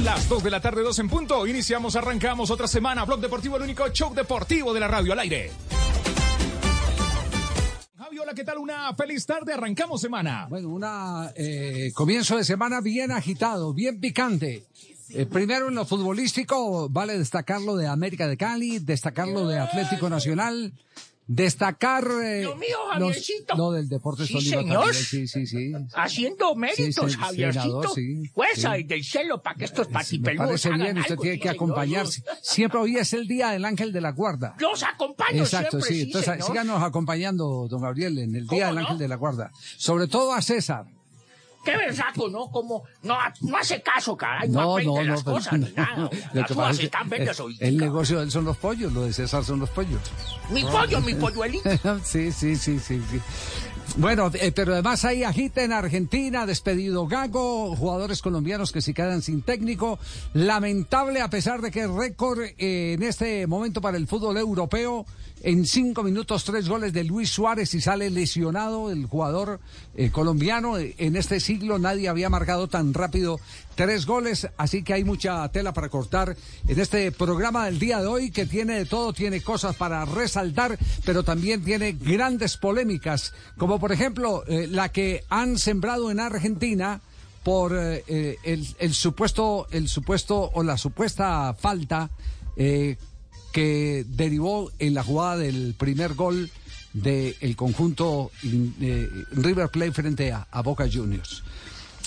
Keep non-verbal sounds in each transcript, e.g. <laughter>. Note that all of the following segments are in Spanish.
Las 2 de la tarde, 2 en punto. Iniciamos, arrancamos otra semana. Blog Deportivo, el único show deportivo de la radio al aire. Javi, hola, ¿qué tal? Una feliz tarde. Arrancamos semana. Bueno, una eh, comienzo de semana bien agitado, bien picante. Eh, primero en lo futbolístico, vale destacar lo de América de Cali, destacar lo de Atlético Nacional, destacar eh, Lo mío, los- Javiercito. lo del Deportes Sí, Tolima señor. también, Sí, sí, sí. Haciendo méritos, sí, Javiercito. sí, Fuerza sí. desde el cielo para que estos Me patipeludos parece hagan bien, usted algo, tiene que señor. acompañarse. Siempre hoy es el día del ángel de la guarda. Los acompaño Exacto, siempre, sí. Entonces, señor. síganos acompañando, don Gabriel, en el Día ¿Cómo del no? Ángel de la Guarda. Sobre todo a César. Qué berraco, ¿no? Como no, no hace caso, caray. No, No, no, no. las cosas ni nada. Las es están verdes hoy. el negocio de él son los pollos, lo de César son los pollos. Mi pollo, mi <laughs> polluelito. sí, sí, sí, sí, sí. Bueno, eh, pero además hay agita en Argentina, despedido Gago, jugadores colombianos que se quedan sin técnico. Lamentable a pesar de que es récord eh, en este momento para el fútbol europeo. En cinco minutos, tres goles de Luis Suárez y sale lesionado el jugador eh, colombiano. Eh, En este siglo nadie había marcado tan rápido tres goles, así que hay mucha tela para cortar en este programa del día de hoy que tiene de todo, tiene cosas para resaltar, pero también tiene grandes polémicas, como por ejemplo eh, la que han sembrado en Argentina por el, supuesto, el supuesto o la supuesta falta que derivó en la jugada del primer gol del conjunto eh, River Plate frente a, Boca Juniors.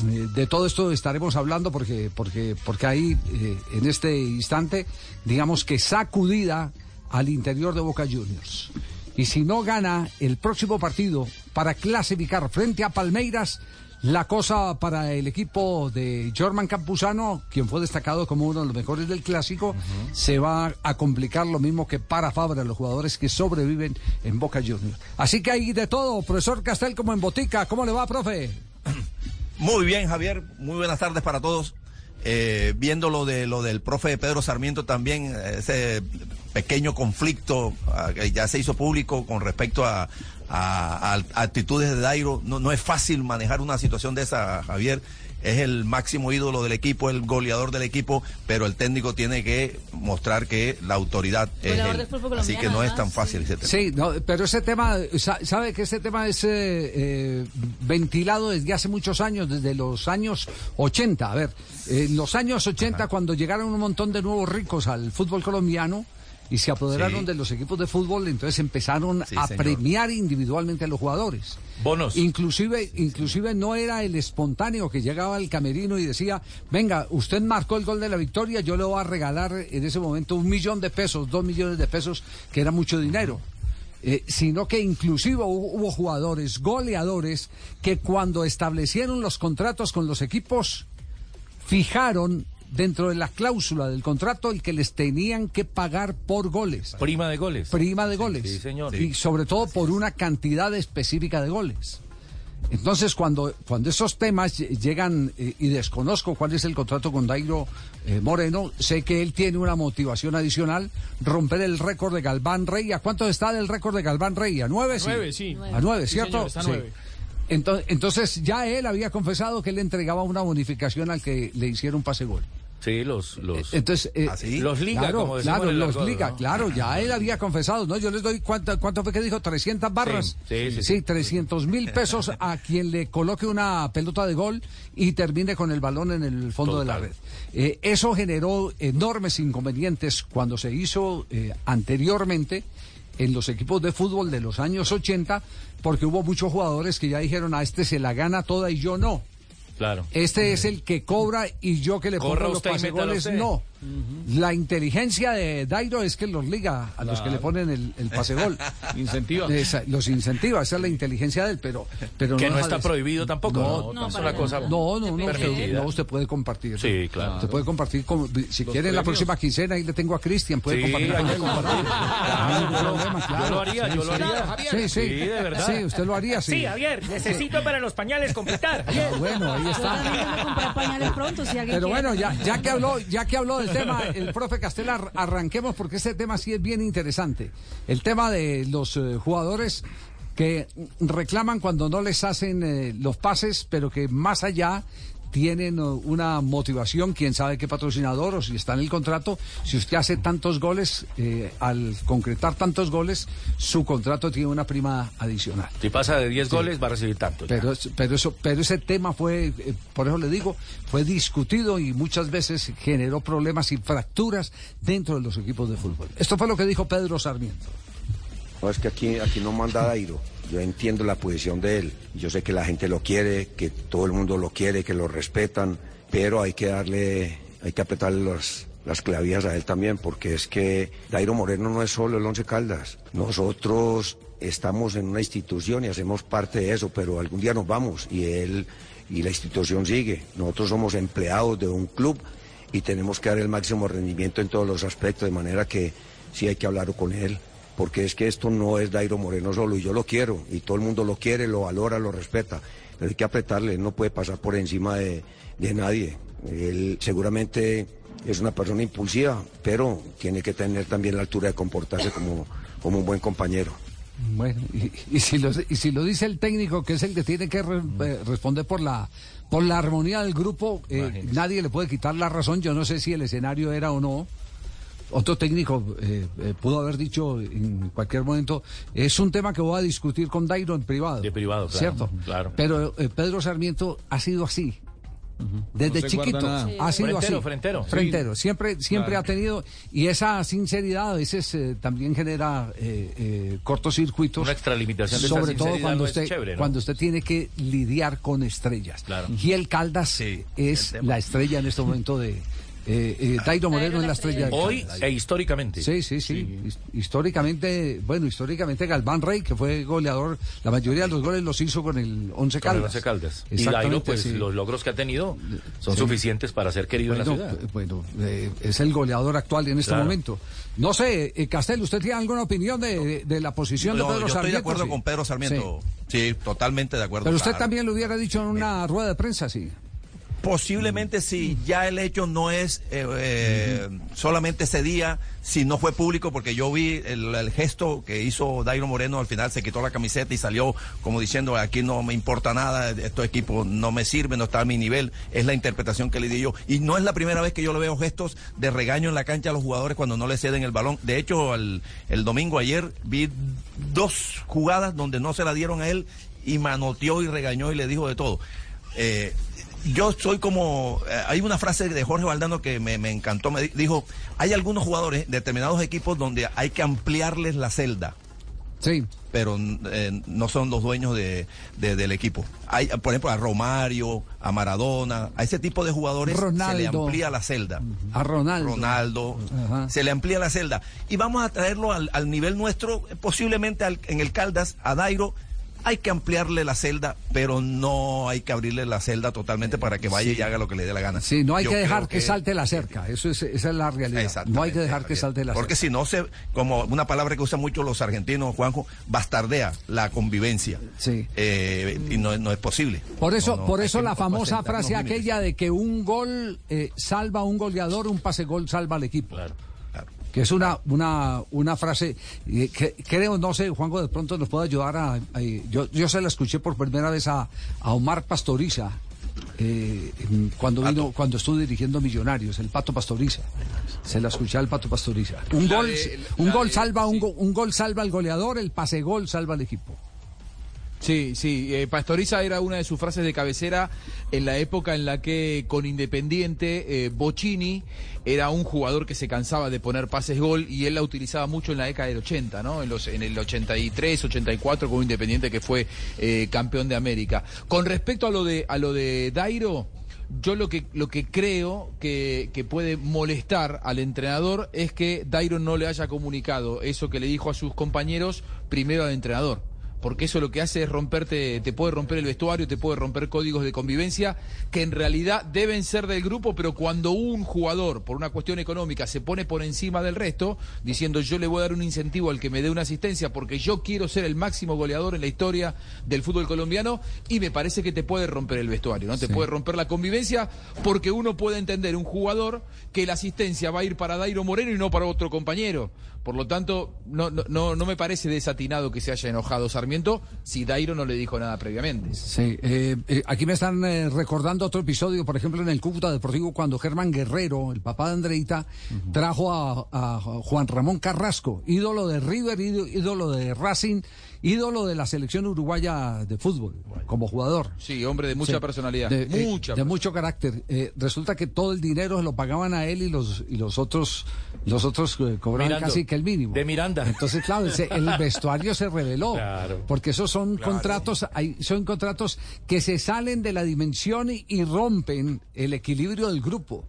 Eh, De todo esto estaremos hablando porque, porque, porque hay eh, en este instante, digamos que sacudida al interior de Boca Juniors. Y si no gana el próximo partido para clasificar frente a Palmeiras, la cosa para el equipo de Jorman Campuzano, quien fue destacado como uno de los mejores del clásico, se va a complicar lo mismo que para Fabra, los jugadores que sobreviven en Boca Juniors. Así que hay de todo, profesor Castel como en Botica. ¿Cómo le va, profe? Muy bien, Javier. Muy buenas tardes para todos. Eh, viendo lo de lo del profe Pedro Sarmiento también, eh, pequeño conflicto ah, que ya se hizo público con respecto a, a- a actitudes de Dairo, no, no es fácil manejar una situación de esa, Javier. Es el máximo ídolo del equipo, el goleador del equipo, pero el técnico tiene que mostrar que la autoridad es Goleador él. Así que no es tan fácil ese tema. Sí, no, pero ese tema, sa- sabe que ese tema es eh, eh, ventilado desde hace muchos años, desde los años 80. A ver, en los años 80, cuando llegaron un montón de nuevos ricos al fútbol colombiano y se apoderaron Sí. de los equipos de fútbol, entonces empezaron Sí, a señor. premiar individualmente a los jugadores. Bonos. Inclusive, inclusive no era el espontáneo que llegaba al camerino y decía, venga, usted marcó el gol de la victoria, yo le voy a regalar en ese momento un millón de pesos, dos millones de pesos, que era mucho dinero. Eh, sino que inclusive hubo, hubo jugadores, goleadores, que cuando establecieron los contratos con los equipos, fijaron dentro de la cláusula del contrato el que les tenían que pagar por goles Prima de goles. prima de goles. sí, señor. Y sobre todo por una cantidad específica de goles. Entonces, cuando, cuando esos temas ll- llegan, eh, y desconozco cuál es el contrato con Dairo eh, Moreno, sé que él tiene una motivación adicional, romper el récord de Galván Rey. ¿A cuánto está del récord de Galván Rey? ¿A nueve? nueve, sí. A nueve, Sí, ¿cierto? señor, está a Sí. nueve. Entonces, entonces, ya él había confesado que él le entregaba una bonificación al que le hiciera un pase gol. Sí, los, los, Entonces, eh, ¿Ah, los liga, claro, como claro, los liga, ¿no? claro, ya él había confesado, ¿no? Yo les doy, ¿cuánto, cuánto fue que dijo? 300 barras. Sí, sí, sí. 300 mil pesos a quien le coloque una pelota de gol y termine con el balón en el fondo de la red. Eh, eso generó enormes inconvenientes cuando se hizo eh, anteriormente en los equipos de fútbol de los años 80, porque hubo muchos jugadores que ya dijeron, a este se la gana toda y yo no. Claro. Este es el que cobra y yo que le Corra pongo los usted y no. La inteligencia de Dairo es que los liga a los que le ponen el, el pase gol. <laughs> Incentiva. Esa- los incentiva, esa es la inteligencia de él, pero, pero Que no está prohibido tampoco. No, No, es una cosa No, no, no, usted, no, usted puede compartir. Sí, claro. Usted puede compartir, con, si quiere la próxima quincena, ahí le tengo a Cristian, puede Sí, compartir. hay con. No Claro, hay yo lo- haría, Sí, yo lo sí. haría. Sí, sí. Sí, de verdad. Sí, usted lo haría, sí. Sí, Javier, necesito para los pañales completar. Ah, bueno, ahí Yo está. también voy a comprar pañales pronto, si alguien Pero quiere bueno, ya, ya que habló, ya que habló del tema, el profe Castelar, arranquemos porque este tema sí es bien interesante. El tema de los eh, jugadores que reclaman cuando no les hacen eh, los pases, pero que más allá tienen eh, una motivación, quién sabe qué patrocinador o si está en el contrato, si usted hace tantos goles, eh, al concretar tantos goles, su contrato tiene una prima adicional. Si pasa de 10 goles, va a recibir tanto. Pero, pero, eso, pero ese tema fue, eh, por eso le digo, fue discutido y muchas veces generó problemas y fracturas dentro de los equipos de fútbol. Esto fue lo que dijo Pedro Sarmiento. No, es que aquí, aquí no manda Dairo. Yo entiendo la posición de él. Yo sé que la gente lo quiere, que todo el mundo lo quiere, que lo respetan, pero hay que darle, hay que apretarle las, las clavías a él también, porque es que Dairo Moreno no es solo el Once Caldas. Nosotros estamos en una institución y hacemos parte de eso, pero algún día nos vamos y él y la institución sigue. Nosotros somos empleados de un club y tenemos que dar el máximo rendimiento en todos los aspectos, de manera que sí hay que hablar con él, porque es que esto no es Dairo Moreno solo, y yo lo quiero, y todo el mundo lo quiere, lo valora, lo respeta, pero hay que apretarle, él no puede pasar por encima de, de nadie. Él seguramente es una persona impulsiva, pero tiene que tener también la altura de comportarse como, como un buen compañero. Bueno, y, y si lo, y si lo dice el técnico, que es el que tiene que re- eh, responder por la, por la armonía del grupo, eh, nadie le puede quitar la razón. Yo no sé si el escenario era o no. Otro técnico eh, eh, pudo haber dicho en cualquier momento, es un tema que voy a discutir con Dairo en privado. De privado, claro, ¿Cierto? claro. Pero eh, Pedro Sarmiento ha sido así. Desde No chiquito ha sido Frentero, así. frentero. Frentero. Siempre, siempre Claro. ha tenido. Y esa sinceridad a veces eh, también genera eh, eh, cortocircuitos. Una extralimitación de Sobre todo cuando no es usted, chévere, ¿no? cuando usted tiene que lidiar con estrellas. Claro. Y el Caldas Sí, es la estrella en este momento de. Eh, eh, Dairo Moreno es la estrella. Hoy Caldas. e históricamente. Sí, sí, sí, His- Históricamente, bueno, históricamente Galván Rey, que fue goleador, la mayoría de los goles los hizo con el Once Con el Caldas. Once Caldas. Y Dairo, pues sí. los logros que ha tenido son Sí. suficientes para ser querido Bueno, en la ciudad. bueno, eh, es el goleador actual en este Claro. momento. No sé, eh, Castel, ¿usted tiene alguna opinión de, de- de la posición de Pedro yo estoy Sarmiento? de acuerdo Sí. con Pedro Sarmiento. Sí, totalmente de acuerdo. Pero usted claro. también lo hubiera dicho en una rueda de prensa, sí. Posiblemente si ya el hecho no es eh, eh, solamente ese día, si no fue público, porque yo vi el, gesto que hizo Dairo Moreno, al final se quitó la camiseta y salió como diciendo, aquí no me importa nada, estos equipos no me sirven, no está a mi nivel, es la interpretación que le di yo. Y no es la primera vez que yo le veo gestos de regaño en la cancha a los jugadores cuando no le ceden el balón. De hecho, el, el domingo ayer vi dos jugadas donde no se la dieron a él y manoteó y regañó y le dijo de todo. Eh, yo soy como, eh, hay una frase de Jorge Valdano que me, me encantó, me di- dijo, hay algunos jugadores, determinados equipos donde hay que ampliarles la celda, Sí. pero eh, no son los dueños de, de- del equipo. Hay, por ejemplo, a Romario, a Maradona, a ese tipo de jugadores se le amplía la celda. A Ronaldo. Ronaldo, Ajá. se le amplía la celda. Y vamos a traerlo al, al nivel nuestro, posiblemente al- en el Caldas, a Dairo. Hay que ampliarle la celda, pero no hay que abrirle la celda totalmente para que vaya y haga lo que le dé la gana. Sí, no hay Yo que dejar que, salte la cerca. Eso es, esa es la realidad. No hay que dejar que salte la Porque cerca. si no se, como una palabra que usan mucho los argentinos, Juanjo, bastardea la convivencia. Sí. Eh, y no, no es posible. Por eso, No, no, por eso la famosa frase aquella de que un gol eh, salva a un goleador, un pase gol salva al equipo. Claro. Que es una una una frase eh, que creo no sé Juanjo de pronto nos puede ayudar a, a- yo yo se la escuché por primera vez a, a Omar Pastoriza eh, cuando vino cuando estuvo dirigiendo Millonarios el Pato Pastoriza. Se la escuché al Pato Pastoriza. Un La gol de- un gol de- salva un, go- un gol salva al goleador el pase gol salva al equipo Sí, sí. eh, Pastoriza era una de sus frases de cabecera en la época en la que con Independiente, eh, Bocini era un jugador que se cansaba de poner pases gol y él la utilizaba mucho en la década del 80, ¿no? En, los, en el 83, 84 con Independiente que fue eh, campeón de América. Con respecto a lo de, a lo de Dairo, Yo lo que, lo que creo que, que puede molestar al entrenador es que Dairon no le haya comunicado eso que le dijo a sus compañeros primero al entrenador. Porque eso lo que hace es romperte, te puede romper el vestuario, te puede romper códigos de convivencia que en realidad deben ser del grupo, pero cuando un jugador, por una cuestión económica, se pone por encima del resto, diciendo yo le voy a dar un incentivo al que me dé una asistencia porque yo quiero ser el máximo goleador en la historia del fútbol colombiano, y me parece que te puede romper el vestuario, ¿no? Te puede romper la convivencia porque uno puede entender un jugador que la asistencia va a ir para Dairo Moreno y no para otro compañero. Por lo tanto, no, no, no, me parece desatinado que se haya enojado Sarmiento si Dairo no le dijo nada previamente. Sí, eh, eh, aquí me están eh, recordando otro episodio, por ejemplo, en el Cúcuta Deportivo, cuando Germán Guerrero, el papá de Andreita, trajo a, a Juan Ramón Carrasco, ídolo de River, ídolo de Racing, ídolo de la selección uruguaya de fútbol, como jugador. Sí, hombre de mucha Sí, personalidad. De, eh, mucha de mucho carácter. Eh, resulta que todo el dinero se lo pagaban a él y los y los otros los otros eh, cobraban Mirando. casi que el mínimo. De Miranda. Entonces, claro, ese- el <laughs> vestuario se reveló. Claro. Porque esos son contratos, hay, son contratos que se salen de la dimensión y, y rompen el equilibrio del grupo.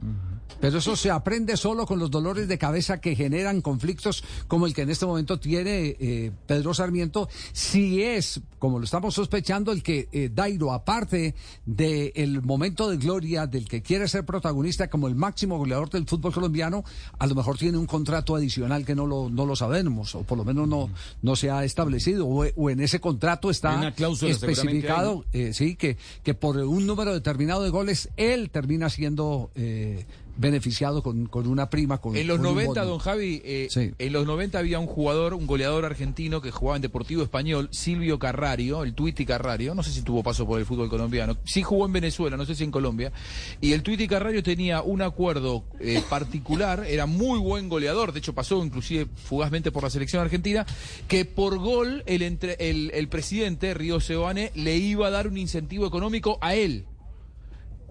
Pero eso se aprende solo con los dolores de cabeza que generan conflictos como el que en este momento tiene eh, Pedro Sarmiento. Si es, como lo estamos sospechando, el que eh, Dairo, aparte del momento de gloria del que quiere ser protagonista como el máximo goleador del fútbol colombiano, a lo mejor tiene un contrato adicional que no lo, no lo sabemos, o por lo menos no, no se ha establecido, o, o en ese contrato está una cláusula especificado, eh, sí, que, que por un número determinado de goles él termina siendo eh, beneficiado con, con una prima. Con, En los con un 90, bono. don Javi, eh, Sí. en los 90 había un jugador, un goleador argentino que jugaba en Deportivo Español, Silvio Carrario, el Tuiti Carrario, no sé si tuvo paso por el fútbol colombiano, sí jugó en Venezuela, no sé si en Colombia, y el Tuiti Carrario tenía un acuerdo eh, particular, era muy buen goleador, de hecho pasó inclusive fugazmente por la selección argentina, que por gol el, entre- el, el presidente, Río Seoane, le iba a dar un incentivo económico a él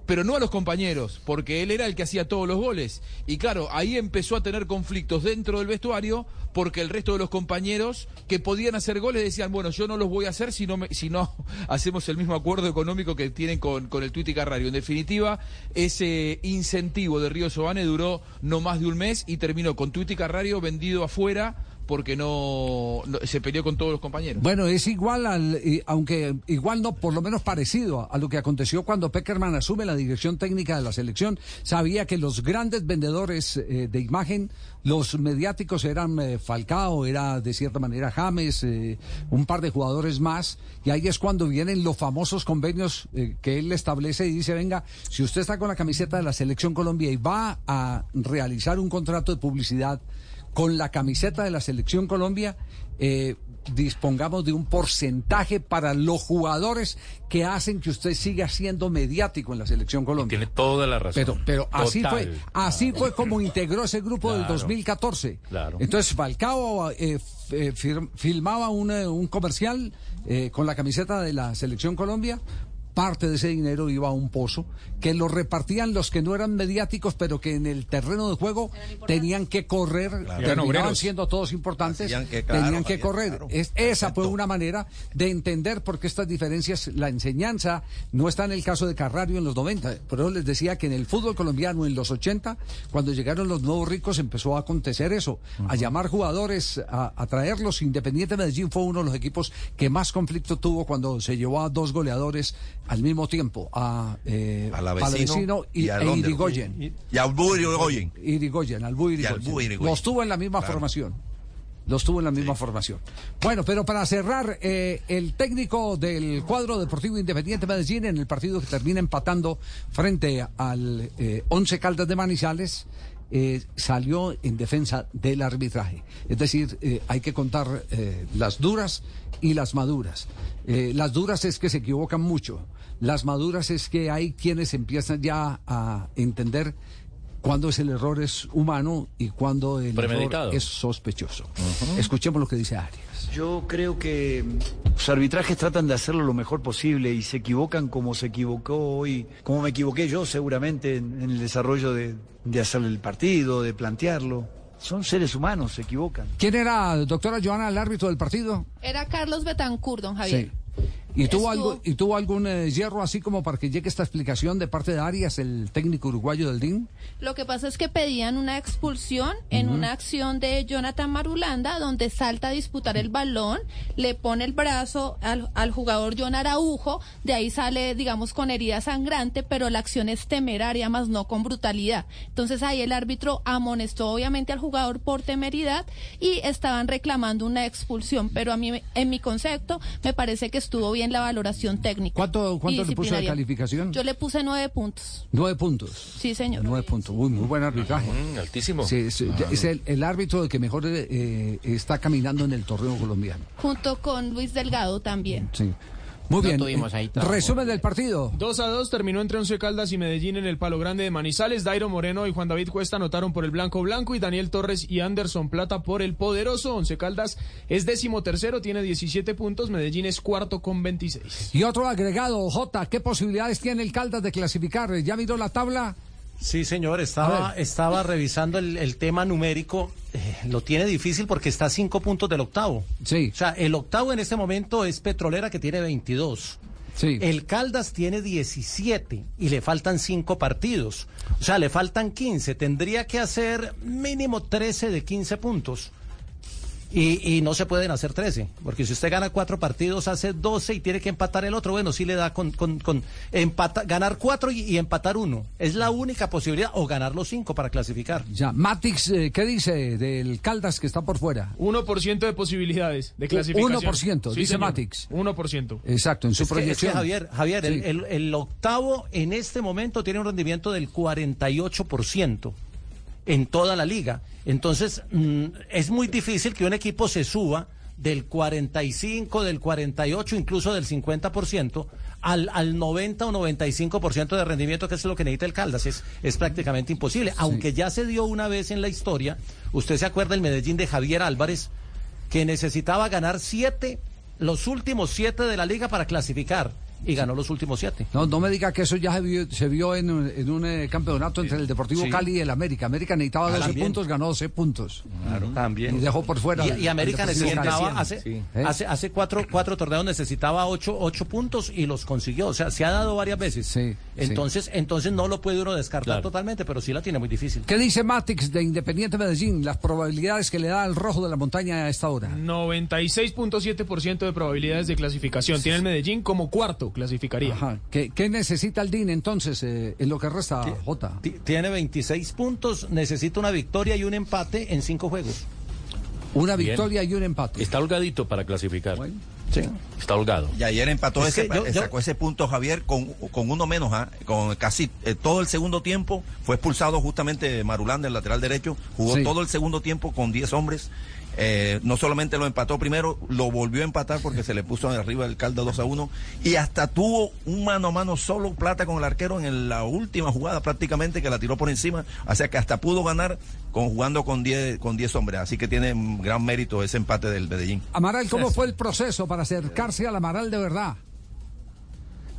pero no a los compañeros, porque él era el que hacía todos los goles. Y claro, ahí empezó a tener conflictos dentro del vestuario, porque el resto de los compañeros que podían hacer goles decían, bueno, yo no los voy a hacer si no, me- si no <laughs> hacemos el mismo acuerdo económico que tienen con, con el Tuiti Carrario. En definitiva, ese incentivo de Río Sobane duró no más de un mes y terminó con Tuiti Carrario vendido afuera porque no, no- se peleó con todos los compañeros. Bueno, es igual al, y- aunque igual no, por lo menos parecido a, lo que aconteció cuando Peckerman asume la dirección técnica de la selección. Sabía que los grandes vendedores eh, de imagen, los mediáticos eran eh, Falcao, era de cierta manera James, eh, un par de jugadores más, y ahí es cuando vienen los famosos convenios eh, que él establece y dice, venga, si usted está con la camiseta de la selección Colombia y va a realizar un contrato de publicidad, con la camiseta de la selección Colombia eh, dispongamos de un porcentaje para los jugadores que hacen que usted siga siendo mediático en la selección Colombia. Tiene toda la razón. Pero, pero así Total. fue, así fue como integró ese grupo del Claro. 2014. Claro. Entonces Falcao eh, eh, filmaba un, eh, un comercial eh, con la camiseta de la selección Colombia. Parte de ese dinero iba a un pozo que lo repartían los que no eran mediáticos, pero que en el terreno de juego tenían que correr, terminaban obreros. siendo todos importantes, que, claro, tenían que correr. claro. Es- esa fue una manera de entender por qué estas diferencias, la enseñanza no está en el caso de Carrario en los 90. Por eso les decía que en el fútbol colombiano en los 80, cuando llegaron los nuevos ricos, empezó a acontecer eso, a llamar jugadores, a, a traerlos. Independiente Medellín fue uno de los equipos que más conflicto tuvo cuando se llevó a dos goleadores al mismo tiempo, a, eh, A la Palavecino y, y a e. Irigoyen. Y a Buri Irigoyen. Irigoyen, Y Irigoyen. Los tuvo en la misma Claro. formación. Los tuvo en la misma formación. Bueno, pero para cerrar, eh, el técnico del cuadro deportivo Independiente Medellín en el partido que termina empatando frente al eh, Once Caldas de Manizales. eh, salió en defensa del arbitraje. Es decir, eh, hay que contar eh, las duras y las maduras. Eh, las duras es que se equivocan mucho. Las maduras es que hay quienes empiezan ya a entender cuándo es el error es humano y cuándo el error es sospechoso. Escuchemos lo que dice Arias. Yo creo que los arbitrajes tratan de hacerlo lo mejor posible y se equivocan como se equivocó hoy, como me equivoqué yo seguramente en, en el desarrollo de, de hacer el partido, de plantearlo. Son seres humanos, se equivocan. ¿Quién era, doctora Joana, el árbitro del partido? Era Carlos Betancourt, don Javier. Sí. ¿Y tuvo, algo, ¿Y tuvo algún eh, hierro así como para que llegue esta explicación de parte de Arias, el técnico uruguayo del DIN? Lo que pasa es que pedían una expulsión en una acción de Jonathan Marulanda, donde salta a disputar el balón, le pone el brazo al, al jugador John Araujo, de ahí sale, digamos, con herida sangrante, pero la acción es temeraria, más no con brutalidad. Entonces ahí el árbitro amonestó obviamente al jugador por temeridad y estaban reclamando una expulsión, pero a mí, en mi concepto, me parece que estuvo bien la valoración técnica. ¿Cuánto, cuánto le puso de calificación? Yo le puse nueve puntos. Nueve puntos. Sí, señor. Nueve puntos. Uy, muy buen arbitraje. Mm, altísimo. Sí, es, es el, el árbitro que mejor eh, está caminando en el torneo colombiano. Junto con Luis Delgado también. Sí. Muy No bien. tuvimos ahí trabajo. Resumen del partido. 2 a 2 terminó entre Once Caldas y Medellín en el Palo Grande de Manizales. Dairo Moreno y Juan David Cuesta anotaron por el Blanco Blanco y Daniel Torres y Anderson Plata por el Poderoso. Once Caldas es décimo tercero, tiene 17 puntos. Medellín es cuarto con 26. Y otro agregado, J, ¿qué posibilidades tiene el Caldas de clasificar? ¿Ya miró la tabla? Sí, señor, estaba, estaba revisando el, el tema numérico. Eh, lo tiene difícil porque está a cinco puntos del octavo. Sí. O sea, el octavo en este momento es Petrolera que tiene 22. Sí. El Caldas tiene 17 y le faltan cinco partidos. O sea, le faltan 15. Tendría que hacer mínimo 13 de 15 puntos. Y, y no se pueden hacer 13, porque si usted gana cuatro partidos, hace 12 y tiene que empatar el otro, bueno, sí le da con, con, con empata- ganar cuatro y, y empatar uno. Es la única posibilidad, o ganar los cinco para clasificar. Ya, Matix, eh, ¿qué dice del Caldas que está por fuera? 1% de posibilidades de clasificación. 1%, Sí, dice señor. Matix. 1%. Exacto, en su Es que- es que, proyección. Javier, Javier, el, el- el octavo en este momento tiene un rendimiento del 48% en toda la liga. Entonces, mm, es muy difícil que un equipo se suba del 45, del 48, incluso del 50% al, al 90 o 95% de rendimiento, que es lo que necesita el Caldas. Es, es prácticamente imposible. Aunque ya se dio una vez en la historia, usted se acuerda el Medellín de Javier Álvarez, que necesitaba ganar siete, los últimos siete de la liga para clasificar. Y ganó los últimos siete. No, no me diga que eso ya se vio, se vio en, un- en un eh, campeonato entre el Deportivo Sí. Cali y el América. América necesitaba Ah, 12 también. puntos, ganó 12 puntos. Claro, también. Y dejó por fuera. Y, América necesitaba, hace, Sí. hace, hace cuatro, cuatro torneos necesitaba ocho, ocho puntos y los consiguió. O sea, se ha dado varias veces. entonces, entonces no lo puede uno descartar totalmente, pero sí la tiene muy difícil. ¿Qué dice Matix de Independiente Medellín? Las probabilidades que le da al rojo de la montaña a esta hora. 96.7% de probabilidades de clasificación. Tiene el Medellín como cuarto clasificaría. Ajá. ¿Qué, qué necesita el DIN entonces eh, en lo que resta, Jota? Ti- Tiene 26 puntos, necesita una victoria y un empate en cinco juegos. Una Bien. victoria y un empate. Está holgadito para clasificar. Sí. Está holgado. Y ayer empató Es ese, yo- yo- sacó ese punto Javier con, con uno menos, ¿ah? con casi eh, todo el segundo tiempo. Fue expulsado justamente Marulanda, el lateral derecho. Jugó Sí. todo el segundo tiempo con 10 hombres. Eh, no solamente lo empató primero, lo volvió a empatar porque se le puso arriba el caldo 2 a 1. Y hasta tuvo un mano a mano solo plata con el arquero en la última jugada prácticamente que la tiró por encima. O sea que hasta pudo ganar con, jugando con 10 con 10 hombres. Así que tiene gran mérito ese empate del Medellín. Amaral, ¿cómo fue el proceso para acercarse al Amaral de verdad?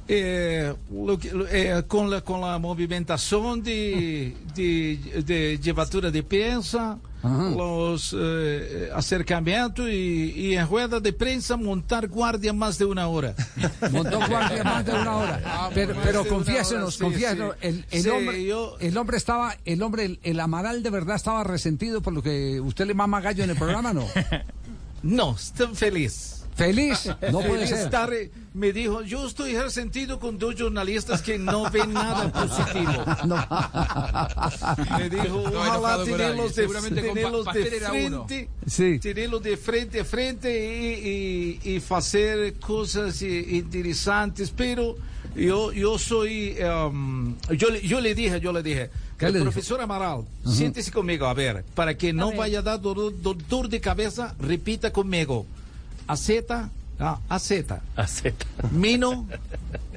É, lo que- é, com, a, com a movimentação de, de, de llevatura de prensa, os eh, acercamientos e, e em rueda de prensa montar guardia mais de uma hora. <laughs> Montó guardia más de una hora. Pero, más pero una confiésenos, sí, confiésenos, sí. el, el Sí, hombre, yo- el hombre estaba, el hombre, el, el Amaral de verdad estaba resentido por lo que usted le mama gallo en el programa, ¿no? <laughs> Não, estou feliz. Feliz, <laughs> no puede Feliz ser. estar, eh, me dijo, yo estoy resentido con dos jornalistas que no ven nada <laughs> positivo. Me dijo, No, ojalá con tenerlos de, tenerlos Pa- de frente, Sí. tenerlos de frente a frente y, y, y hacer cosas eh, interesantes, pero yo, yo soy, um, yo, le- yo le dije, yo le dije, ¿Qué le dijo? profesor Amaral, siéntese conmigo, a ver, para que no vaya a dar dolor, dolor de cabeza, repita conmigo, a Z, ah, a Z, Acepta. Mino,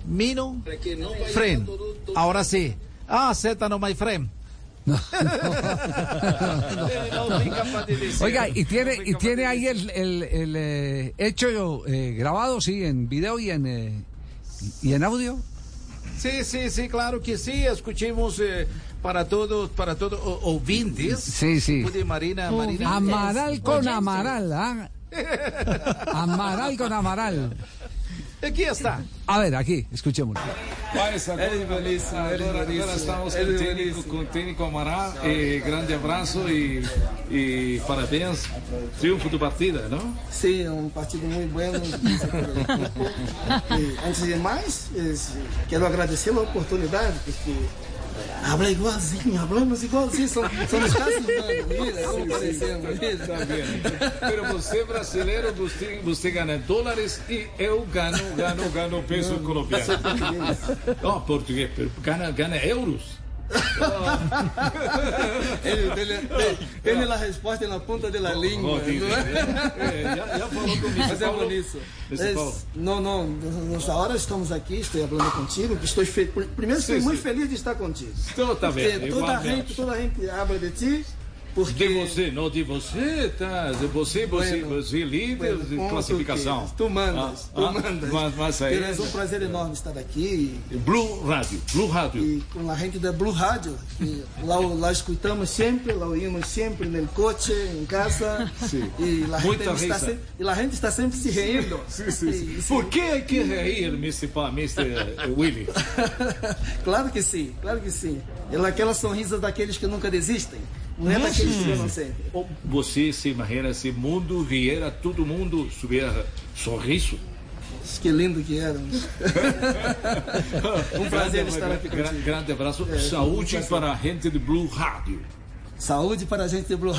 Mino, <laughs> friend. Ahora sí. Ah, Z no my friend. No. <laughs> Oiga, y tiene, y tiene ahí el, el, el, eh, hecho eh, grabado, sí, en video y en, eh, y en audio. Sí, sí, sí, claro que sí. Escuchemos eh, para todos, para todos o- ouvintes. Sí, sí. Marina. Amaral con Amaral, ¿ah? <laughs> Amaral con Amaral. Aqui está. A ver, aquí, escuchémoslo. Mas agora, bueníssimo. agora estamos com o técnico, bueníssimo. com o técnico Amaral. E grande abraço e, e parabéns. Triunfo do partida, não? Sí, un partido muy bueno. Y <laughs> antes de más, es- quiero agradecer la oportunidad, porque habla igualzinho, hablamos igualzinho, somos humanos, mira, como parecemos? Pero você brasileiro, você, você ganha dólares e eu ganho, ganho, ganho peso colombiano. português. Não, português, pero ganha, ganha euros. <laughs> Ele, ele, tiene la respuesta en la punta de la lengua. oh, tiene, ¿no? eh, ya- ya falou comigo, Mas é Paulo. bonito. Esse Es- Paulo. não, não, nessa hora estamos aqui, estou falando contigo, que estou fe... primeiro estou Sim, muito sim. feliz de estar contigo. Então tá Porque bem, toda a igualmente. gente, toda a gente habla de ti, porque De você, não de você, tá? De você, você, Bueno, você líder bueno, de classificação. tu mandas, Ah, tu ah, mandas. Mas, mas aí, é um prazer enorme estar aqui Blue Rádio, Blue Rádio. e com a gente da Blue Radio. que lá, lá escutamos sempre, lá ouvimos sempre no coche, em casa. Sim. E a gente, está sempre, e a gente está sempre se rindo. Sim, sim, sim. Por que hay que reír, Mr. Mr. Willy? <laughs> claro que sim, claro que sim. É aquela sonrisa daqueles que nunca desistem. Não é daqueles que não sempre. Você se imagina se o mundo viera, todo mundo subir sorriso? Que lindo que éramos. <laughs> um prazer Grande- estar aqui contigo. Grande abraço. É, Saúde um para a gente de Blue Rádio. Saúde para a gente de Blue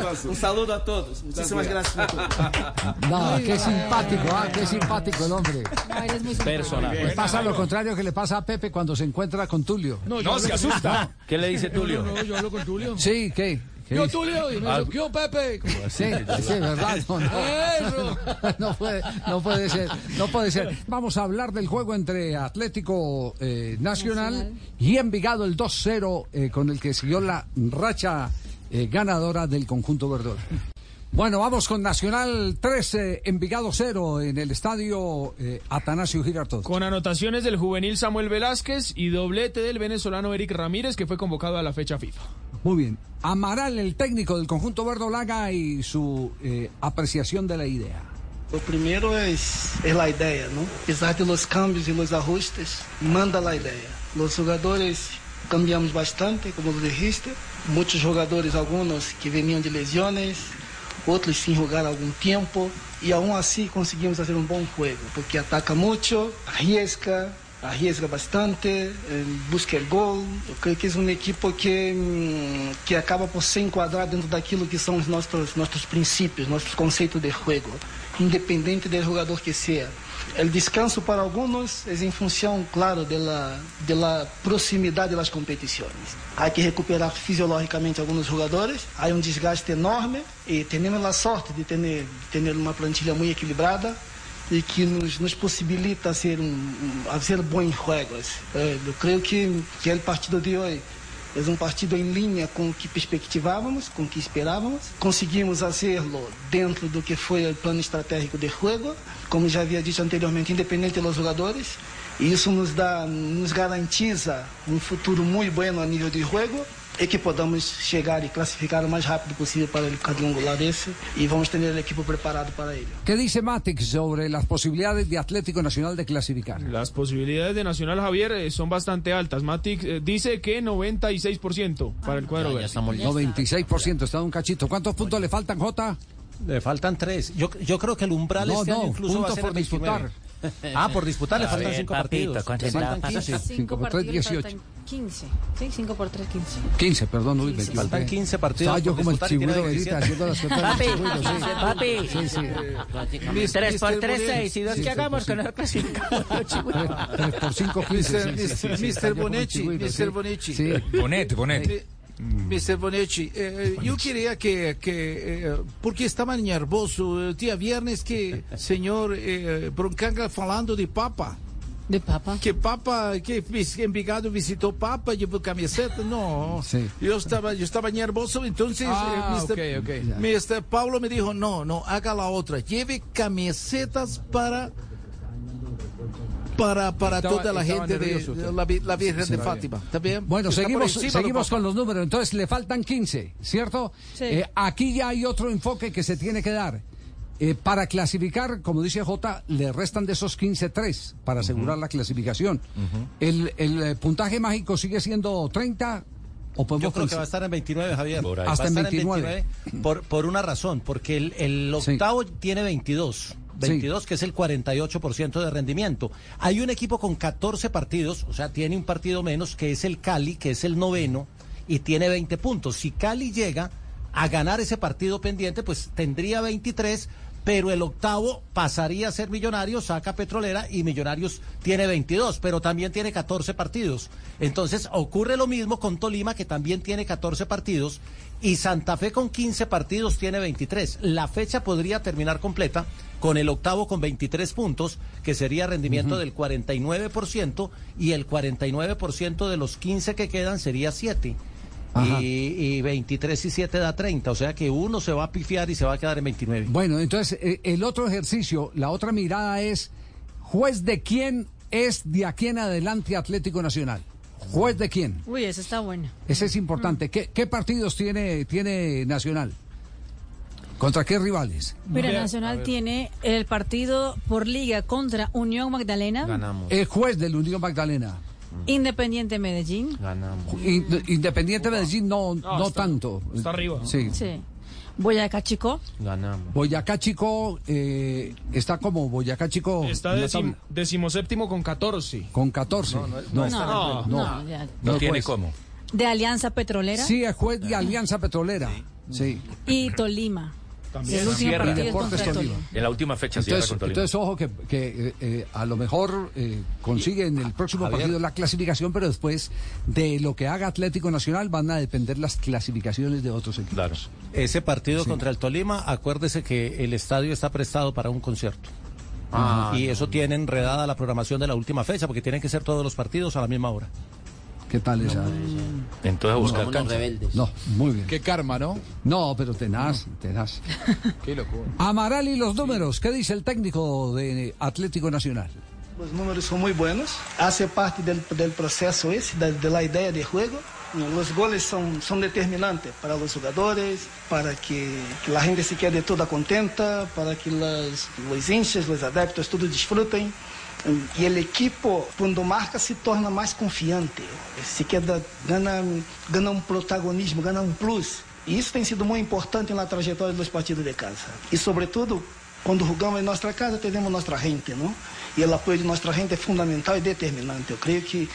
abraço. Um saludo a todos. Muchísimas gracias por todo. No, qué simpático, ah, qué simpático el hombre. No, eres muy Personaje. Le pasa lo contrario que le pasa a Pepe cuando se encuentra con Tulio. No, yo hablo con- ¿Qué le dice Tulio? No, no, yo hablo con Tulio. Sí, ¿qué? ¿Qué Yo? Tulio, y me Ah. dice, ¿qué, Pepe? <laughs> Sí, sí, verdad. No, no. Eso. <laughs> No puede, no puede ser, no puede ser. <laughs> Vamos a hablar del juego entre Atlético eh, Nacional, Nacional. y Envigado, el 2-0, eh, con el que siguió la racha eh, ganadora del conjunto verdol. Bueno, vamos con Nacional 13, Envigado 0 en el estadio eh, Atanasio Girardot. Con anotaciones del juvenil Samuel Velázquez y doblete del venezolano Eric Ramírez, que fue convocado a la fecha FIFA. Muy bien. Amaral, el técnico del conjunto verdolaga y su eh, apreciación de la idea. Lo primero es, la idea, ¿no? A pesar los cambios y los ajustes, manda la idea. Los jugadores cambiamos bastante, como lo dijiste. Muchos jugadores, algunos que venían de lesiones, otros sin jugar algún tiempo. Y aún así conseguimos hacer un buen juego, porque ataca mucho, arriesga, arriesga bastante, eh, busca gol. Eu creio que é um equipo que, hum, que acaba por se enquadrar dentro daquilo que são os nossos, nossos princípios, nossos conceitos de jogo, independente do jogador que seja. O descanso para alguns é em função, claro, da de la proximidade das competições. Há que recuperar fisiologicamente alguns jogadores, há um desgaste enorme e temos a sorte de ter, de ter uma plantilha muito equilibrada e que nos, nos possibilita ser um, fazer bons jogos. Eh, eu creio que, que o partido de hoje é um partido em linha com o que perspectivávamos, com o que esperávamos. Conseguimos fazê-lo dentro do que foi o plano estratégico de jogo, como já havia dito anteriormente, independente dos jogadores. E isso nos dá, nos garantiza um futuro muito bom a nível de jogo e que podamos chegar e classificar o mais rápido possível para o quadrangular esse e vamos ter a equipe preparado para ele. ¿Qué dice Matic sobre las posibilidades de Atlético Nacional de clasificar? Las posibilidades de Nacional Javier eh, son bastante altas. Matic eh, dice que 96% para el cuadro verde. 96%, está un cachito. ¿Cuántos puntos le faltan, Jota? Le faltan tres. Yo, yo creo que el umbral No, este no, año incluso va a puntos ser por el 29. <laughs> Ah, por disputar le faltan ver, cinco papito, partidos. ¿cuánto Le faltan está? 15. Cinco por tres, partidos, le 18. faltan 15. Sí, 5 por 3, 15. 15, perdón, uy, me Quince. equivoqué. Faltan 15 partidos <laughs> Estaba yo como el ahorita 27. haciendo las cuentas Papi, papi. Sí, sí. Tres por Mr. tres, Bonilla. seis. Y dos que hagamos con el clasificado. Tres, tres por cinco, quince. Mr. sí, Mr. Bonetti. Mr. Bonetti. Mr. Bonetti, eh, eu queria que, que eh, porque estava nervoso, o dia viernes que <laughs> senhor eh, Broncanga falando de Papa. ¿De papa? Que Papa, que Envigado visitou Papa, llevou camiseta, não. Sí. Eu estava, eu estava nervoso, então Ah, eh, Mr. ok, ok. Mr. Paulo me dijo, no, no, haga la otra, lleve camisetas para para, para Estaba- toda la gente de, nervioso de la, la Virgen Sí, de sí. Fátima. ¿Está bien? Bueno, Está seguimos, encima, seguimos con los números. Entonces le faltan 15, ¿cierto? Sí. Eh, aquí ya hay otro enfoque que se tiene que dar. Eh, para clasificar, como dice J, le restan de esos 15 3 para asegurar la clasificación. ¿El, el, eh, puntaje mágico sigue siendo 30 o podemos Yo creo que pensar- va a estar en 29, Javier. Ahí. Va a Hasta en estar 29. por, por una razón, porque el, el octavo tiene 22. 22, que es el 48% de rendimiento. Hay un equipo con 14 partidos, o sea, tiene un partido menos, que es el Cali, que es el noveno, y tiene 20 puntos. Si Cali llega a ganar ese partido pendiente, pues tendría 23, pero el octavo pasaría a ser Millonarios, saca Petrolera y Millonarios tiene 22, pero también tiene 14 partidos. Entonces ocurre lo mismo con Tolima, que también tiene 14 partidos, y Santa Fe con 15 partidos tiene 23. La fecha podría terminar completa con el octavo con 23 puntos, que sería rendimiento del 49%, y el 49% de los 15 que quedan sería 7. Ajá. Y, y 23 y 7 da 30, o sea que uno se va a pifiar y se va a quedar en 29. Bueno, entonces eh, el otro ejercicio, la otra mirada es, ¿juez de quién es de aquí en adelante Atlético Nacional? ¿Juez de quién? Uy, esa está buena. Ese es importante. ¿Qué, qué partidos tiene, tiene Nacional? ¿Contra qué rivales? Mira, Nacional tiene el partido por liga contra Unión Magdalena, El juez del Unión Magdalena. Independiente Medellín, In- Independiente Medellín no, no, está- tanto. está arriba. Sí. sí. Boyacá Chico, Ganamos. Boyacá Chico eh, está como Boyacá Chico Está decim- decimoséptimo con 14. con 14. No, no está no, en no, ya. No No, tiene pues. cómo. de Alianza Petrolera Sí, el juez de Alianza Petrolera. Sí. y Tolima. También. Último Cierra. Deportes Tolima. En la última fecha cierra Entonces, con Tolima. entonces, ojo que, que, eh, eh, a lo mejor eh, consigue en el próximo Javier. partido la clasificación, pero después de lo que haga Atlético Nacional van a depender las clasificaciones de otros equipos. Claro. Ese partido contra el Tolima, acuérdese que el estadio está prestado para un concierto. Ah, y eso tiene enredada la programación de la última fecha, porque tienen que ser todos los partidos a la misma hora. ¿Qué tal esa? Entonces a buscar cancha. No, muy bien. Qué karma, ¿no? No, pero tenaz, tenaz. <laughs> Qué locura. Amaral y los números, ¿qué dice el técnico de Atlético Nacional? Los números son muy buenos, hace parte del, del proceso ese, de, de la idea de juego. Los goles son, son determinantes para los jugadores, para que, que la gente se quede toda contenta, para que las, los hinchas, los adeptos, todos disfruten. Y el equipo, cuando marca, se torna más confiante, se queda, gana, gana un protagonismo, gana un plus. Y isso tem sido muito importante na trajetória dos partidos de casa. E, sobretudo, quando jogamos em nossa casa, temos nossa gente, não? E o apoio de nossa gente é fundamental e determinante. Eu creio que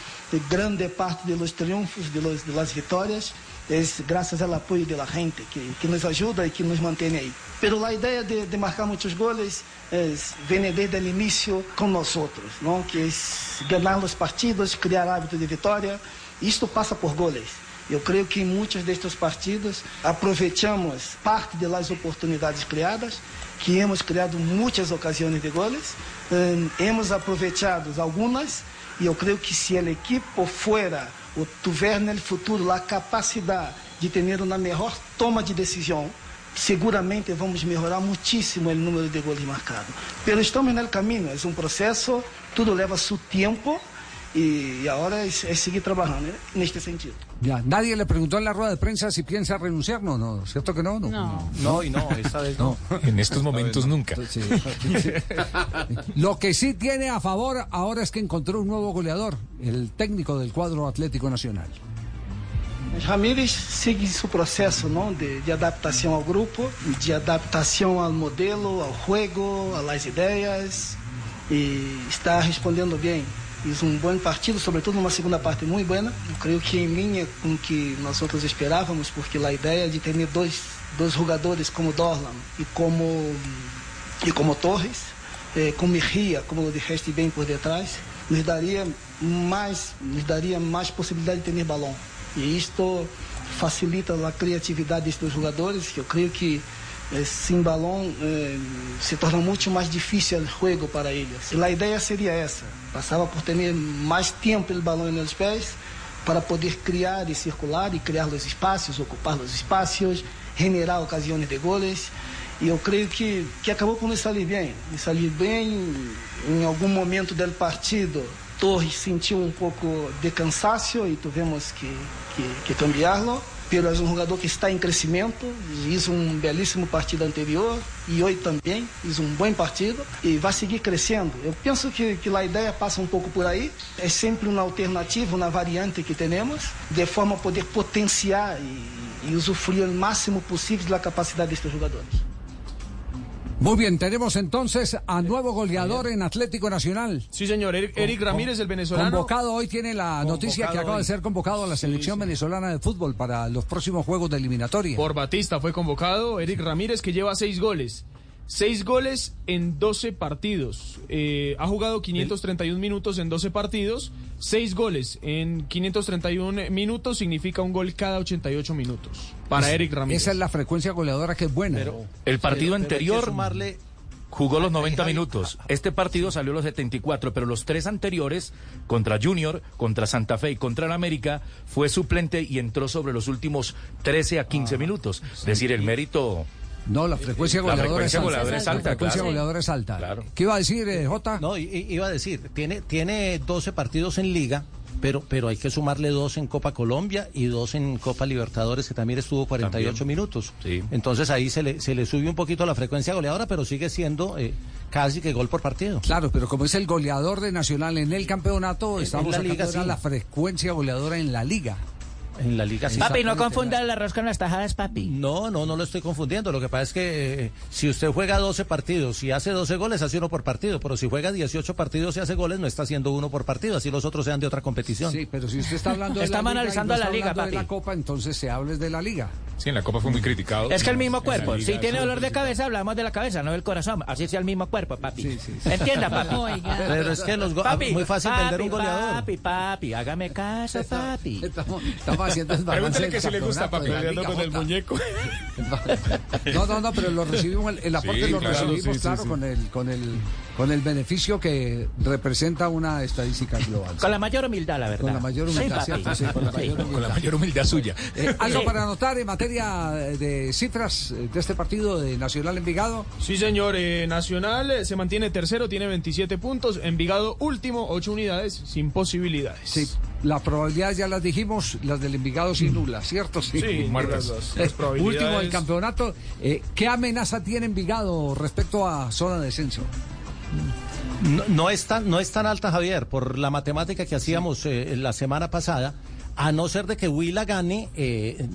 grande parte dos triunfos, las vitórias, é graças ao apoio da gente, que, que nos ajuda e que nos mantém aí. Pero a ideia de, de marcar muitos goles é, vem desde o início com nós outros, não? Que é ganhar os partidos, criar hábito de vitória. Isto passa por goles. Eu creio que em muitos destes partidos aproveitamos parte das oportunidades criadas, que hemos criado muitas ocasiões de goles, eh, hemos aproveitado algumas, e eu creio que se a equipe fuera ou tiver no futuro a capacidade de ter uma melhor toma de decisão, seguramente vamos melhorar muitíssimo o número de goles marcados. Pero estamos no caminho, é um processo, tudo leva seu tempo, e agora é, é seguir trabalhando né, neste sentido. Ya, nadie le preguntó en la rueda de prensa si piensa renunciar, no, no, ¿cierto que no? No. No. No, y no, esta vez no. En estos momentos nunca. Sí. Lo que sí tiene a favor ahora es que encontró un nuevo goleador, el técnico del cuadro Atlético Nacional. Ramírez segue seu processo não, de, de adaptação ao grupo, de adaptação ao modelo, ao jogo, às ideias, e está respondendo bem. Fiz um bom partido, sobretudo numa segunda parte muito boa. Eu creio que em linha com o que nós outros esperávamos, porque a ideia de ter dois, dois jogadores como Dorlan e como, e como Torres, eh, com Mejia, como o de resto bem por detrás, nos daria mais, nos daria mais possibilidade de ter balão. E isto facilita a criatividade dos jogadores, que eu creio que eh, sem balão eh, se torna muito mais difícil o jogo para eles. E a ideia seria essa, passava por ter mais tempo o balão nos pés para poder criar e circular e criar os espaços, ocupar os espaços, generar ocasiões de goles E eu creio que, que acabou por nos sair bem. Nos sair bem em algum momento do partido. Torres sentiu um pouco de cansaço e tivemos que, que, que cambiá-lo. Pero é um jogador que está em crescimento, fez um belíssimo partido anterior e hoje também fez um bom partido e vai seguir crescendo. Eu penso que, que a ideia passa um pouco por aí, é sempre uma alternativa, uma variante que temos, de forma a poder potenciar e, e usufruir o máximo possível da capacidade destes jogadores. Muy bien, tenemos entonces a nuevo goleador en Atlético Nacional. Sí, señor, Eric, Eric Ramírez, el venezolano. Convocado hoy tiene la noticia que acaba de ser convocado a la selección venezolana de fútbol para los próximos juegos de eliminatoria. Por Batista fue convocado Eric Ramírez, que lleva seis goles. Seis goles en 12 partidos. Eh, ha jugado 531 minutos en 12 partidos. Seis goles en 531 minutos significa un gol cada 88 minutos. Para Es- Eric Ramírez. Esa es la frecuencia goleadora que es buena. El partido Pero- pero hay que anterior sumarle- jugó los 90 Javi, minutos. Este partido salió a los 74, pero los tres anteriores, contra Junior, contra Santa Fe y contra el América, fue suplente y entró sobre los últimos 13 a 15 minutos. Es decir, el mérito... No, la frecuencia La goleadora frecuencia es alta. goleadora es alta, La frecuencia claro. goleadora es alta. Claro. ¿Qué iba a decir, eh, Jota? No, iba a decir, tiene, tiene 12 partidos en liga, pero, pero hay que sumarle dos en Copa Colombia y dos en Copa Libertadores, que también estuvo 48 También. minutos. Sí. Entonces ahí se le, se le sube un poquito la frecuencia goleadora, pero sigue siendo eh, casi que gol por partido. Claro, pero como es el goleador de Nacional en el campeonato, En- estamos en la liga, sí. la frecuencia goleadora en la liga. En la liga sí. Papi, no confunda el arroz con las tajadas, papi. No, no, no lo estoy confundiendo. Lo que pasa es que eh, si usted juega 12 partidos y hace 12 goles, hace uno por partido. Pero si juega 18 partidos y hace goles, no está haciendo uno por partido. Así los otros sean de otra competición. Sí, pero si usted está hablando de <laughs> Estamos la liga y analizando no la está liga, hablando de la papi. Copa, entonces se hable de la liga. Sí, en la Copa fue muy criticado. Es que el mismo la cuerpo. Liga Si tiene dolor de cabeza, hablamos de la cabeza, no del corazón. Así sea el mismo cuerpo, papi. Entienda, <laughs> papi. Oiga. Pero es que los Papi, muy fácil papi, vender un goleador. Papi, papi, hágame caso, papi. Estamos, estamos haciendo Pregúntale que si le gusta, campeonato papi, de la peleando Liga con el muñeco. <laughs> No, no, no, pero lo recibimos, el, el aporte Sí, lo claro, recibimos, sí, claro, sí. con el, con el, con el beneficio que representa una estadística global. Con la mayor humildad, la verdad. Con la mayor humildad, Sí. ¿cierto? Sí, con la mayor Con la humildad. mayor humildad suya. Eh, ¿Algo Sí. para anotar en materia de cifras de este partido de Nacional Envigado? Sí, señor. eh, Nacional eh, se mantiene tercero, tiene 27 puntos. Envigado último, 8 unidades, sin posibilidades. Sí, la probabilidad ya las dijimos, las del Envigado sin nulas, ¿cierto? Sí, muertas. las- las probabilidades- Último del campeonato. Eh, ¿Qué amenaza tiene Envigado respecto a zona de descenso? No, no es tan, no es tan alta, Javier, por la matemática que hacíamos eh, la semana pasada, a no ser de que Huila gane eh,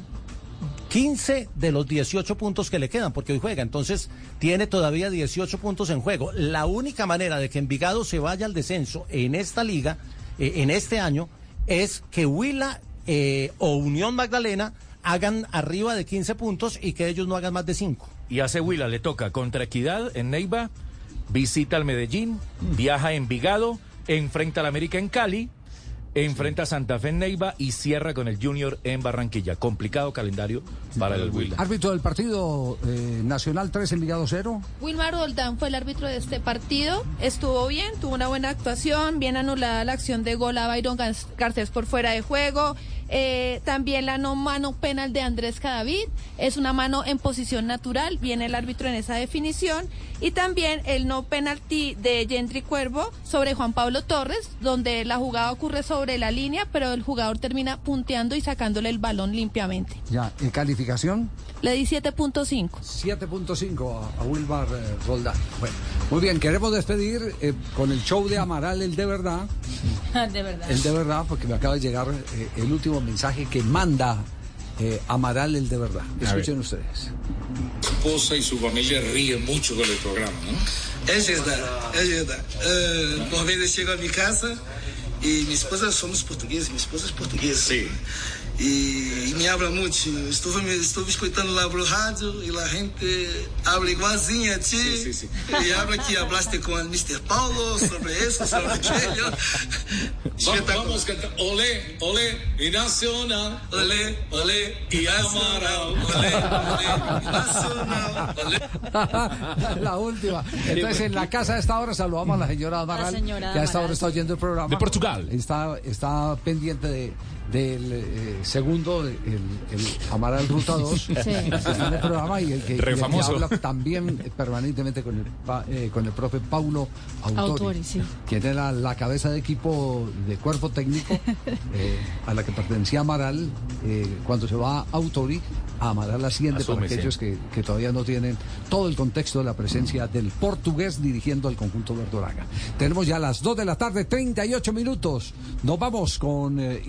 15 de los 18 puntos que le quedan, porque hoy juega. Entonces, tiene todavía 18 puntos en juego. La única manera de que Envigado se vaya al descenso en esta liga, eh, en este año, es que Huila eh, o Unión Magdalena hagan arriba de 15 puntos y que ellos no hagan más de 5. Y hace Huila, le toca contra Equidad en Neiva, visita al Medellín, viaja a Envigado, enfrenta al América en Cali, enfrenta a Santa Fe en Neiva y cierra con el Junior en Barranquilla. Complicado calendario para el Huila. Árbitro del partido eh, Nacional 3, Envigado 0. Wilmar Roldán fue el árbitro de este partido. Estuvo bien, tuvo una buena actuación, bien anulada la acción de gol a Byron Gar- Garcés por fuera de juego. Eh, también la no mano penal de Andrés Cadavid. Es una mano en posición natural, viene el árbitro en esa definición. Y también el no penalti de Gentry Cuervo sobre Juan Pablo Torres, donde la jugada ocurre sobre la línea, pero el jugador termina punteando y sacándole el balón limpiamente. Ya, en calificación, Le di 7.5. 7.5 a, a Wilmar eh, Roldán. Bueno, muy bien, queremos despedir eh, con el show de Amaral, el de verdad. <laughs> de verdad. El de verdad, porque me acaba de llegar eh, el último mensaje que manda eh, Amaral, el de verdad. Escuchen ustedes. esposa y su familia ríen mucho con el programa, ¿no? É verdade, é verdade. Uh, por vezes chego a minha casa e minha esposa somos portugueses, minha esposa é portuguesa. Sim. E, e me habla muito. Estou, me- estou escutando lá pelo rádio e a gente habla igualzinho a ti. Sim, sim, sim. E habla que hablaste com o Mr. Paulo sobre isso, sobre <laughs> aquilo. Vamos, vamos cantar Olé, olé y nacional. Olé, olé y Amaral. Olé, olé y nacional. Olé. <laughs> la última. Entonces, en la casa a esta hora saludamos a la señora Amaral, señora que a esta hora Amaral. está oyendo el programa. De Portugal. Portugal. Está, está pendiente de, del eh, segundo, el, el Amaral <laughs> Ruta 2, Sí. en el programa y el que, Re y el que famoso. habla también permanentemente con el, eh, con el profe Paulo Autori, Autori, sí. quien era la cabeza de equipo de cuerpo técnico <laughs> eh, a la que pertenecía Amaral. eh, cuando se va Autori, Amaral asciende Asume, para sí. aquellos que, que todavía no tienen todo el contexto de la presencia del portugués dirigiendo al conjunto verdolaga. Tenemos ya las 2 de la tarde, 38 minutos. Nos vamos con eh,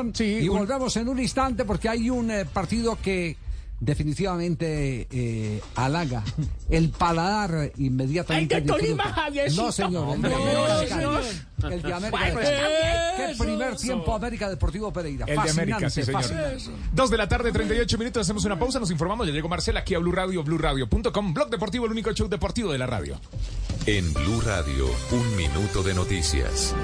información y volvemos en un instante porque hay un eh, partido que definitivamente eh, halaga el paladar inmediatamente. Ay, de Tolima. Javiercito. No, señor. El de No, América. Cali. El de América Bueno. Qué primer tiempo América Deportivo Pereira. El de América, sí, señor. fascinante. Dos de la tarde, 38 minutos. Hacemos una pausa, nos informamos. Ya llegó Marcela aquí a Blue Radio, BlueRadio.com. Blog Deportivo, el único show deportivo de la radio. En Blue Radio, un minuto de noticias.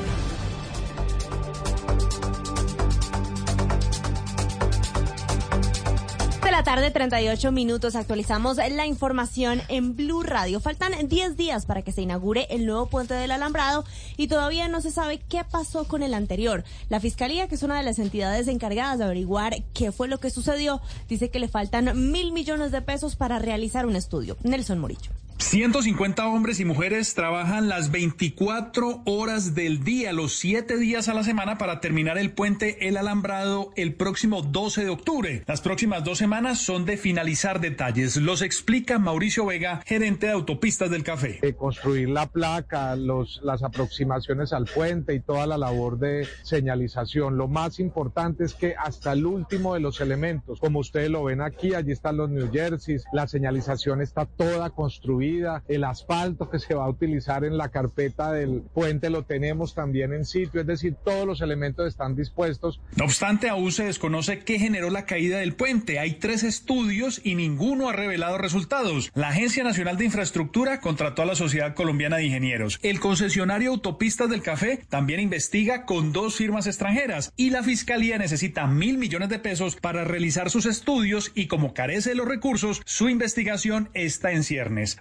La tarde, 38 minutos. Actualizamos la información en Blue Radio. Faltan 10 días para que se inaugure el nuevo puente del Alambrado y todavía no se sabe qué pasó con el anterior. La Fiscalía, que es una de las entidades encargadas de averiguar qué fue lo que sucedió, dice que le faltan mil millones de pesos para realizar un estudio. Nelson Morillo. 150 hombres y mujeres trabajan las 24 horas del día, los 7 días a la semana para terminar el puente El Alambrado el próximo 12 de octubre. Las próximas dos semanas son de finalizar detalles. Los explica Mauricio Vega, gerente de autopistas del café. de construir la placa, las aproximaciones al puente y toda la labor de señalización. Lo más importante es que hasta el último de los elementos, como ustedes lo ven aquí, allí están los New Jerseys, la señalización está toda construida, el asfalto que se va a utilizar en la carpeta del puente lo tenemos también en sitio, es decir, todos los elementos están dispuestos. No obstante, aún se desconoce qué generó la caída del puente. Hay tres estudios y ninguno ha revelado resultados. La Agencia Nacional de Infraestructura contrató a la Sociedad Colombiana de Ingenieros. El concesionario Autopistas del Café también investiga con dos firmas extranjeras y la Fiscalía necesita mil millones de pesos para realizar sus estudios y como carece de los recursos, su investigación está en ciernes.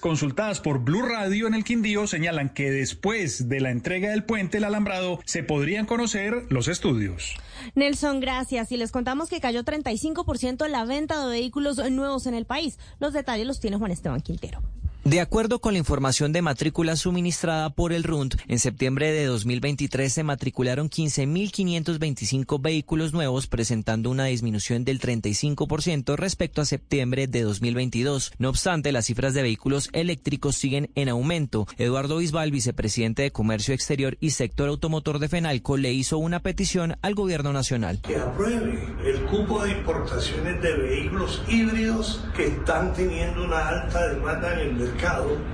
Consultadas por Blue Radio en el Quindío señalan que después de la entrega del puente El Alambrado se podrían conocer los estudios. Nelson, gracias. Y les contamos que cayó 35% la venta de vehículos nuevos en el país. Los detalles los tiene Juan Esteban Quintero. De acuerdo con la información de matrícula suministrada por el RUND, en septiembre de 2023 se matricularon 15.525 vehículos nuevos, presentando una disminución del 35% respecto a septiembre de 2022. No obstante, las cifras de vehículos eléctricos siguen en aumento. Eduardo Bisbal, vicepresidente de Comercio Exterior y Sector Automotor de FENALCO, le hizo una petición al gobierno nacional. que apruebe el cupo de importaciones de vehículos híbridos que están teniendo una alta demanda en el mercado,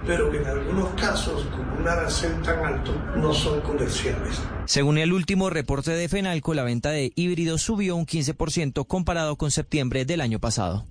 pero que en algunos casos, con un arancel tan alto, no son comerciales. Según el último reporte de FENALCO, la venta de híbridos subió un 15% comparado con septiembre del año pasado.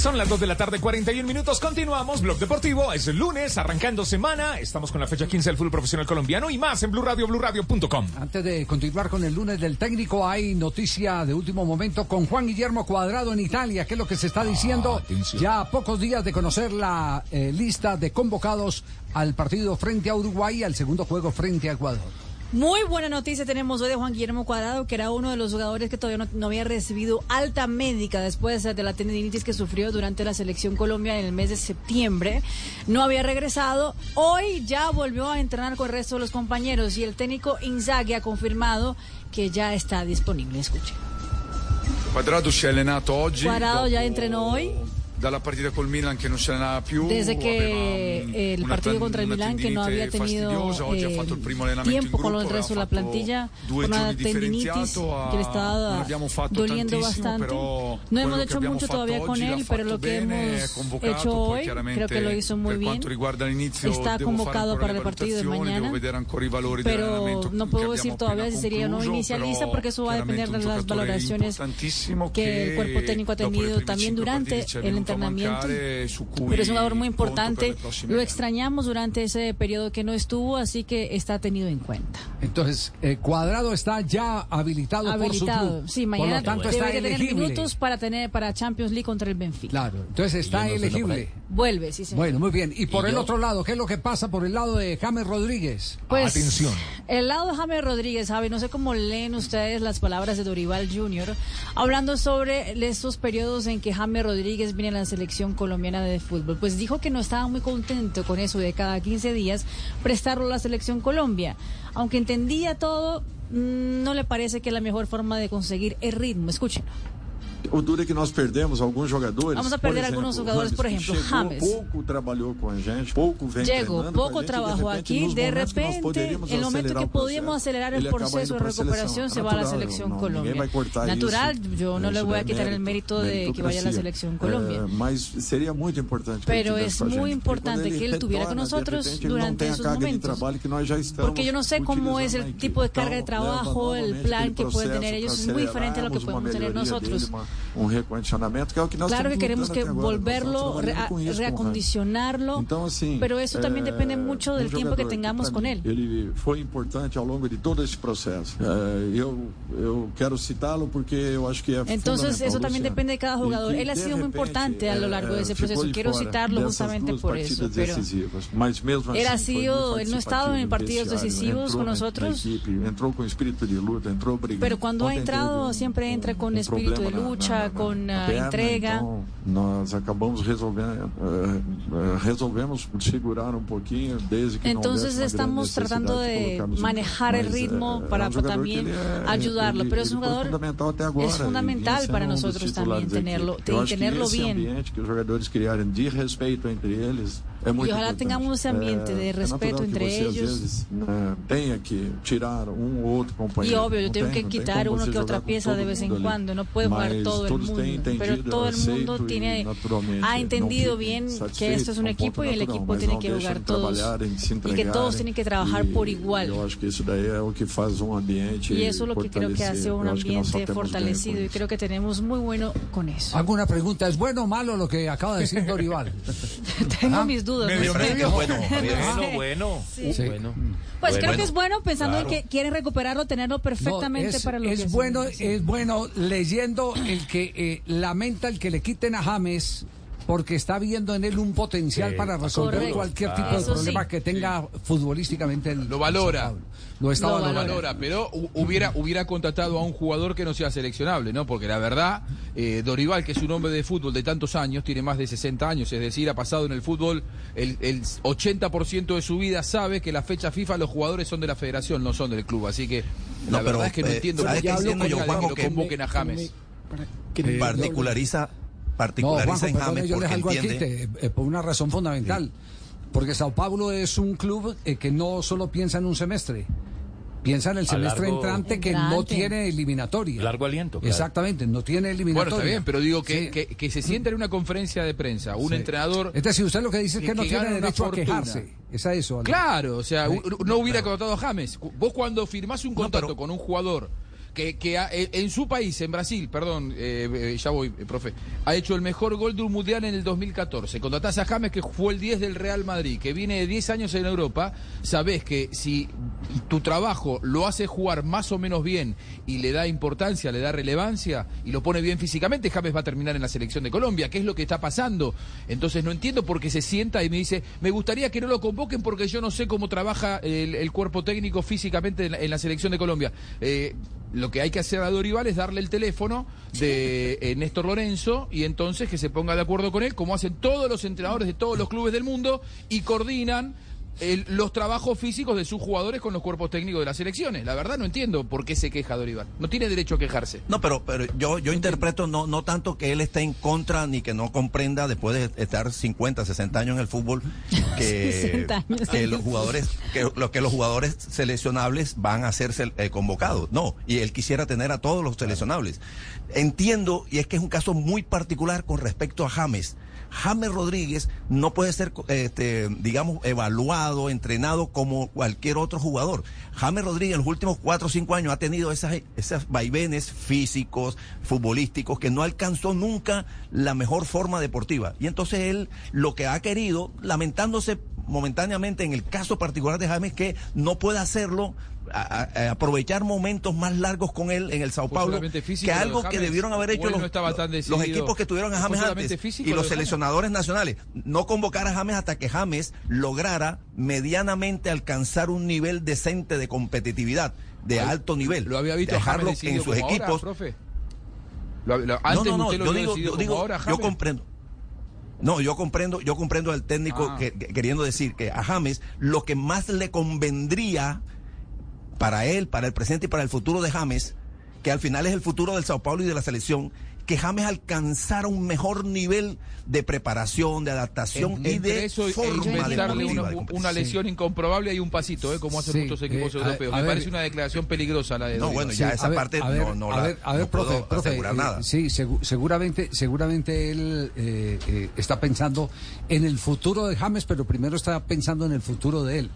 Son las 2 de la tarde, 41 minutos. Continuamos. Blog Deportivo. Es el lunes, arrancando semana. Estamos con la fecha 15 del fútbol profesional colombiano y más en Blue Radio, BlueRadio.com. Antes de continuar con el lunes del técnico, hay noticia de último momento con Juan Guillermo Cuadrado en Italia. ¿Qué es lo que se está diciendo? ya a pocos días de conocer la eh, lista de convocados al partido frente a Uruguay y al segundo juego frente a Ecuador. Muy buena noticia tenemos hoy de Juan Guillermo Cuadrado, que era uno de los jugadores que todavía no, no había recibido alta médica después de la tendinitis que sufrió durante la selección Colombia en el mes de septiembre. No había regresado. Hoy ya volvió a entrenar con el resto de los compañeros y el técnico Inzaghi ha confirmado que ya está disponible. Escuche. Quadrado si è allenato oggi. Cuadrado ya entrenó hoy. Dalla partita col Milan che non si allenava più. Desde aveva, que mm, el una partido ten- contra el una Milán, que no había tendinite tenido fastidiosa, oggi ha eh, fatto il primo allenamento in tiempo con el resto de la aveva fatto plantilla, due con una tendinitis que le non fatto doliendo bastante. No hemos che hecho mucho todavía con él, pero lo que hemos hecho hoy creo que lo hizo muy bien. Está convocado para el partido de mañana, pero no che puedo decir todavía si sería o no inicialista porque eso va a depender de las valoraciones que el cuerpo técnico ha tenido también durante el entrenamiento. Cui Pero es un jugador muy importante. Lo extrañamos durante ese periodo que no estuvo, así que está tenido en cuenta. Entonces, eh, Cuadrado está ya habilitado, por su Habilitado. club. Sí, Por mañana lo tanto, está tener elegible. minutos para tener para Champions League contra el Benfica. Claro, entonces está no por elegible. Vuelve, sí, señor. Bueno, muy bien. Y por Y el yo- otro lado, ¿qué es lo que pasa por el lado de James Rodríguez? Pues, El lado de James Rodríguez, Javi, no sé cómo leen ustedes las palabras de Dorival Jr., hablando sobre estos periodos en que James Rodríguez viene a la selección colombiana de fútbol. Pues dijo que no estaba muy contento con eso de cada 15 días prestarlo a la selección Colombia. Aunque entendía todo, mm, no le parece que la mejor forma de conseguir el ritmo. Escuchen. O duro é que nós perdemos alguns jogadores. Vamos a por perder exemplo, algunos jugadores, por Rames, que ejemplo, chegou, James. Pouco trabalhou com a gente, pouco vem a gente, e, trabajó de repente, aquí, nos de repente, el momento que podíamos acelerar el proceso de recuperación, se va a la natural, selección não, Colombia. Natural, isso. yo no le voy a quitar el mérito de que vaya a la selección Colombia. É, mas seria muito importante Pero es muy importante que él estuviera con nosotros durante esos momentos. Porque yo no sé cómo es el tipo de carga de trabajo, el plan que pueden tener ellos es muy diferente a lo que podemos tener nosotros. Um recondicionamento, que é o que nós Claro que queremos lutando que agora. Nós volverlo, com isso, com Ramos. reacondicionarlo, Então, assim, pero eso también é, depende mucho del um tiempo que jogador tengamos con mim, él. Ele foi importante ao longo de todo esse processo. É, eu, eu quero citá-lo porque eu acho que é eso también Luciano. depende de cada E jugador. que, Él ha sido muy repente, importante a lo largo de é, ese ficou proceso. de Quiero fora citarlo justamente por Pero decisivas. Mas mesmo assim, muito sido, no ha estado en participativo no partidos decisivos na equipe, entrou com espírito de luta, entrou brigando. Pero cuando ha entrado, siempre entra con um espíritu de na- lucha, na- na- con na ah, perna, entrega. Então, nós acabamos resolvendo, eh, eh, resolvemos segurar um pouquinho desde que não Entonces houvesse uma grande estamos necessidade tratando de colocarmos em manejar el campo. Mas, ritmo eh, para é um jogador también que ele é- ayudarlo. ele- Pero es ele un foi jugador fundamental até agora, es e fundamental vinha para sendo um dos nosotros titulares también da tenerlo, equipe. Eu acho que tenerlo esse bien. ambiente que os jogadores criarem de respeito entre eles é muito Y ojalá importante. tengamos ese ambiente de É- é respeto natural entre que você, ellos. Às vezes, né, tenha que tirar um ou outro Y companheiro. obvio, yo Não tengo tem- que não quitar você que pieza todo de vez en mundo ali. cuando. No puede jugar todo el mundo. Pero todo el mundo e, tiene, ha não entendido bien que esto es un é um equipo y el equipo tiene não que jugar todos. Y que todos tienen que trabajar e por igual. Eu acho que isso daí é o que faz um ambiente Y eso es lo que creo que hace un. Eu ambiente fortalecido y isso. creo que tenemos muy bueno con eso. ¿Alguna pregunta? ¿Es bueno o malo lo que acaba de decir <laughs> Dorival? <laughs> <laughs> Tengo mis dudas. Medio, Bueno, <laughs> bueno. Sí. Sí. Bueno. Pues creo que es bueno pensando Claro. en que quieren recuperarlo, tenerlo perfectamente No, es, para lo es que bueno, son. Es bueno leyendo el que eh, lamenta el que le quiten a James porque está viendo en él un potencial Sí, para resolver correcto. cualquier tipo Claro. de problema sí. que tenga futbolísticamente el Lo valora. Lo está valorando. valora, pero hu- hubiera, hubiera contratado a un jugador que no sea seleccionable, ¿no? Porque la verdad, eh, Dorival, que es un hombre de fútbol de tantos años, tiene más de 60 años, es decir, ha pasado en el fútbol el, el 80% de su vida, sabe que la fecha FIFA los jugadores son de la federación, no son del club. Así que la No, verdad pero, es que no eh, entiendo ¿sabes por qué yo, que convoquen a James. Eh, particulariza, No, particulariza Juanjo, en perdone, James yo les porque algo aquí entiende. te- eh, por una razón fundamental. Porque Sao Paulo es un club eh, que no solo piensa en un semestre. Piensa en el semestre largo- entrante que no tiene eliminatoria. Largo aliento. claro. Exactamente, no tiene eliminatoria. Bueno, está bien, pero digo que, Sí. que, que se sienta en una conferencia de prensa un Sí. entrenador. Es decir, usted lo que dice es que, no tiene derecho a quejarse. Es a eso. Aldo. Claro, o sea, Sí. u- no hubiera contratado a James. Vos cuando firmás un contrato con un jugador que, que ha- eh, en su país, en Brasil, perdón, eh, eh, ya voy, eh, profe, ha hecho el mejor gol de un mundial en el 2014. Contratás a James, que fue el 10 del Real Madrid, que viene de 10 años en Europa, sabés que si tu trabajo lo hace jugar más o menos bien y le da importancia, le da relevancia y lo pone bien físicamente, James va a terminar en la selección de Colombia. ¿Qué es lo que está pasando? Entonces no entiendo por qué se sienta y me dice, me gustaría que no lo convoquen porque yo no sé cómo trabaja el, el cuerpo técnico físicamente en la, en la selección de Colombia. Eh, lo que hay que hacer a Dorival es darle el teléfono de eh, Néstor Lorenzo y entonces que se ponga de acuerdo con él, como hacen todos los entrenadores de todos los clubes del mundo y coordinan el- los trabajos físicos de sus jugadores con los cuerpos técnicos de las selecciones. La verdad no entiendo por qué se queja Dorival. No tiene derecho a quejarse. No, pero, pero yo, yo interpreto no, no tanto que él esté en contra ni que no comprenda después de estar 50, 60 años en el fútbol <laughs> que, 60 años. que los jugadores que, lo, que los jugadores seleccionables van a ser eh, convocados. No, y él quisiera tener a todos los seleccionables. Entiendo y es que es un caso muy particular con respecto a James James Rodríguez no puede ser, este, digamos, evaluado, entrenado como cualquier otro jugador. James Rodríguez en los últimos cuatro o cinco años ha tenido esas, esas vaivenes físicos, futbolísticos, que no alcanzó nunca la mejor forma deportiva. Y entonces él lo que ha querido, lamentándose momentáneamente en el caso particular de James, que no puede hacerlo a- a- aprovechar momentos más largos con él en el Sao ¿Fue Paulo, físico que algo que debieron haber ¿O hecho no los, equipos que tuvieron a ¿Fue James antes físico y lo los James? seleccionadores nacionales, no convocar a James hasta que James lograra medianamente alcanzar un nivel decente de competitividad, de Ay, alto nivel. ¿Lo había visto dejarlo en sus ahora, equipos. profe? Lo- lo- no, antes no, no, lo yo digo, digo, ahora, yo comprendo. No, yo comprendo, yo comprendo al técnico Ah. que, que- queriendo decir que a James lo que más le convendría para él, para el presente y para el futuro de James, que al final es el futuro del Sao Paulo y de la selección, que James alcanzara un mejor nivel de preparación, de adaptación y de eso e forma inventarle deportiva una, de una lesión incomprobable hay un pasito, ¿eh? como hacen Sí, muchos equipos eh, a- europeos. a Me ver- parece una declaración peligrosa la de No, bueno, ya esa parte a ver, no, no a la- ver, a ver, no puedo profe, profe, asegurar eh, nada. Sí, segu- seguramente, seguramente él eh, eh, está pensando en el futuro de James, pero primero está pensando en el futuro de él.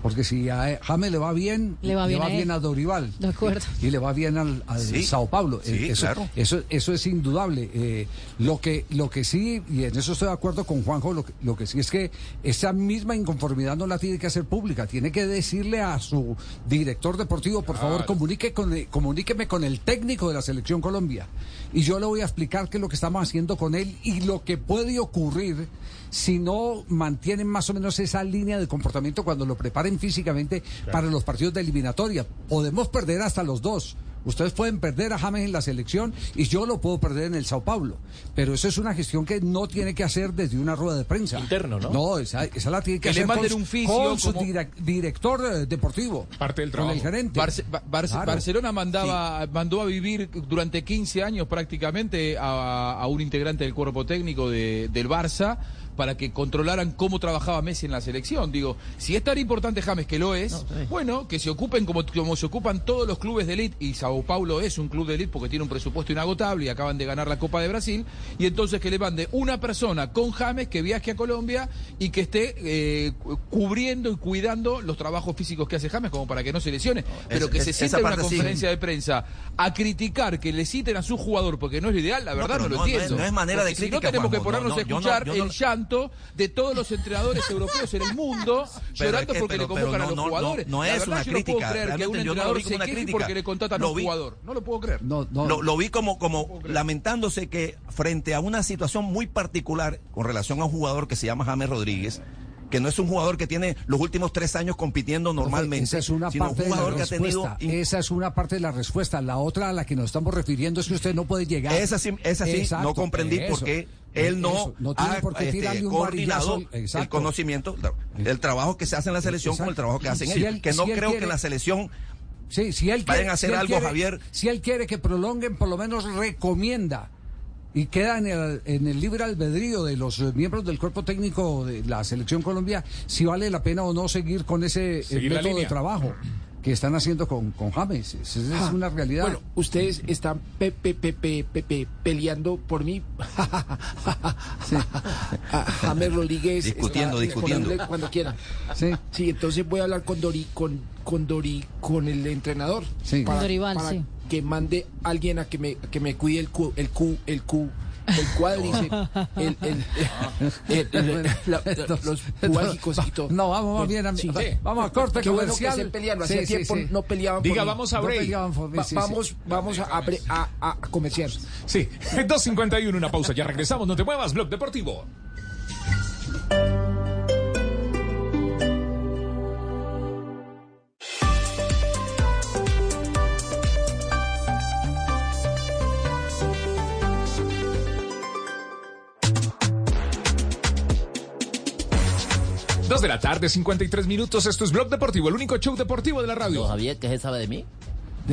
Porque si a James le va bien, Le va bien a Dorival. De acuerdo. Y le va bien al, al Sí. Sao Paulo. Sí, Eh, eso, claro. eso, eso es indudable. Eh, lo, que, lo que sí, y en eso estoy de acuerdo con Juanjo, lo que, lo que sí es que esa misma inconformidad no la tiene que hacer pública. Tiene que decirle a su director deportivo, por favor, comunique con, el- comuníqueme con el técnico de la Selección Colombia. Y yo le voy a explicar qué es lo que estamos haciendo con él y lo que puede ocurrir si no mantienen más o menos esa línea de comportamiento cuando lo preparen físicamente para los partidos de eliminatoria. Podemos perder hasta los dos. Ustedes pueden perder a James en la selección y yo lo puedo perder en el Sao Paulo. Pero eso es una gestión que no tiene que hacer desde una rueda de prensa. Interno, ¿no? No, esa, esa la tiene que, hacer con, un fisio con su como- director eh, deportivo. Parte del Con trabajo. el gerente. Barce- Claro. Barcelona mandaba, mandó a vivir durante 15 años prácticamente a, a un integrante del cuerpo técnico de- del Barça para que controlaran cómo trabajaba Messi en la selección. Digo, si es tan importante James que lo es, bueno, que se ocupen como, como se ocupan todos los clubes de élite, y Sao Paulo es un club de élite porque tiene un presupuesto inagotable y acaban de ganar la Copa de Brasil, y entonces que le mande una persona con James que viaje a Colombia y que esté eh, cu- cubriendo y cuidando los trabajos físicos que hace James como para que no se lesione, pero que es- se esa sienta en una sí. conferencia de prensa a criticar que le citen a su jugador porque no es lo ideal, la verdad no, lo no, no es- entiendo. no es manera de Porque si crítica, no tenemos que ponernos no, a escuchar el llanto de todos los entrenadores europeos en el mundo <laughs> Pero llorando es que- porque pero- le convocan pero a los no, no, jugadores. no La es verdad, una yo no puedo crítica, creer que un realmente yo no lo entrenador vi como se una queje crítica. porque le contratan a un jugador. No lo puedo creer. No, no, Lo, lo vi como, como lamentándose que frente a una situación muy particular con relación a un jugador que se llama James Rodríguez, que no es un jugador que tiene los últimos tres años compitiendo normalmente, Esa es una sino un parte de la jugador que ha tenido... respuesta. Esa es una parte de la respuesta. La otra a la que nos estamos refiriendo es que usted no puede llegar. Esa sí, esa sí Exacto, no comprendí por qué él no, Eso, no tiene ha por qué este, un coordinado el conocimiento, el trabajo que se hace en la selección con el trabajo que hacen Si ellos. él- que no si creo que quiere- en la selección Sí, si él vayan quiere, a hacer si él algo, quiere- Javier. Si él quiere que prolonguen, por lo menos recomienda. Y queda en el, en el libre albedrío de los miembros del cuerpo técnico de la Selección Colombia si vale la pena o no seguir con ese Seguir método de trabajo que están haciendo con, con James. Esa es Ah, una realidad. Bueno, ustedes están pe- pe- pe- pe- pe- pe- peleando por mí. Ah, James Rodríguez. Discutiendo, está discutiendo. Cuando quiera. Sí. Sí, entonces voy a hablar con Dori, con, con Dori, con el entrenador. Sí. Con Dorival, para sí. que mande a alguien a que me, que me cuide el cu, el cu, el cu, el cuádriceps, <laughs> el, el, el- el- la- <laughs> los cuádricos y todo. No, vamos más bien a, Sí. vamos a corte Qué bueno que estén peleando. Sí, tiempo sí. no peleaban Diga, por vamos a No break. peleaban por mí, Va- vamos, vamos a, a, a, a comercial. Sí, 2.51, una pausa. Ya regresamos. No te muevas, Blog Deportivo. Dos de la tarde, 53 minutos. Esto es Blog Deportivo, el único show deportivo de la radio. ¿qué se sabe de mí?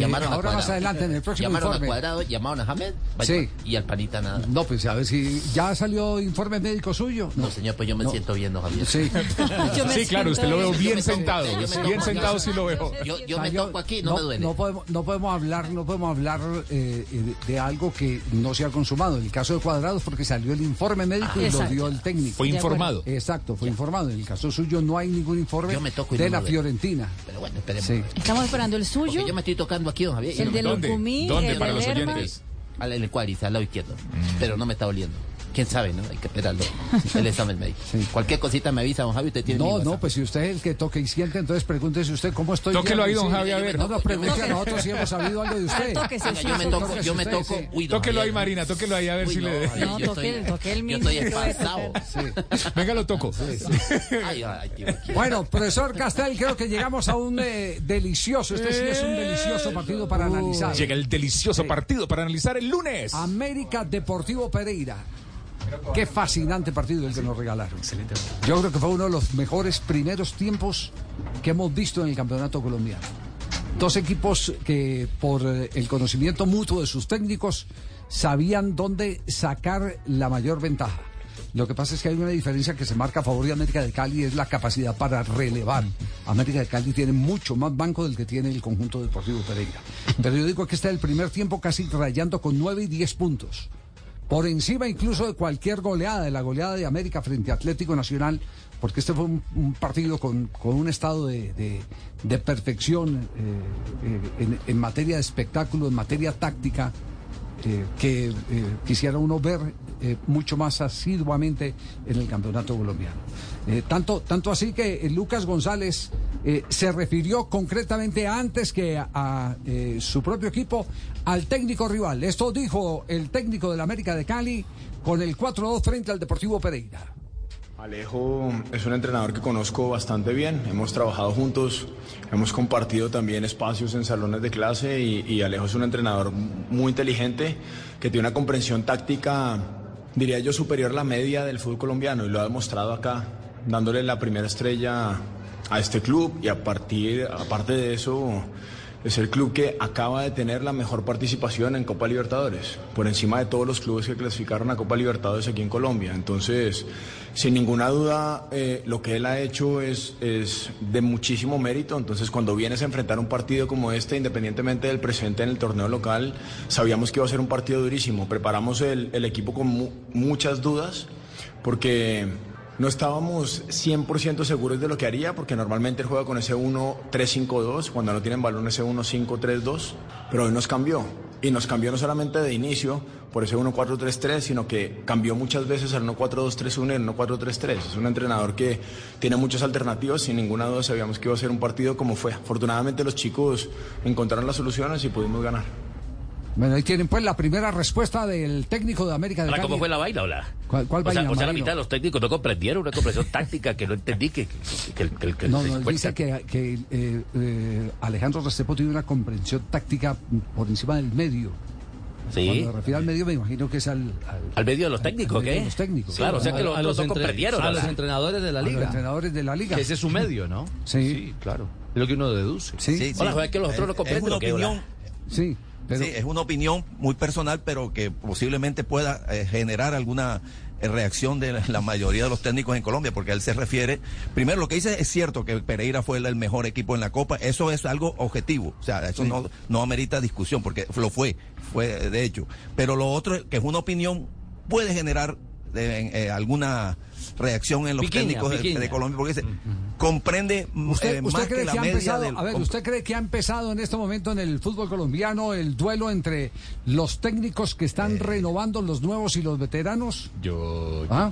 Llamaron a ahora más Cuadrado. adelante, en el próximo Llamaron informe. a Cuadrado, llamaron a vaya, Sí. y al panita nada. No, pues a ver si ya salió informe médico suyo. No, señor, pues yo me No. siento bien, ¿no, Javier? Sí. <laughs> Sí, claro, usted lo veo bien sentado. yo me toco- Bien sentado sí lo veo. Yo, yo me toco aquí, no, me duele. No podemos, no podemos hablar, no podemos hablar eh, de, de algo que no se ha consumado. En el caso de Cuadrados, porque salió el informe médico Ah, y exacto. lo dio el técnico. Fue informado. Exacto, fue informado. En el caso suyo no hay ningún informe Yo me toco y de no la. Fiorentina. Pero bueno, esperemos. Sí. Estamos esperando el suyo. Porque yo me estoy tocando aquí, don Javier. El de toca. Lucumí, ¿Dónde? el Para de los Lerma. oyentes. Al- En el al lado izquierdo. Pero no me está doliendo. ¿Quién sabe, no? Hay que esperarlo. <laughs> El examen médico. Cualquier cosita me avisa, don Javi, usted tiene No, no, pues si usted es el que toca y siente, entonces pregúntese usted cómo estoy. Tóquelo ahí, don sí. Javi, a ver. No nos pregunte a Toque. nosotros si hemos sabido algo de usted. Tóquese, Venga, sí, yo me sí, toco, yo me toco. sí. Uy, Tóquelo ahí. Marina, tóquelo ahí a ver Uy, si no, le... No, yo toque- estoy- toque el Yo mismo, estoy puede espantado. Venga, lo toco. Ay, ay, tío, aquí. Bueno, profesor Castel, creo que llegamos a un eh, delicioso, este sí es un delicioso partido para analizar. Llega el delicioso partido para analizar el lunes. América Deportivo Pereira. Qué fascinante partido el que nos regalaron. Yo creo que fue uno de los mejores primeros tiempos que hemos visto en el campeonato colombiano. Dos equipos que por eh, el conocimiento mutuo de sus técnicos sabían dónde sacar la mayor ventaja. Lo que pasa es que hay una diferencia que se marca a favor de América de Cali, es la capacidad para relevar. América de Cali tiene mucho más banco del que tiene el conjunto deportivo Pereira. Pero yo digo que está el primer tiempo casi rayando con 9 y 10 puntos. Por encima incluso de cualquier goleada, de la goleada de América frente a Atlético Nacional, porque este fue un, partido con, con un estado de, de- perfección eh, eh, en, materia de espectáculo, en materia táctica, eh, que quisiera uno ver eh, mucho más asiduamente en el campeonato colombiano. Eh, tanto, tanto así que eh, Lucas González se refirió concretamente antes que a, su propio equipo al técnico rival. Esto dijo el técnico del América de Cali con el 4-2 frente al Deportivo Pereira. Alejo es un entrenador que conozco bastante bien, hemos trabajado juntos, hemos compartido también espacios en salones de clase y Alejo es un entrenador muy inteligente que tiene una comprensión táctica, diría yo, superior a la media del fútbol colombiano y lo ha demostrado acá, dándole la primera estrella a este club y a partir, aparte de eso, es el club que acaba de tener la mejor participación en Copa Libertadores, por encima de todos los clubes que clasificaron a Copa Libertadores aquí en Colombia. Entonces, sin ninguna duda, eh, lo que él ha hecho es, es de muchísimo mérito. Entonces, cuando vienes a enfrentar un partido como este, independientemente del presente en el torneo local, sabíamos que iba a ser un partido durísimo. Preparamos el, el equipo con mu- muchas dudas, porque no estábamos 100% seguros de lo que haría, porque normalmente él juega con ese 1-3-5-2, cuando no tienen balón ese 1-5-3-2, pero hoy nos cambió. Y nos cambió no solamente de inicio por ese 1-4-3-3, sino que cambió muchas veces al 1-4-2-3-1 y al 1-4-3-3. Es un entrenador que tiene muchas alternativas, sin ninguna duda sabíamos que iba a ser un partido como fue. Afortunadamente los chicos encontraron las soluciones y pudimos ganar. Bueno, ahí tienen pues la primera respuesta del técnico de América de Hola, Cali. ¿cómo fue la vaina? Hola. ¿Cuál, cuál o sea, vaina, o sea, la mitad de los técnicos no comprendieron una comprensión <laughs> táctica que no entendí que, que, que, que- que No, no, dice que, que, eh, eh, Alejandro Restrepo tiene una comprensión táctica por encima del medio. Sí. Cuando me refiero al medio, me imagino que es al, al, ¿Al medio de los técnicos, al medio qué? de los técnicos. Claro, o sea que los a los no entre- comprendieron. a los ¿verdad? entrenadores de la a los liga. entrenadores de la liga. Que ese es su medio, ¿no? Sí. claro. Es lo que uno deduce. Sí. Hola, joder, que los otros no Es- comprenden Es una opinión. Sí, pero Sí, es una opinión muy personal, pero que posiblemente pueda eh, generar alguna eh, reacción de la, mayoría de los técnicos en Colombia, porque él se refiere, primero lo que dice es cierto que Pereira fue el, el mejor equipo en la Copa, eso es algo objetivo, o sea, eso no, no amerita discusión, porque lo fue, fue de hecho, pero lo otro, que es una opinión, puede generar eh, eh, alguna reacción en los Piquiña, técnicos de, piquiña. de Colombia, porque dice, comprende mm, ¿Usted, eh, usted más cree que la que, ha media empezado, del... a ver, ¿usted cree que ha empezado en este momento en el fútbol colombiano el duelo entre los técnicos que están Eh. renovando los nuevos y los veteranos? Yo. ¿Ah?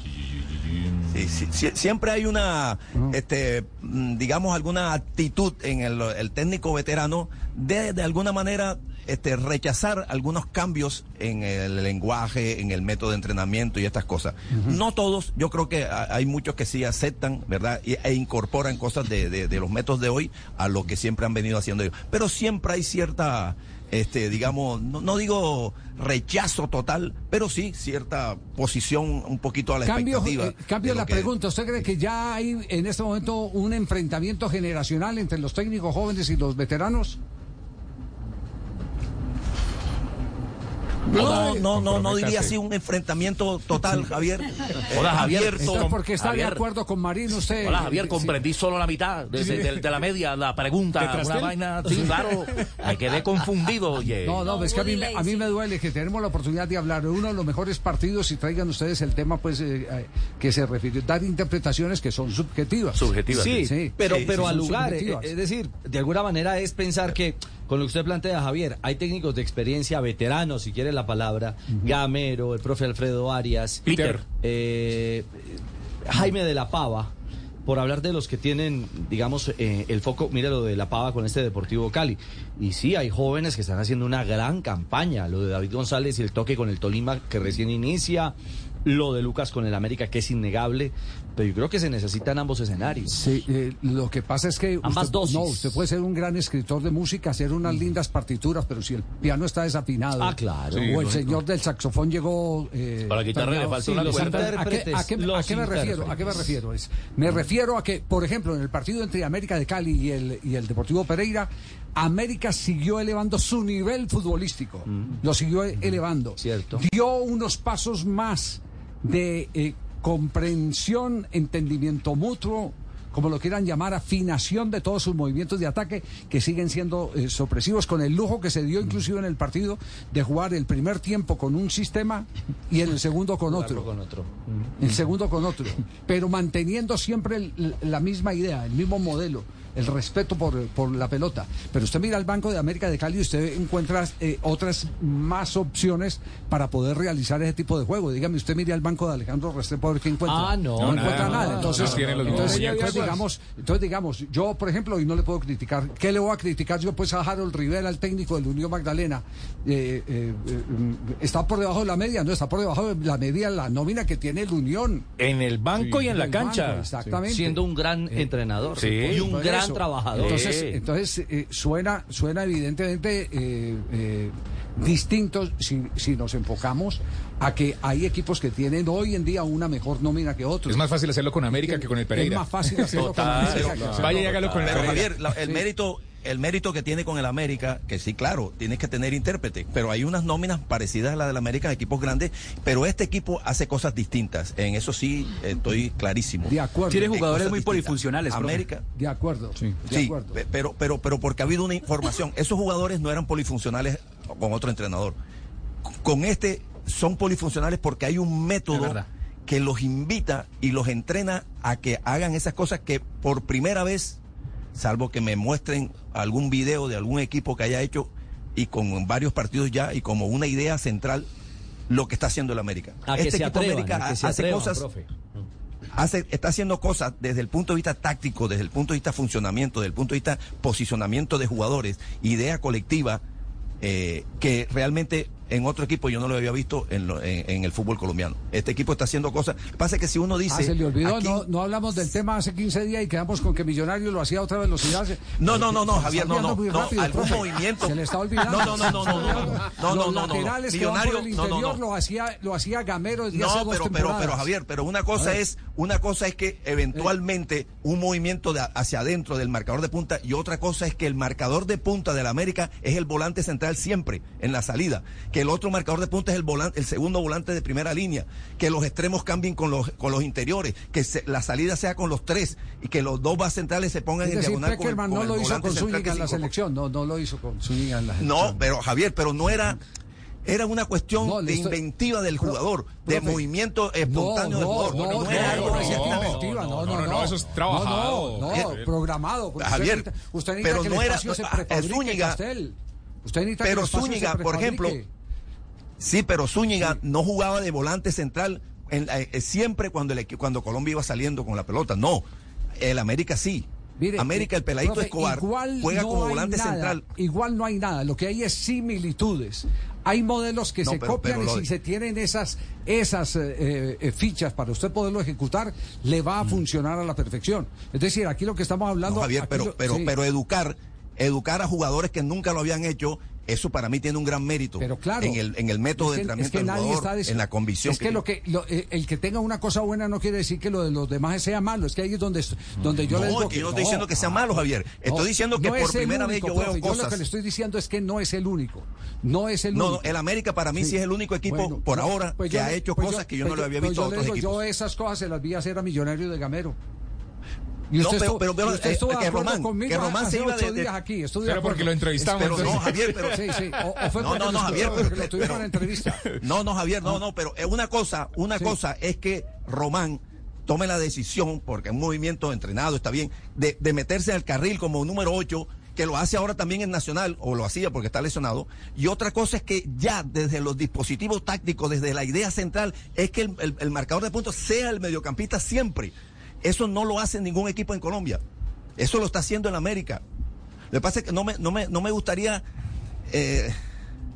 Sí, sí, sí, siempre hay una, este, mm, digamos, alguna actitud en el, el técnico veterano de, de alguna manera, este, rechazar algunos cambios en el lenguaje, en el método de entrenamiento y estas cosas. No todos, yo creo que ha- hay muchos que sí aceptan, ¿verdad? E incorporan cosas de, de- de los métodos de hoy a lo que siempre han venido haciendo ellos. Pero siempre hay cierta, este, digamos, no, no digo rechazo total, pero sí cierta posición un poquito a la Cambio, expectativa. eh, cambio la que- pregunta. ¿Usted cree que ya hay en este momento un enfrentamiento generacional entre los técnicos jóvenes y los veteranos? No, no, no, no diría así un enfrentamiento total, Javier. Hola, Eh, Javier. abierto. Entonces, ¿por qué está Javier. de acuerdo con Marín usted? Hola Javier, Sí. comprendí solo la mitad de, de- de- de la media, la pregunta, ¿Detrás una vaina, sí, claro, me quedé confundido, oye. No, no, es que a mí, me- a mí me duele que tenemos la oportunidad de hablar de uno de los mejores partidos y traigan ustedes el tema pues eh, eh, que se refiere, dar interpretaciones que son subjetivas. Sí, pero, pero sí, al lugar, eh, subjetivas. es decir, de alguna manera es pensar que, con lo que usted plantea, Javier, hay técnicos de experiencia, veteranos, si quiere la palabra, Gamero, el profe Alfredo Arias, Peter. eh, Jaime de la Pava, por hablar de los que tienen, digamos, eh, el foco, mire lo de la Pava con este Deportivo Cali. Y sí, hay jóvenes que están haciendo una gran campaña, lo de David González y el toque con el Tolima que recién inicia, lo de Lucas con el América que es innegable, pero yo creo que se necesitan ambos escenarios. Sí, eh, lo que pasa es que Ambas usted, dosis. no, usted puede ser un gran escritor de música, hacer unas lindas partituras, pero si el piano está desafinado, Ah, claro. o Sí, el lógico. señor del saxofón llegó, eh, A la guitarra le faltó una los cuerda. ¿A qué, a qué- a qué Los me refiero? ¿A qué me refiero? Es, me refiero a que, por ejemplo, en el partido entre América de Cali y el, y el Deportivo Pereira, América siguió elevando su nivel futbolístico, lo siguió elevando. Cierto. Dio unos pasos más de eh, comprensión, entendimiento mutuo, como lo quieran llamar, afinación de todos sus movimientos de ataque que siguen siendo eh, sorpresivos, con el lujo que se dio inclusive en el partido de jugar el primer tiempo con un sistema y en el segundo con otro. Con otro. El segundo con otro, pero manteniendo siempre el- la misma idea, el mismo modelo, el respeto por, por la pelota. Pero usted mira al Banco de América de Cali y usted encuentra eh, otras más opciones para poder realizar ese tipo de juego. Dígame, usted mire al Banco de Alejandro Restrepo a ver qué encuentra. Ah, no, no encuentra nada. no, Entonces, entonces, entonces, digamos, entonces digamos, yo por ejemplo, y no le puedo criticar, ¿qué le voy a criticar yo pues a Harold Rivera, el técnico del Unión Magdalena? Eh, eh, eh, está por debajo de la media, no, está por debajo de la media la nómina que tiene el Unión. En el banco y en la banco, cancha. exactamente. Siendo un gran entrenador sí. y un Por gran trabajador. Entonces, Sí. entonces eh, suena, suena evidentemente eh, eh, distinto si, si nos enfocamos a que hay equipos que tienen hoy en día una mejor nómina que otros. Es más fácil hacerlo con América que con el Pereira. Es más fácil hacerlo con Total, América que claro. Vaya y con- hágalo con el Pero Pereira. Javier, la- el mérito, el mérito que tiene con el América, que sí, claro, tienes que tener intérprete, pero hay unas nóminas parecidas a la del América de equipos grandes, pero este equipo hace cosas distintas. En eso sí estoy clarísimo. De acuerdo. Tiene En jugadores muy distintas. polifuncionales, profe. América, De acuerdo. De sí, acuerdo. pe- pero, pero, pero porque ha habido una información. <laughs> Esos jugadores no eran polifuncionales con otro entrenador. Con este son polifuncionales porque hay un método que los invita y los entrena a que hagan esas cosas que por primera vez, salvo que me muestren algún video de algún equipo que haya hecho y con varios partidos ya y como una idea central lo que está haciendo el América. A este equipo atrevan, América a hace atrevan, cosas profe. hace, está haciendo cosas desde el punto de vista táctico, desde el punto de vista funcionamiento, desde el punto de vista posicionamiento de jugadores, idea colectiva, eh, que realmente en otro equipo yo no lo había visto en, lo- en- en el fútbol colombiano. Este equipo está haciendo cosas. Pasa que si uno dice. Ah, se le olvidó, aquí- no, no hablamos del tema hace 15 días y quedamos con que Millonario lo hacía a otra velocidad. No, no, no, no, Javier, no, no, no, rápido, algún profe. movimiento. Se le está olvidando. No, no, no, no, no, no, no, no, laterales Millonario, el interior lo hacía, lo hacía Gamero hace No, dos pero, pero, Javier, pero una cosa es, una cosa es que eventualmente un movimiento de hacia adentro del marcador de punta y otra cosa es que el marcador de punta del América es el volante central siempre en la salida, que el otro marcador de punta es el volante, el segundo volante de primera línea, que los extremos cambien con los con los interiores, que se- la salida sea con los tres y que los dos bases centrales se pongan Es en decir, diagonal con con no el lo hizo con central Zúñiga que en la selección. No, no lo hizo con Zúñiga en la selección. No, pero Javier, pero no era era una cuestión No, de inventiva del Pro- jugador, de profe, movimiento espontáneo no, del jugador. no, no, era no, algo que inventiva, no, no, no, no, eso es trabajado. No, no, no, programado. Javier, usted necesita- usted necesita pero que no el era- prefabrique, Zúñiga-. Usted necesita que Pero el espacio se Zúñiga, por ejemplo. Sí, pero Zúñiga no jugaba de volante central en la- eh, siempre cuando el cuando Colombia iba saliendo con la pelota. No, el América sí. Mire, América, eh, el peladito profe, Escobar, igual juega no como volante nada, central. Igual no hay nada, lo que hay es similitudes. Hay modelos que No, se pero- copian pero y si se tienen esas, esas eh, eh, fichas para usted poderlo ejecutar, le va a funcionar a la perfección. Es decir, aquí lo que estamos hablando... Mm. No, Javier, pero, lo- pero, sí. pero educar, educar a jugadores que nunca lo habían hecho eso para mí tiene un gran mérito. Pero claro. En el, en el método Es de entrenamiento es que del nadie jugador, está en la convicción. Es que, lo que lo- eh, el que tenga una cosa buena no quiere decir que lo de los demás sea malo. Es que ahí es donde, donde yo No, le digo yo no estoy diciendo que sea malo, Javier. Estoy diciendo que no por primera vez único, yo veo profe. Yo lo cosas- que le estoy diciendo es que no es el único. No es el único. no, el América para mí sí, es el único equipo Bueno, por ahora pues que yo ha le- hecho pues cosas yo- que yo no pues lo había pues visto a le otros digo, equipos. Yo esas cosas se las vi hacer a Millonario de Gamero. No, usted pero- estuvo- pero- usted eh, estuvo de que acuerdo Román- conmigo que Román hace se iba ocho de- de- días aquí. Pero porque lo entrevistamos, Pero no. Javier, pero... <laughs> Sí, sí. O, o fue No, no, lo no, Javier, pero- lo pero- en entrevista. <laughs> No, no, Javier, no, no, pero es una cosa, una cosa es que Román tome la decisión, porque es un movimiento entrenado, está bien, de, de meterse el carril como número 8, que lo hace ahora también en Nacional, o lo hacía porque está lesionado. Y otra cosa es que ya desde los dispositivos tácticos, desde la idea central, es que el, el- el marcador de puntos sea el mediocampista siempre. Eso no lo hace ningún equipo en Colombia. Eso lo está haciendo en América. Lo que pasa es que no me, no me, no me gustaría eh,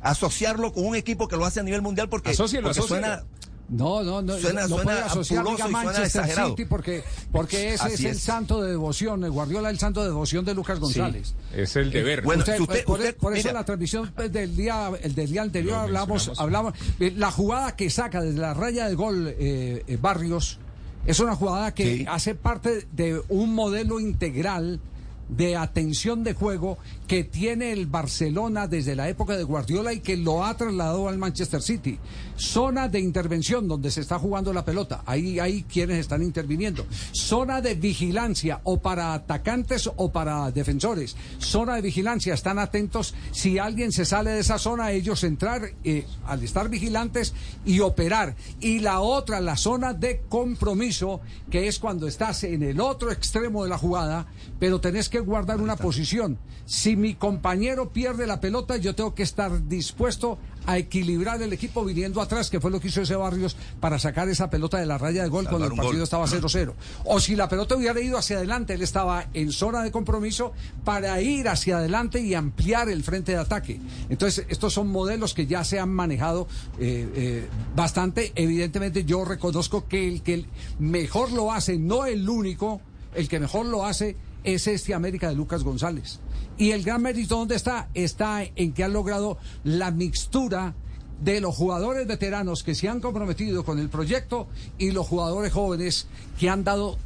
asociarlo con un equipo que lo hace a nivel mundial porque, asócielo. suena No, no, no. Suena- no suena puede asociar suena Manchester exagerado. City porque, porque <laughs> ese es el santo de devoción. El Guardiola es el santo de devoción de Lucas González. es el deber. Bueno, Usted- si usted- por, usted- por eso mira. la transmisión pues, del día, el del día anterior hablamos, hablamos eh, la jugada que saca desde la raya de gol eh, eh, Barrios es una jugada que Sí. hace parte de un modelo integral de atención de juego que tiene el Barcelona desde la época de Guardiola y que lo ha trasladado al Manchester City. Zona de intervención donde se está jugando la pelota. Ahí hay quienes están interviniendo. Zona de vigilancia o para atacantes o para defensores. Zona de vigilancia. Están atentos. Si alguien se sale de esa zona, ellos entrar eh, al estar vigilantes y operar. Y la otra, la zona de compromiso, que es cuando estás en el otro extremo de la jugada, pero tenés que guardar una posición. Si mi compañero pierde la pelota, yo tengo que estar dispuesto a equilibrar el equipo viniendo atrás, que fue lo que hizo ese Barrios para sacar esa pelota de la raya de gol cuando el partido gol. estaba <clears throat> 0-0. O si la pelota hubiera ido hacia adelante, él estaba en zona de compromiso para ir hacia adelante y ampliar el frente de ataque. Entonces, estos son modelos que ya se han manejado eh, eh, bastante. Evidentemente, yo reconozco que el que mejor lo hace, no el único, el que mejor lo hace es este América de Lucas González. Y el gran mérito, ¿dónde está? Está en que han logrado la mixtura de los jugadores veteranos que se han comprometido con el proyecto y los jugadores jóvenes que han dado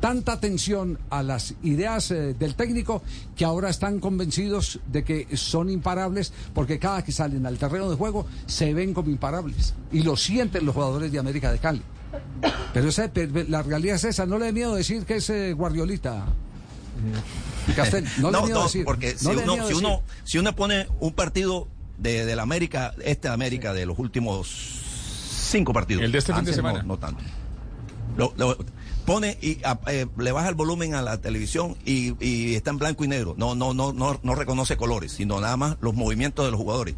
tanta atención a las ideas eh, del técnico que ahora están convencidos de que son imparables porque cada que salen al terreno de juego se ven como imparables y lo sienten los jugadores de América de Cali. Pero la realidad es esa, no le dé miedo decir que es eh, Guardiolita. Castel, no, decir. porque no si, uno, si, uno, si uno pone un partido de, de la América, este América de los últimos cinco partidos. El de este fin de no- semana. No, tanto. Lo- lo- pone y a- eh, le baja el volumen a la televisión y, y está en blanco y negro. No, no, no, no, no reconoce colores, sino nada más los movimientos de los jugadores.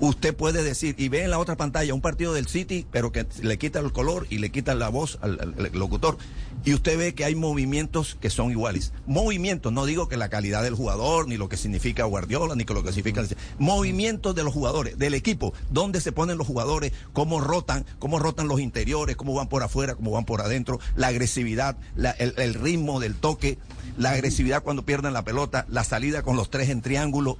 Usted puede decir, y ve en la otra pantalla un partido del City, pero que le quita el color y le quita la voz al, locutor, y usted ve que hay movimientos que son iguales. Movimientos, no digo que la calidad del jugador, ni lo que significa Guardiola, ni que lo que significa... Movimientos de los jugadores, del equipo, dónde se ponen los jugadores, cómo rotan, cómo rotan los interiores, cómo van por afuera, cómo van por adentro, la agresividad, la- el, el ritmo del toque, la agresividad cuando pierden la pelota, la salida con los tres en triángulo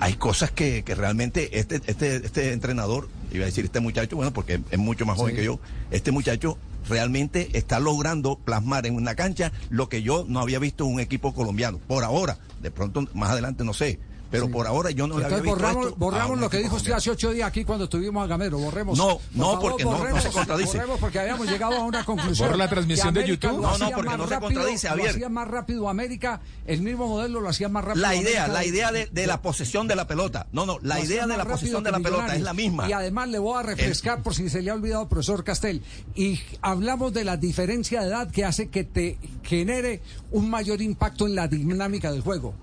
hay cosas que, que realmente este, este, este entrenador, iba a decir este muchacho, bueno, porque es mucho más joven Sí. que yo, este muchacho realmente está logrando plasmar en una cancha lo que yo no había visto en un equipo colombiano. Por ahora, de pronto más adelante no sé, pero por ahora yo no le había Entonces visto borramos, esto a borramos un lo que dijo usted hace ocho días aquí cuando estuvimos a Gamero. Borremos. No, Por no, favor, porque no- se contradice. Borremos porque habíamos llegado a una conclusión. Borra la transmisión de YouTube. lo No, no, porque más no se rápido, contradice, Lo Javier. hacía más rápido América, el mismo modelo lo hacía más rápido. La idea, América. la idea de, de la posesión de la pelota. No, no, la Lo idea de la posesión de la pelota es la misma. Y además le voy a refrescar por si se le ha olvidado, profesor Castel. Y hablamos de la diferencia de edad que hace que te genere un mayor impacto en la dinámica del juego.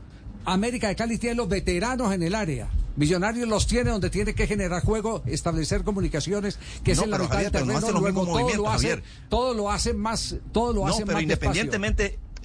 América de Cali tiene los veteranos en el área. Millonarios los tiene donde tiene que generar juego, establecer comunicaciones, que es en la mitad Javier, del no terreno. luego todo lo hace, todo lo hace más, todo lo No, hace pero más despacio.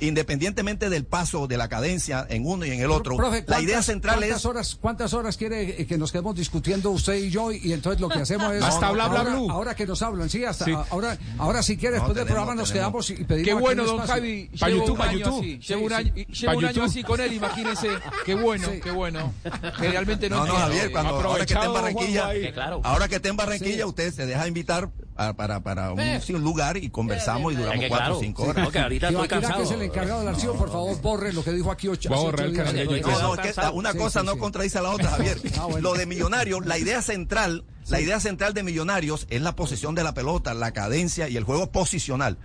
Independientemente, del paso de la cadencia en uno y en el otro, Profe, la idea ¿cuántas- central ¿cuántas es... horas, ¿Cuántas horas quiere eh, que nos quedemos discutiendo usted y yo? Y entonces lo que hacemos es. <laughs> Hasta bla, bla, ahora, blue. ahora que nos hablan, sí, hasta Sí. ahora, ahora si quiere, No, después del tenemos, programa nos tenemos. quedamos y pedimos. Qué bueno, un don. Javi. Pa' Llevo YouTube, un pa' año YouTube. así. Llevo un año, llevo un año así con él, imagínense. Qué bueno, Sí. qué bueno. Generalmente no No, no. Javier, cuando, ahora que está en Barranquilla, ahora que está en Barranquilla, usted se deja invitar para, para un, sí, un lugar y conversamos y duramos cuatro claro. o cinco Sí, horas. no, que ahorita estoy Tibaquira, que cansado. es el encargado del archivo, por favor, borre lo que dijo aquí ocho. Voy a hace borrar ocho el días. No, no, es que cansado. una Sí, cosa sí, no sí. contradice a la otra, Javier. <laughs> Ah, bueno. Lo de Millonarios, la idea central, la idea central de Millonarios es la posesión de la pelota, la cadencia y el juego posicional.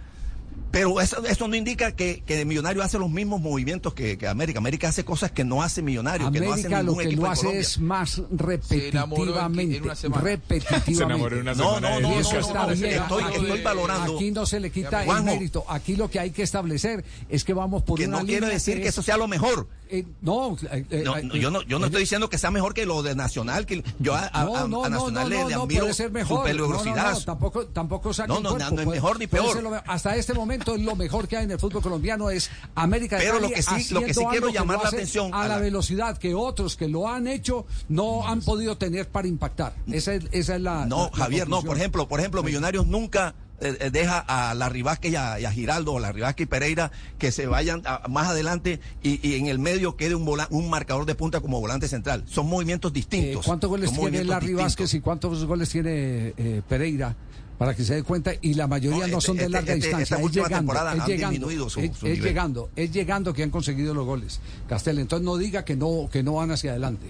Pero eso, eso no indica que, que Millonario hace los mismos movimientos que, que América. América hace cosas que no hace Millonario, que no hace América lo que lo en hace es más repetitivamente. en una semana. repetitivamente. Se enamoró en una No, semana no, no, no, no, bien. estoy, estoy valorando. Aquí no se le quita el Juanjo. mérito. Aquí lo que hay que establecer es que vamos por Que una no quiere línea decir que es- eso sea lo mejor. eh, no, eh, eh, No, eh, no, yo no, yo no estoy diciendo que sea mejor que lo de Nacional, que yo a, a- No, a- no, a no, Nacional no, le, no, le no, admiro puede ser mejor. su peligrosidad. No, no, no, tampoco, tampoco saca No, no, no es mejor ni peor. hasta este momento lo mejor que hay en el fútbol colombiano es América de Pero lo que sí- lo que sí quiero llamar la atención a la la- velocidad que otros que lo han hecho no han podido tener para impactar. Esa es, esa es la. No, la- la Javier, no. Por ejemplo, por ejemplo, Millonarios nunca eh, eh, deja a la Rivasque y a, y a Giraldo o la Rivasque y Pereira que se vayan a- más adelante y, y en el medio quede un vola- un marcador de punta como volante central. Son movimientos Eh, distintos. ¿Cuántos goles tiene distintos. Vázquez y cuántos goles tiene eh, Pereira? Para que se dé cuenta, y la mayoría No, no, este- son de este- larga este- distancia. esta es llegando, temporada es llegando, su- es, su es llegando, es llegando que han conseguido los goles. Castel, entonces no diga que no, que no van hacia adelante.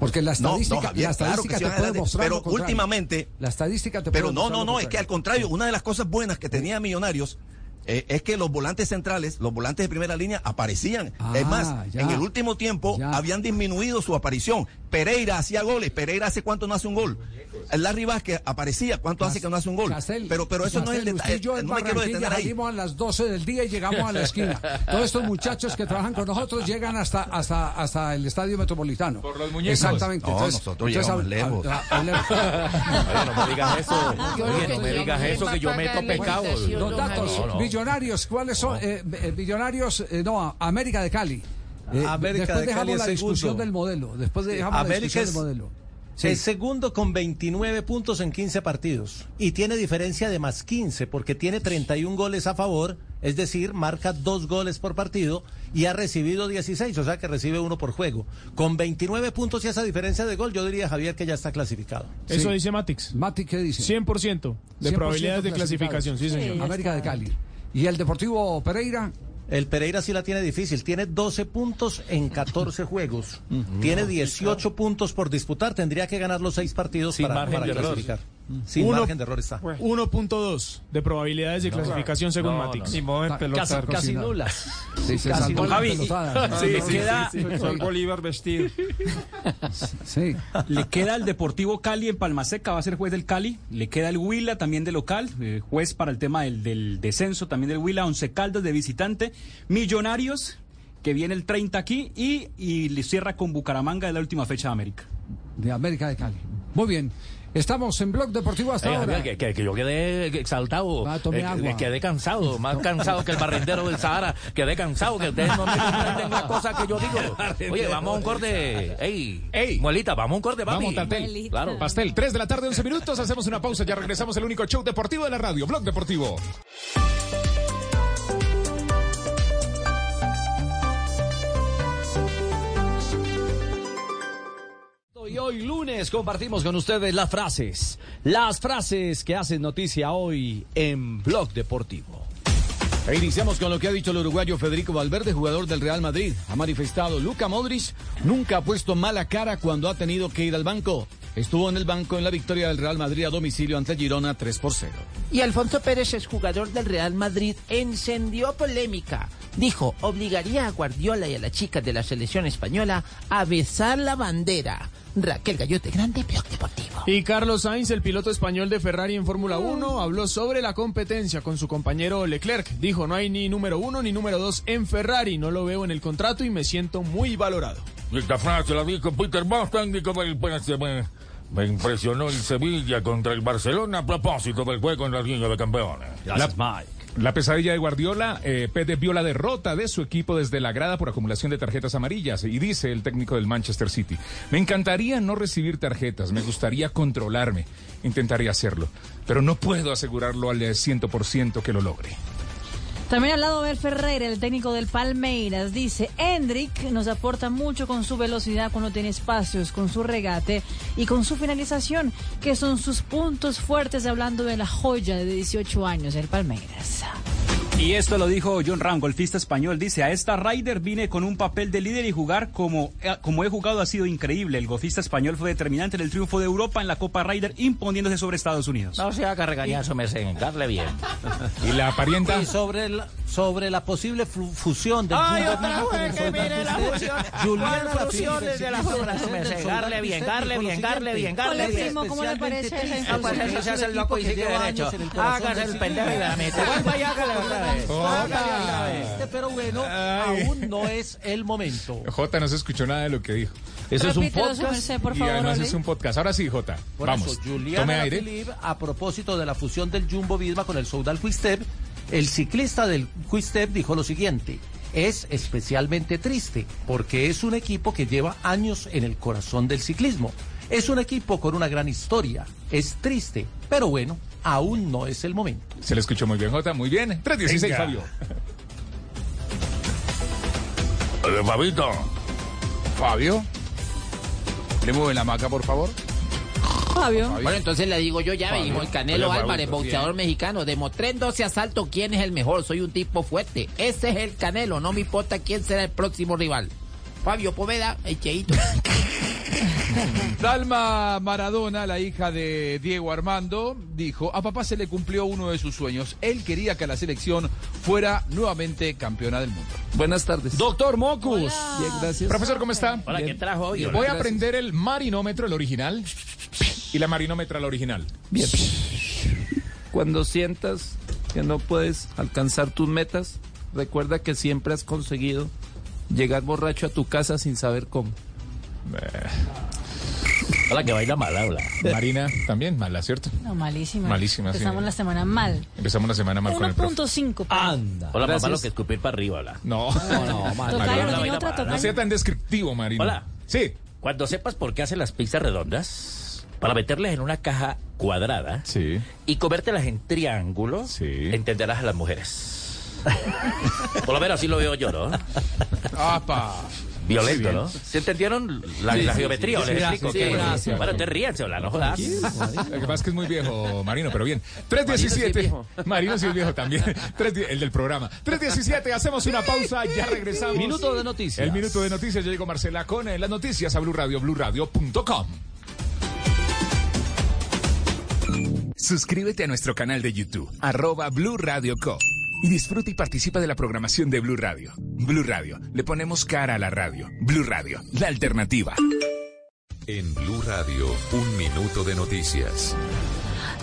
Porque la No, no, estadística, Javier, la te puede mostrar pero últimamente- La estadística te Pero puede no, no, no, es que al contrario, una de las cosas buenas que tenía Millonarios eh, es que los volantes centrales, los volantes de primera línea aparecían. Ah, es más, ya. en el último tiempo Ya. habían disminuido su aparición. Pereira hacía goles, Pereira hace cuánto no hace un gol. Larry Vázquez aparecía, ¿cuánto hace que no hace un gol? Pero pero eso no es el Castel, usted y detalle, yo en no me quiero detener ahí. salimos a las 12 del día y llegamos a la esquina. Todos estos muchachos que trabajan con nosotros llegan hasta hasta hasta el estadio metropolitano. Por los muñecos. Exactamente. No, Entonces, nosotros entonces, llegamos lejos. hab- hable- Oye, no me digas eso. <laughs> Oye, no que me yo digas eso que yo a meto pagar la pecado. invitación, Los datos. No, no. millonarios, ¿cuáles son? Eh, eh, millonarios, eh, no, América de Cali. Eh, América después de dejamos Cali es la discusión del modelo. Después dejamos la América discusión es- del modelo. Sí. Es segundo con 29 puntos en 15 partidos y tiene diferencia de más 15 porque tiene 31 goles a favor, es decir, marca dos goles por partido y ha recibido 16, o sea que recibe uno por juego. Con 29 puntos y esa diferencia de gol, yo diría, Javier, que ya está clasificado. Eso dice Matix. Mati, ¿qué dice? 100% de 100% probabilidades de clasificación, sí, señor. América de Cali. ¿Y el Deportivo Pereira? El Pereira sí la tiene difícil, tiene 12 puntos en 14 <laughs> juegos, tiene 18 puntos por disputar, tendría que ganar los seis partidos Sin para, para clasificar. Sin Uno- margen de error está. 1.2 de probabilidades de clasificación según No, Matix. casi- casi nulas. Sí, se Casi no. la Javi, pelotada. Sí, le sí, queda, sí, sí. Soy <laughs> Bolívar vestido. Sí. Le queda el Deportivo Cali en Palmaseca, va a ser juez del Cali. Le queda el Huila también de local, eh, juez para el tema del, del descenso también del Huila, Once Caldas de visitante. Millonarios, que viene el 30 aquí, y, y le cierra con Bucaramanga de la última fecha de América. De América de Cali. Muy bien. Estamos en Blog Deportivo hasta Eh, ahora. Javier, que, que- que yo quedé exaltado, eh, agua. quedé cansado, <laughs> más cansado que el barrendero del Sahara, quedé cansado, que ustedes no me comprenden las cosas que yo digo. Oye, vamos a un corte, ey, Ey. muelita, vamos a un corte, papi. Vamos, Tartel. Claro. Pastel, 3 de la tarde, 11 minutos. Hacemos una pausa. Ya regresamos al único show deportivo de la radio, Blog Deportivo. Y hoy lunes compartimos con ustedes las frases, las frases que hacen noticia hoy en Blog Deportivo. E iniciamos con lo que ha dicho el uruguayo Federico Valverde, jugador del Real Madrid. Ha manifestado, Luca Modric nunca ha puesto mala cara cuando ha tenido que ir al banco. Estuvo en el banco en la victoria del Real Madrid a domicilio ante Girona 3 por 0. Y Alfonso Pérez, es jugador del Real Madrid, encendió polémica. Dijo, obligaría a Guardiola y a las chicas de la selección española a besar la bandera. Raquel Gallote, grande blog deportivo. Y Carlos Sainz, el piloto español de Ferrari en Fórmula 1, habló sobre la competencia con su compañero Leclerc. Dijo, no hay ni número uno ni número dos en Ferrari, no lo veo en el contrato y me siento muy valorado. Esta frase la dijo Peter Bosz, técnico del PSG. Me, me impresionó el Sevilla contra el Barcelona a propósito del juego en la Liga de Campeones. Gracias, Mike. La pesadilla de Guardiola, eh, Pérez vio la derrota de su equipo desde la grada por acumulación de tarjetas amarillas y dice el técnico del Manchester City, me encantaría no recibir tarjetas, me gustaría controlarme, intentaría hacerlo, pero no puedo asegurarlo al 100% que lo logre. También al lado de Ferreira, el técnico del Palmeiras, dice, Hendrik nos aporta mucho con su velocidad cuando tiene espacios, con su regate y con su finalización, que son sus puntos fuertes hablando de la joya de 18 años, el Palmeiras. Y esto lo dijo John Ram, golfista español. Dice, a esta Ryder vine con un papel de líder y jugar como, eh, como he jugado ha sido increíble. El golfista español fue determinante en el triunfo de Europa en la Copa Ryder, imponiéndose sobre Estados Unidos. No se haga regañazo, me darle bien. ¿Y la parienta? Y sobre la, sobre la posible fu- fusión del Ay, otra el que mire la fusión. <laughs> Julián fusiones de las obras, Garle bien, lo bien, siguiente, bien, Hola, bien. primo, ¿cómo le parece Ah, pues eso se hace el loco y sigue derecho. Hágase el pendejo y la mete. Vuelva y hágale vez. Este, Pero bueno, aún no es el momento. Jota no se escuchó nada de lo que dijo. Eso es un podcast. merced, por y favor, además Oli. es un podcast. Ahora sí, Jota. Por Vamos. eso, Tome Juliana aire. Philippe, a propósito de la fusión del Jumbo Visma con el Soudal Quick-Step, el ciclista del Quick-Step dijo lo siguiente. Es especialmente triste porque es un equipo que lleva años en el corazón del ciclismo. Es un equipo con una gran historia. Es triste, pero bueno, aún no es el momento. Se le escuchó muy bien, Jota. Muy bien. 316, Venga. Fabio. Oye, Fabito. Fabio. Le mueve la maca, por favor. Fabio. Bueno, entonces le digo yo ya, me Fabio. dijo el Canelo Hola, Álvarez, Fabio. boxeador mexicano. Demostré en 12 asaltos quién es el mejor. Soy un tipo fuerte. Ese es el Canelo. No me importa quién será el próximo rival. Fabio Poveda, el cheito. <laughs> Dalma Maradona, la hija de Diego Armando, dijo, a papá se le cumplió uno de sus sueños. Él quería que la selección fuera nuevamente campeona del mundo. Buenas tardes. Doctor Mocus. Bien, gracias. Profesor, ¿cómo está? Hola, ¿qué trajo hoy? Voy Hola, a aprender el marinómetro, el original, y la marinómetra, la original. Bien. Cuando sientas que no puedes alcanzar tus metas, recuerda que siempre has conseguido llegar borracho a tu casa sin saber cómo. Hola, que baila mal, habla. Marina también mala, ¿cierto? No, malísima. Malísima, sí. Empezamos la semana mal. Empezamos la semana mal con el profe. 1.5. Anda. Hola, Gracias. mamá, lo que escupir para arriba, habla. No. No, no, Tocayo, Marina, ¿tiene baila otra mal. no tocayo? sea tan descriptivo, Marina. Hola. Sí. Cuando sepas por qué hacen las pizzas redondas, para meterlas en una caja cuadrada Sí. y comértelas en triángulo, Sí. entenderás a las mujeres. Por lo menos así lo veo yo, ¿no? ¡Apa! Violento, ¿no? ¿Se entendieron la, la geometría? ¿O les explico? gracias. Bueno, te ríanse, hola, no jodas. Lo que pasa es que es muy viejo, Marino, pero bien. Marino sí es 317. viejo. Marino sí es viejo también. El del programa. 317, hacemos una pausa, ya regresamos. Minuto de noticias. El minuto de noticias, ya llegó Marcela con eh, las noticias a Blue Radio, BlueRadio.com. Suscríbete a nuestro canal de YouTube, arroba Blue Radio Co. Y disfruta y participa de la programación de Blue Radio. Blue Radio, le ponemos cara a la radio. Blue Radio, la alternativa. En Blue Radio, un minuto de noticias.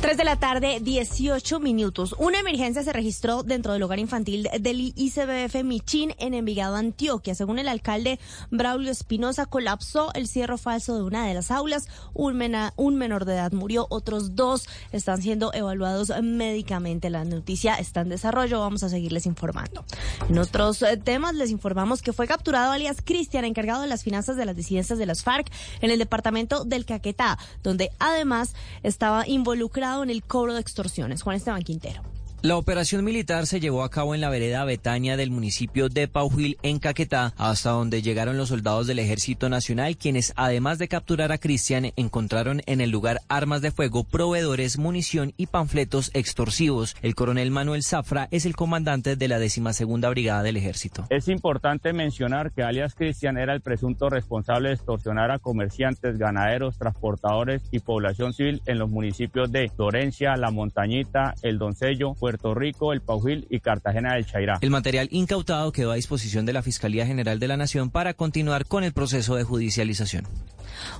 3 de la tarde, 18 minutos. Una emergencia se registró dentro del hogar infantil del ICBF Michín en Envigado, Antioquia. Según el alcalde Braulio Espinosa, colapsó el cierre falso de una de las aulas. Un, un menor de edad murió, otros dos están siendo evaluados médicamente. La noticia está en desarrollo, vamos a seguirles informando. En otros eh, temas, les informamos que fue capturado alias Cristian, encargado de las finanzas de las disidencias de las FARC en el departamento del Caquetá, donde además estaba involucrado en el cobro de extorsiones. Juan Esteban Quintero. La operación militar se llevó a cabo en la vereda Betania del municipio de Paujil, en Caquetá, hasta donde llegaron los soldados del Ejército Nacional, quienes, además de capturar a Cristian, encontraron en el lugar armas de fuego, proveedores, munición y panfletos extorsivos. El coronel Manuel Zafra es el comandante de la decimosegunda Brigada del Ejército. Es importante mencionar que alias Cristian era el presunto responsable de extorsionar a comerciantes, ganaderos, transportadores y población civil en los municipios de Florencia, La Montañita, El Doncello, Puerto Rico, El Paujil y Cartagena del Chairá. El material incautado quedó a disposición de la Fiscalía General de la Nación para continuar con el proceso de judicialización.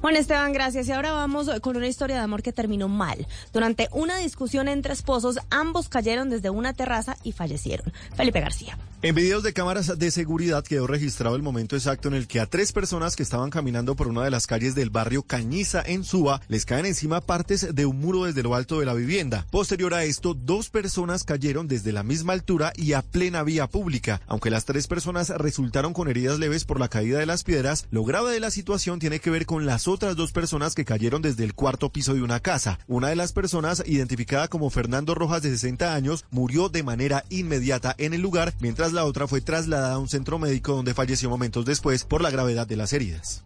Juan Esteban, gracias. Y ahora vamos con una historia de amor que terminó mal. Durante una discusión entre esposos, ambos cayeron desde una terraza y fallecieron. Felipe García. En videos de cámaras de seguridad quedó registrado el momento exacto en el que a tres personas que estaban caminando por una de las calles del barrio Cañiza en Suba les caen encima partes de un muro desde lo alto de la vivienda. Posterior a esto, dos personas cayeron desde la misma altura y a plena vía pública. Aunque las tres personas resultaron con heridas leves por la caída de las piedras, lo grave de la situación tiene que ver con las otras dos personas que cayeron desde el cuarto piso de una casa. Una de las personas, identificada como Fernando Rojas de 60 años, murió de manera inmediata en el lugar, mientras la otra fue trasladada a un centro médico donde falleció momentos después por la gravedad de las heridas.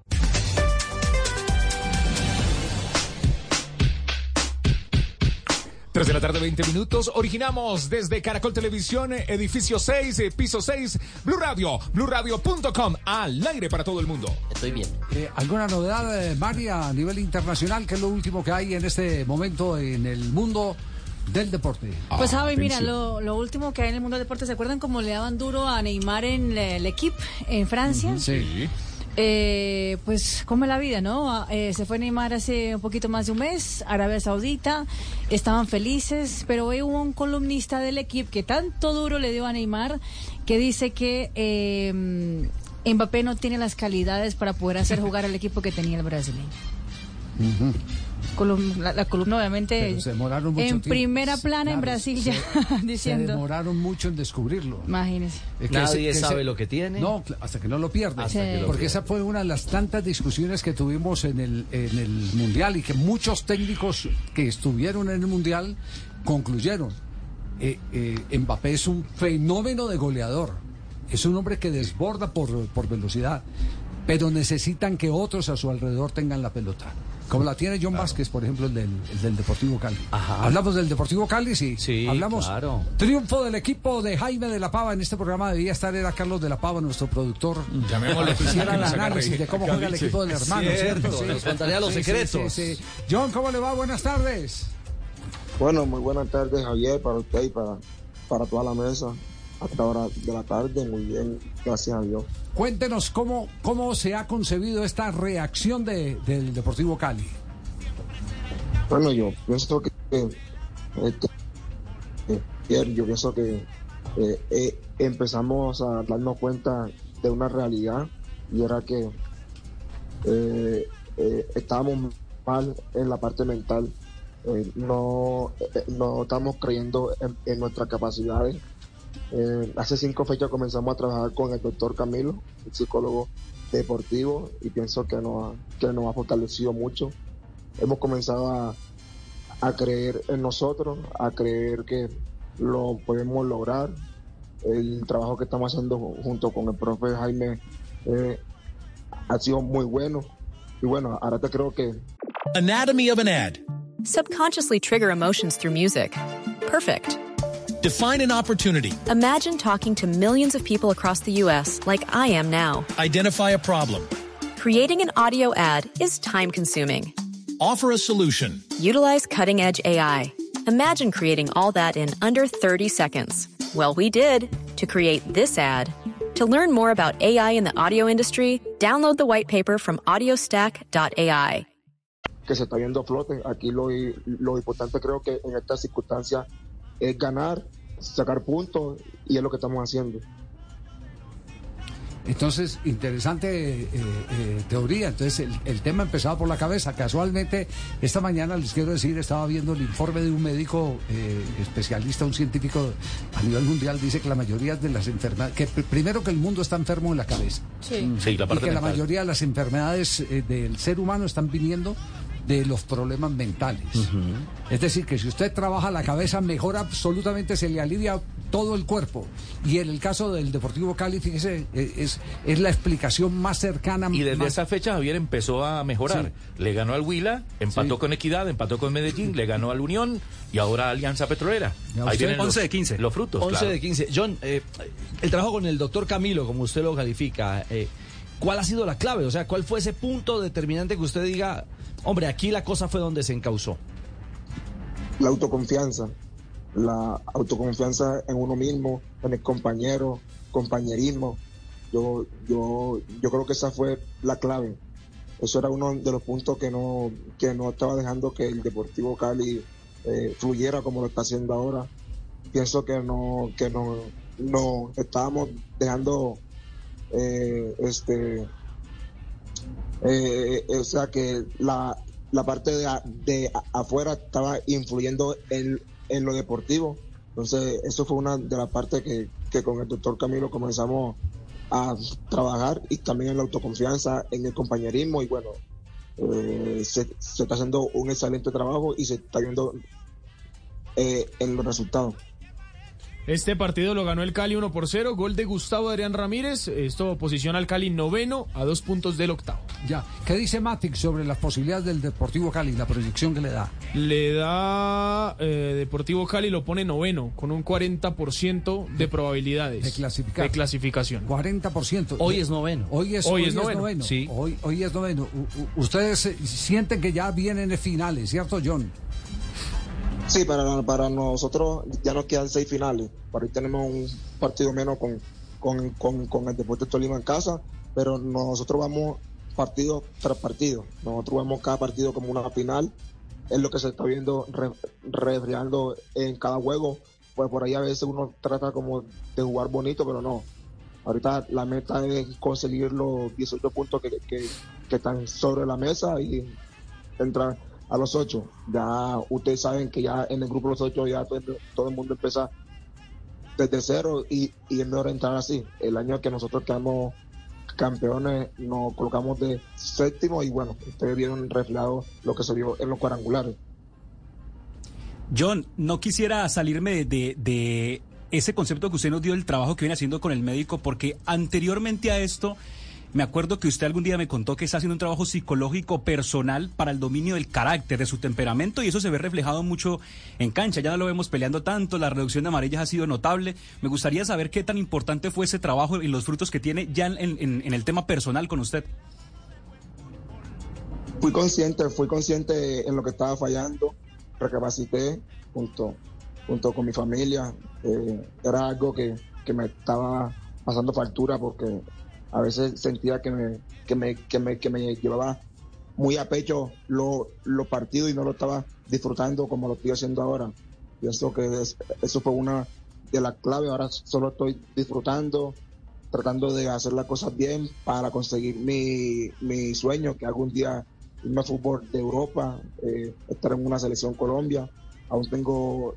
Tres de la tarde, 20 minutos. Originamos desde Caracol Televisión, edificio 6, eh, piso 6, Blue Radio, bluradio.com, al aire para todo el mundo. Estoy bien. Eh, ¿Alguna novedad, eh, María, a nivel internacional? ¿Qué es lo último que hay en este momento en el mundo del deporte? Pues Javi, mira, atención. lo, lo último que hay en el mundo del deporte, ¿se acuerdan cómo le daban duro a Neymar en el, el equipo en Francia? Sí. Eh, pues como la vida, ¿no? Ah, eh, se fue Neymar hace un poquito más de un mes, Arabia Saudita, estaban felices, pero hoy hubo un columnista del equipo que tanto duro le dio a Neymar que dice que eh, Mbappé no tiene las calidades para poder hacer jugar al equipo que tenía el brasileño. La, la columna obviamente Pero se demoraron mucho en tiempo. primera plana en Brasil se- ya <laughs> Se diciendo. demoraron mucho en descubrirlo. Imagínese. Es Nadie se- sabe se- lo que tiene. No, hasta que no lo pierde. Hasta que lo Porque pierde. esa fue una de las tantas discusiones que tuvimos en el, en el Mundial y que muchos técnicos que estuvieron en el Mundial concluyeron. Eh, eh, Mbappé es un fenómeno de goleador. Es un hombre que desborda por, por velocidad. Pero necesitan que otros a su alrededor tengan la pelota. Como la tiene John Vázquez, por ejemplo, el del, el del Deportivo Cali. ¿Hablamos del Deportivo Cali? Sí. Sí, Hablamos. claro. Triunfo del equipo de Jaime de la Pava. En este programa debía estar, era Carlos de la Pava, nuestro productor. Llamémosle. Para que hiciera el <laughs> análisis de cómo juega el Sí. equipo del hermano. Cierto, nos contaría los Sí, sí, secretos. sí, sí. John, ¿cómo le va? Buenas tardes. Bueno, muy buenas tardes, Javier, para usted y para, para toda la mesa. A esta hora de la tarde, muy bien, gracias a Dios. Cuéntenos cómo, cómo se ha concebido esta reacción de- del Deportivo Cali. Bueno, yo pienso que, que, este, eh, yo pienso que eh, eh, empezamos a darnos cuenta de una realidad y era que eh, eh, estábamos mal en la parte mental. Eh, no, eh, no estamos creyendo en, en nuestras capacidades. Eh, hace cinco fechas comenzamos a trabajar con el doctor Camilo, el psicólogo deportivo, y pienso que nos, ha- que nos ha fortalecido mucho. Hemos comenzado a, a creer en nosotros, a creer que lo podemos lograr. El trabajo que estamos haciendo junto con el profe Jaime eh, ha sido muy bueno. Y bueno, ahora te creo que Anatomy of an ad. Subconsciously trigger emotions through music. Perfect. Define an opportunity. Imagine talking to millions of people across the U.S. like I am now. Identify a problem. Creating an audio ad is time consuming. Offer a solution. Utilize cutting edge AI. Imagine creating all that in under 30 seconds. Well, we did to create this ad. To learn more about AI in the audio industry, download the white paper from audiostack.ai. que se está viendo a flote. Aquí lo, lo importante creo que en esta circunstancia es ganar, sacar puntos y es lo que estamos haciendo. Entonces, interesante eh, eh, teoría. Entonces, el, el tema empezaba por la cabeza. Casualmente, esta mañana, les quiero decir, estaba viendo el informe de un médico eh, especialista, un científico a nivel mundial, dice que la mayoría de las enfermedades, que pr- primero que el mundo está enfermo en la cabeza. Sí. Sí, la y parte que la mayoría de las enfermedades eh, del ser humano están viniendo de los problemas mentales. Es decir, que si usted trabaja la cabeza, mejora absolutamente, se le alivia todo el cuerpo. Y en el caso del Deportivo Cali, fíjese, eh, es, es la explicación más cercana. Y desde más- esa fecha Javier empezó a mejorar. Le ganó al Huila, empató con Equidad, empató con Medellín, le ganó al Unión y ahora a Alianza Petrolera. Ahí vienen los, 11 de 15. los frutos. 11 claro. de 15. John, eh, el trabajo con el doctor Camilo, como usted lo califica, eh, ¿cuál ha sido la clave? O sea, ¿cuál fue ese punto determinante que usted diga, hombre, aquí la cosa fue donde se encausó? La autoconfianza, la autoconfianza en uno mismo, en el compañero, compañerismo. Yo, yo, yo creo que esa fue la clave. eso era uno de los puntos que no, que no estaba dejando que el Deportivo Cali eh, fluyera como lo está haciendo ahora. Pienso que no, que no, no estábamos dejando eh, este eh, o sea que la, la parte de, de afuera estaba influyendo en, en lo deportivo. Entonces, eso fue una de las partes que, que con el doctor Camilo comenzamos a trabajar y también en la autoconfianza, en el compañerismo y bueno, eh, se, se está haciendo un excelente trabajo y se está viendo eh, en los resultados. Este partido lo ganó el Cali 1 por 0, gol de Gustavo Adrián Ramírez. Esto posiciona al Cali noveno a dos puntos del octavo. Ya. ¿Qué dice Matic sobre las posibilidades del Deportivo Cali, la proyección que le da? Le da eh, Deportivo Cali, lo pone noveno, con un 40% de probabilidades de clasificar. de clasificación. 40%. Hoy es noveno. Hoy es, Hoy hoy es noveno, sí. Hoy, hoy es noveno. U- ustedes sienten que ya vienen finales, ¿cierto, John? Sí, para, para nosotros ya nos quedan seis finales. Por ahí tenemos un partido menos con, con, con, el Deportes Tolima en casa, pero nosotros vamos partido tras partido. Nosotros vemos cada partido como una final. Es lo que se está viendo re- refriando en cada juego. Pues por ahí a veces uno trata como de jugar bonito, pero no. Ahorita la meta es conseguir los 18 puntos que, que, que están sobre la mesa y entrar a los ocho. Ya ustedes saben que ya en el grupo de los ocho ya todo, el mundo empieza desde cero y, y es mejor entrar así. El año que nosotros quedamos campeones nos colocamos de séptimo y bueno, ustedes vieron reflejado lo que se vio en los cuadrangulares. John, no quisiera salirme de, de- de ese concepto que usted nos dio del trabajo que viene haciendo con el médico, porque anteriormente a esto, me acuerdo que usted algún día me contó que está haciendo un trabajo psicológico personal para el dominio del carácter, de su temperamento, y eso se ve reflejado mucho en cancha. Ya no lo vemos peleando tanto, la reducción de amarillas ha sido notable. Me gustaría saber qué tan importante fue ese trabajo y los frutos que tiene ya en- el tema personal con usted. Fui consciente, fui consciente en lo que estaba fallando, recapacité junto, junto con mi familia. Eh, era algo que, que me estaba pasando factura porque a veces sentía que me, que me, que me, que me llevaba muy a pecho lo- los partidos y no lo estaba disfrutando como lo estoy haciendo ahora. Pienso que es- eso fue una de las claves. Ahora solo estoy disfrutando, tratando de hacer las cosas bien para conseguir mi, mi sueño, que algún día irme a fútbol de Europa, eh, estar en una selección Colombia. Aún tengo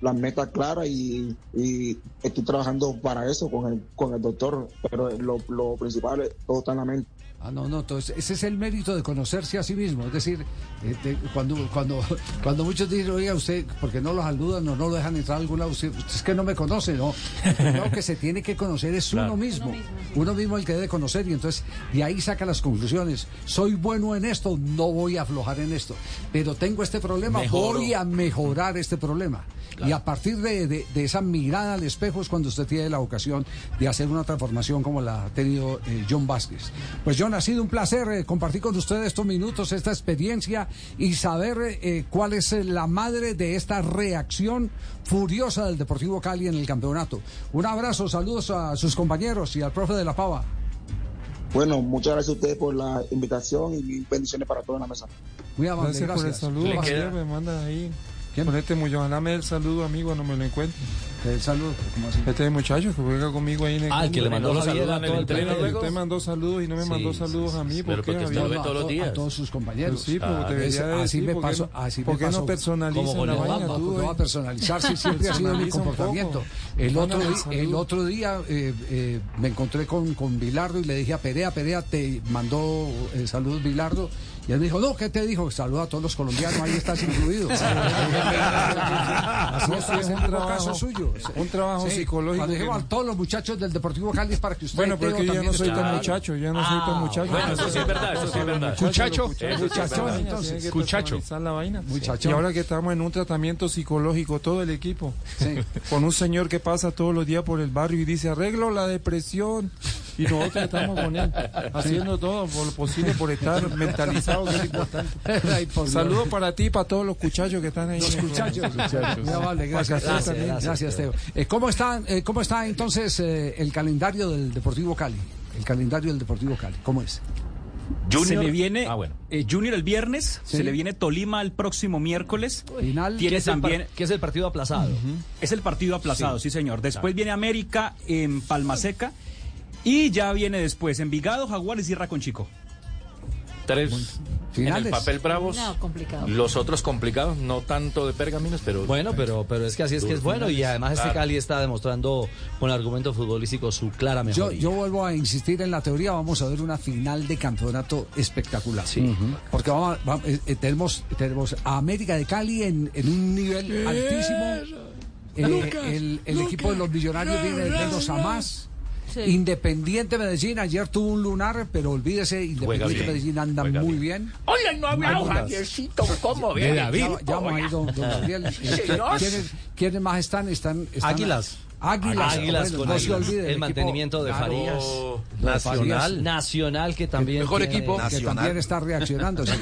las metas claras y, y estoy trabajando para eso con el, con el doctor, pero lo, lo principal es todo está en la mente. Ah, no, no, entonces ese es el mérito de conocerse a sí mismo. Es decir, este, cuando, cuando, cuando muchos dicen, oiga, usted, porque no lo saludan o no lo dejan entrar a algún lado, usted, es que no me conoce, ¿no? <laughs> Lo que se tiene que conocer es Claro. uno mismo. Uno mismo el que debe conocer y entonces de ahí saca las conclusiones. Soy bueno en esto, no voy a aflojar en esto. Pero tengo este problema, Mejoro. voy a mejorar este problema. Y a partir de, de- de esa mirada al espejo es cuando usted tiene la ocasión de hacer una transformación como la ha tenido eh, John Vázquez. Pues John, ha sido un placer eh, compartir con ustedes estos minutos, esta experiencia y saber eh, cuál es eh, la madre de esta reacción furiosa del Deportivo Cali en el campeonato. Un abrazo, saludos a sus compañeros y al profe de la Pava. Bueno, muchas gracias a ustedes por la invitación y bendiciones para toda la mesa. Muy amable, Gracias, por el gracias. saludo. Le queda- me manda ahí. Ponete muy Dame el saludo, amigo, no me lo encuentro. El saludo, ¿cómo así? Este muchacho que juega conmigo ahí en el Ah, el que le mandó Los saludan a todo el tren. Usted mandó saludos y no me Sí, mandó sí, saludos a mí. ¿Por Pero qué, porque usted Javier? lo ve todos los a, días. a todos sus compañeros. Pues sí, pero Ah, debería es- decir, así me ¿por qué pasó, no- así me ¿Por qué no personaliza la vaina? No, tú, no va a eh? personalizar, sí, siempre ha sido mi comportamiento. El otro, el otro día eh, eh, me encontré con, con Bilardo y le dije a Perea, Perea te mandó eh, saludos Bilardo. Y él me dijo, no, ¿qué te dijo? Saluda a todos los colombianos, ahí estás incluido. <laughs> Así es, es un trabajo- caso suyo. un trabajo Sí, psicológico que- dijimos a todos los muchachos del Deportivo Cali es para que usted Bueno, Teo, porque yo no soy tan muchacho, yo no soy tan muchacho. Bueno, eso sí es verdad, eso sí es verdad. Muchacho. Muchacho, entonces. Muchacho. la vaina. Muchacho. Y ahora que estamos en un tratamiento psicológico, todo el equipo, Sí. con un señor que pasa todos los días por el barrio y dice, arreglo la depresión. Y nosotros estamos con él, haciendo todo por lo posible por estar <laughs> mentalizados, que es importante. <laughs> Dios. Saludos para ti y para todos los cuchachos que están ahí. Los programa. Muy amable, gracias. Que Gracias, Teo. Eh, ¿cómo, está, eh, ¿Cómo está entonces eh, el calendario del Deportivo Cali? El calendario del Deportivo Cali, ¿cómo es? Junior- Se le viene Ah, bueno. eh, Junior el viernes, Sí. se le viene Tolima el próximo miércoles. Final. Tiene ¿Qué es el par- también qué es el partido aplazado? Es el partido aplazado, Sí. sí, señor. Después Claro. viene América en Palma Seca y ya viene después Envigado, Jaguares y con Chico. Tres en Finales. el papel bravos. No, complicado. Los otros complicados, no tanto de pergaminos, pero. Bueno, pero, pero es que así es que es bueno y además este Claro. Cali está demostrando con argumento futbolístico su clara Yo, mejoría. yo vuelvo a insistir en la teoría, vamos a ver una final de campeonato espectacular. Sí. Porque vamos, a- eh, eh, tenemos, tenemos a América de Cali en, en un nivel altísimo. Eh, Lucas, el el Lucas, equipo de los millonarios viene de menos a más. Sí. Independiente Medellín, ayer tuvo un lunar, pero olvídese, Independiente bien, Medellín anda juega muy bien. bien. Hola, no ha hablado. Javiercito, ¿cómo ve? David. Ya, ya ahí, don, don Gabriel. Señor. ¿quiénes, quiénes más están? están, están Águilas. Águilas. Águilas Bueno, con no se Águilas. olvide. el, equipo- mantenimiento de claro, Farías. Farías, Nacional que también mejor tiene- equipo. que también está reaccionando. sí.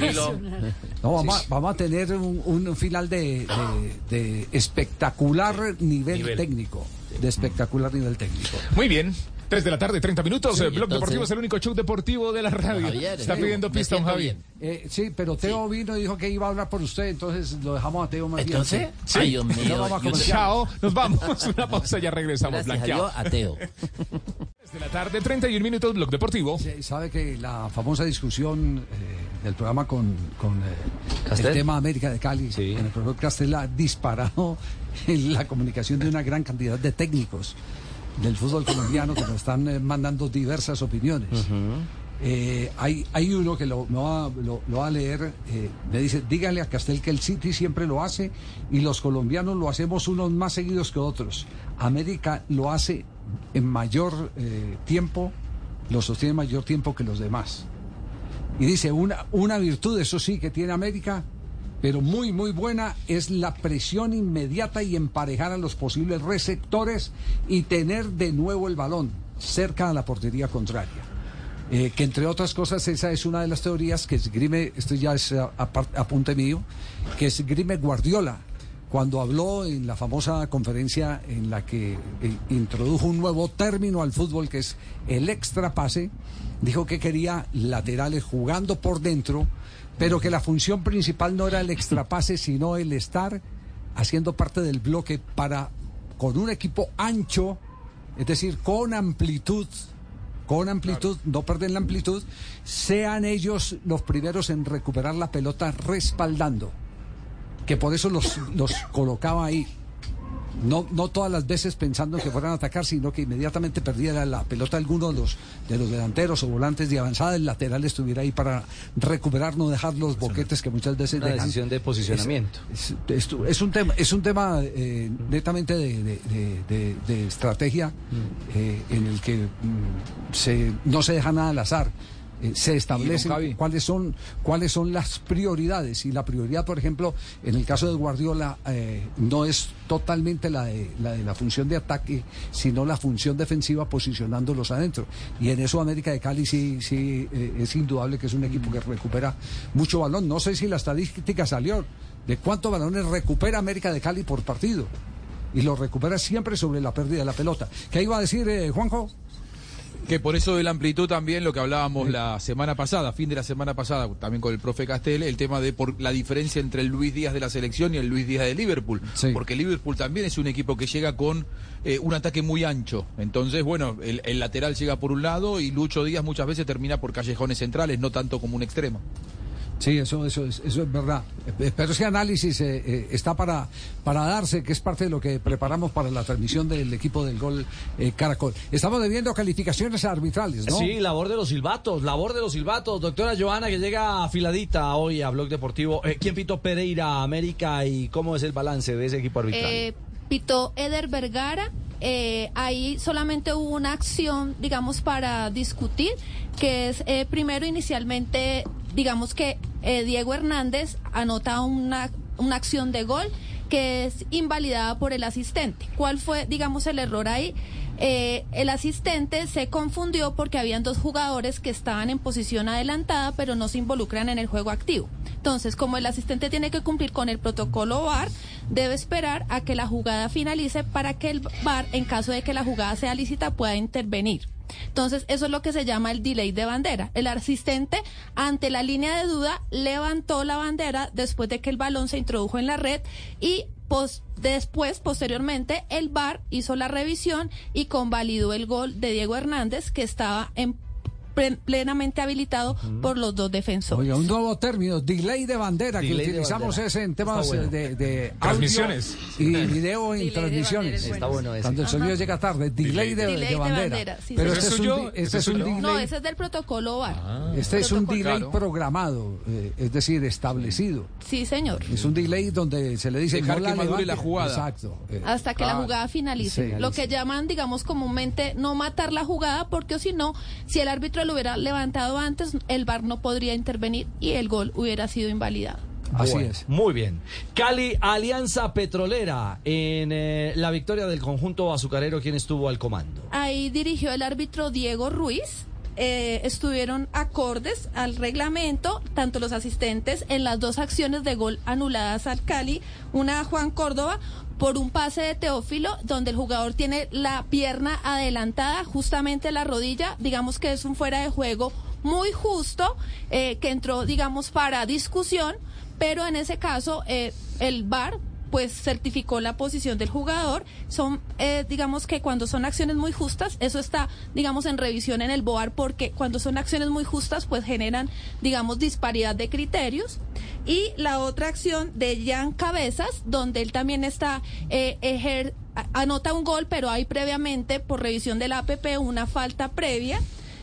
No, vamos, a, vamos a tener un, un final de, de- de espectacular nivel, Nivel. técnico. De espectacular nivel técnico. Muy bien. 3 de la tarde, 30 minutos. Sí, el Blog entonces- Deportivo es el único show deportivo de la radio. Javier, Está pidiendo pista un siento Javi. bien. Eh, sí, pero Teo vino y dijo que iba a hablar por usted, entonces lo dejamos a Teo más bien. Entonces, Sí. ay, Dios mío. No vamos a yo- comercial. Chao, nos vamos. <laughs> Una pausa, ya regresamos. Gracias a Blanqueado. Ateo. 3 de la tarde, 31 minutos, Blog Deportivo. Sí, sabe que la famosa discusión eh, del programa con, con eh, el tema América de Cali, Sí. con el profesor Castel ha disparado <laughs> en la comunicación de una gran cantidad de técnicos del fútbol colombiano que nos están eh, mandando diversas opiniones. Eh, hay, hay uno que lo, va, lo- lo va a leer, eh, me dice, dígale a Castel que el City siempre lo hace y los colombianos lo hacemos unos más seguidos que otros. América lo hace en mayor tiempo, lo sostiene mayor tiempo que los demás. Y dice, una, una virtud, eso sí, que tiene América, pero muy, muy buena, es la presión inmediata y emparejar a los posibles receptores y tener de nuevo el balón cerca a la portería contraria. Eh, que entre otras cosas, esa es una de las teorías que esgrime, esto ya es apunte mío, que esgrime Guardiola cuando habló en la famosa conferencia en la que eh, introdujo un nuevo término al fútbol que es el extra pase, dijo que quería laterales jugando por dentro, pero que la función principal no era el extra pase, sino el estar haciendo parte del bloque para con un equipo ancho, es decir, con amplitud con amplitud, no perder la amplitud, sean ellos los primeros en recuperar la pelota respaldando, que por eso los, los colocaba ahí. No, no todas las veces pensando en que fueran a atacar, sino que inmediatamente perdiera la pelota alguno de los, de los delanteros o volantes de avanzada, el lateral estuviera ahí para recuperar, no dejar los boquetes que muchas veces Una dejan. decisión de posicionamiento. Es, es- es un tema, es un tema eh, netamente de, de- de- de- de estrategia eh, en el que mm, se, no se deja nada al azar. Eh, se establecen cuáles son cuáles son las prioridades. Y la prioridad por ejemplo en el caso de Guardiola eh, no es totalmente la de, la de la función de ataque sino la función defensiva posicionándolos adentro. Y en eso América de Cali sí sí eh, es indudable que es un equipo que recupera mucho balón. No sé si la estadística salió de cuántos balones recupera América de Cali por partido. Y lo recupera siempre sobre la pérdida de la pelota. ¿qué iba a decir eh, Juanjo? Que por eso de la amplitud también lo que hablábamos la semana pasada, fin de la semana pasada, también con el profe Castel, el tema de por la diferencia entre el Luis Díaz de la selección y el Luis Díaz de Liverpool. Porque Liverpool también es un equipo que llega con eh, un ataque muy ancho. Entonces, bueno, el, el lateral llega por un lado y Lucho Díaz muchas veces termina por callejones centrales, no tanto como un extremo. Sí, eso, eso, es, eso es verdad. Eh, Pero ese análisis eh, eh, está para, para darse, que es parte de lo que preparamos para la transmisión del equipo del gol eh, Caracol. Estamos debiendo calificaciones arbitrales, ¿no? Sí, labor de los silbatos, labor de los silbatos. Doctora Joana, que llega afiladita hoy a Blog Deportivo. Eh, ¿Quién pitó Pereira América y cómo es el balance de ese equipo arbitral? Pitó Eder Vergara. eh, ahí solamente hubo una acción, digamos, para discutir, que es eh, primero inicialmente, digamos que eh, Diego Hernández anota una, una acción de gol que es invalidada por el asistente. ¿Cuál fue, digamos, el error ahí? Eh, el asistente se confundió porque habían dos jugadores que estaban en posición adelantada pero no se involucran en el juego activo. Entonces, como el asistente tiene que cumplir con el protocolo VAR, debe esperar a que la jugada finalice para que el VAR, en caso de que la jugada sea lícita, pueda intervenir. Entonces, eso es lo que se llama el delay de bandera. El asistente, ante la línea de duda, levantó la bandera después de que el balón se introdujo en la red y pos- después, posteriormente, el VAR hizo la revisión y convalidó el gol de Diego Hernández, que estaba en plenamente habilitado por los dos defensores. Oiga, un nuevo término, delay de bandera, Delay que utilizamos bandera. ese en temas bueno. de, Transmisiones. y video en transmisiones. Está bueno ese. Cuando el sonido llega tarde, delay de, Delay de de bandera. sí, Pero este es ¿Ese un, es suyo? este ¿Ese es es un suyo? No, delay, ese es del protocolo VAR. este es un delay Claro. programado, eh, es decir, establecido. Sí, señor. Es un delay donde se le dice Dejar no que madure la jugada. Exacto. eh, hasta que la Ah, jugada finalice. sí, lo que llaman, digamos, comúnmente no matar la jugada, porque si no, si el árbitro lo hubiera levantado antes, el VAR no podría intervenir y el gol hubiera sido invalidado. Así Bueno, es. Muy bien. Cali, Alianza Petrolera. En eh, la victoria del conjunto azucarero, ¿quién estuvo al comando? Ahí dirigió el árbitro Diego Ruiz. Eh, estuvieron acordes al reglamento, tanto los asistentes en las dos acciones de gol anuladas al Cali, una a Juan Córdoba por un pase de Teófilo, donde el jugador tiene la pierna adelantada, justamente la rodilla, digamos que es un fuera de juego muy justo, eh, que entró, digamos, para discusión, pero en ese caso eh, el VAR pues certificó la posición del jugador. Son, eh, digamos que cuando son acciones muy justas, eso está, digamos, en revisión en el BOAR, porque cuando son acciones muy justas, pues generan, digamos, disparidad de criterios. Y la otra acción de Jan Cabezas, donde él también está, eh, ejer- anota un gol, pero hay previamente, por revisión de la APP, una falta previa.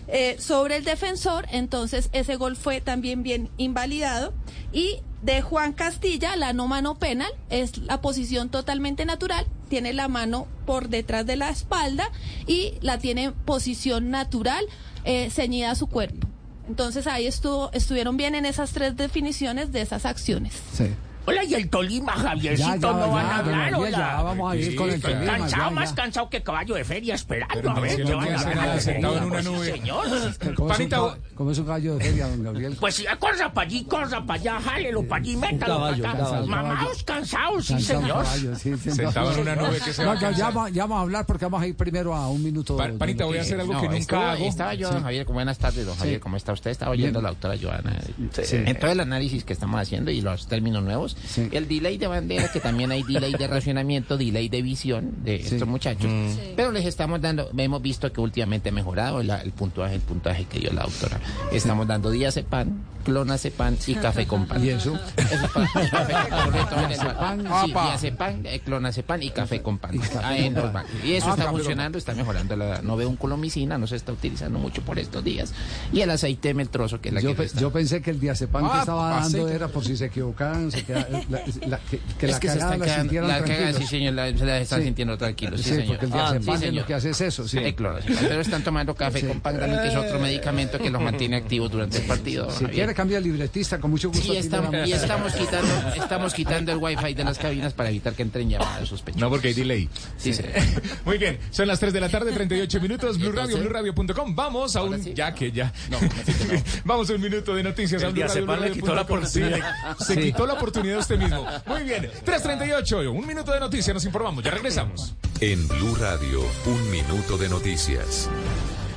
eh, sobre el defensor, entonces ese gol fue también bien invalidado. Y de Juan Castilla, la no mano penal, es la posición totalmente natural, tiene la mano por detrás de la espalda y la tiene en posición natural, eh, ceñida a su cuerpo. Entonces ahí estuvo, estuvieron bien en esas tres definiciones de esas acciones. Sí. Hola, y el Tolima, Javiercito, Ya, ya, no van ya, a hablar, Gabriel, hola. ya vamos a ir con el Tolima, cansado, ya, más ya. cansado que caballo de feria esperando. Pero a ver si qué van a hablar sentado en feria, una pues, sí, nube. señor. <laughs> ¿Cómo es, un, Panita, cómo es un gallo de feria, don Gabriel? Pues sí, corra para allí, corra para allá, jálelo para allí, métalo caballo, para acá. caballo. Mamados cansados, sí, señor. caballo, sí, sí, Sentado en una nube que se va a ya, ya, vamos, ya vamos a hablar porque vamos a ir primero a un minuto. Panita, voy a hacer algo No, que nunca estaba, hago. estaba yo, don Javier, buenas tardes, don Javier, ¿cómo está usted? Estaba oyendo a la doctora Joana. Sí. En todo el análisis que estamos haciendo y los términos nuevos, Sí. el delay de bandera, que también hay delay de racionamiento, delay de visión de estos muchachos. Pero les estamos dando, hemos visto que últimamente ha mejorado la- el puntuaje, el puntaje que dio la doctora. Estamos dando diazepam, clonazepam y café con pan. ¿Y eso? Eso es para-. Diazepam. <laughs> Sí, clonazepam y café con pan. Y café Ah, con en los pan. bancos. Y eso Ah, está funcionando, está mejorando. La, no veo un colomicina, no se está utilizando mucho por estos días. Y el aceite meltroso, que es la Yo, que pe- yo pensé que el diazepam que Ah, estaba dando aceite. era por si se equivocaban, se queda- la- la- que, que es la que se están la quedando, la cagada, sí señor, la, se están Sí. sintiendo tranquilos, sí, Sí, señor. porque el Ah, sí, lo que hace es eso, sí. Clonazepam. Pero están tomando café con pan también, que es otro medicamento que los mantiene activos durante el partido. Si quiere cambiar el libretista, con mucho gusto. Estamos, y estamos quitando, estamos quitando el wifi de las cabinas para evitar que entren llamadas sospechosas. No, porque hay delay. Sí, sí. <laughs> Muy bien, son las 3 de la tarde, 38 minutos, Blue Radio, BlueRadio.com. Vamos a un, ya que ya. <laughs> Vamos a un minuto de noticias a El Blue Radio, diazepam le quitó la oportunidad. Se quitó la oportunidad usted mismo. Muy bien, 3.38, un minuto de noticias, nos informamos, ya regresamos. En Blue Radio, un minuto de noticias.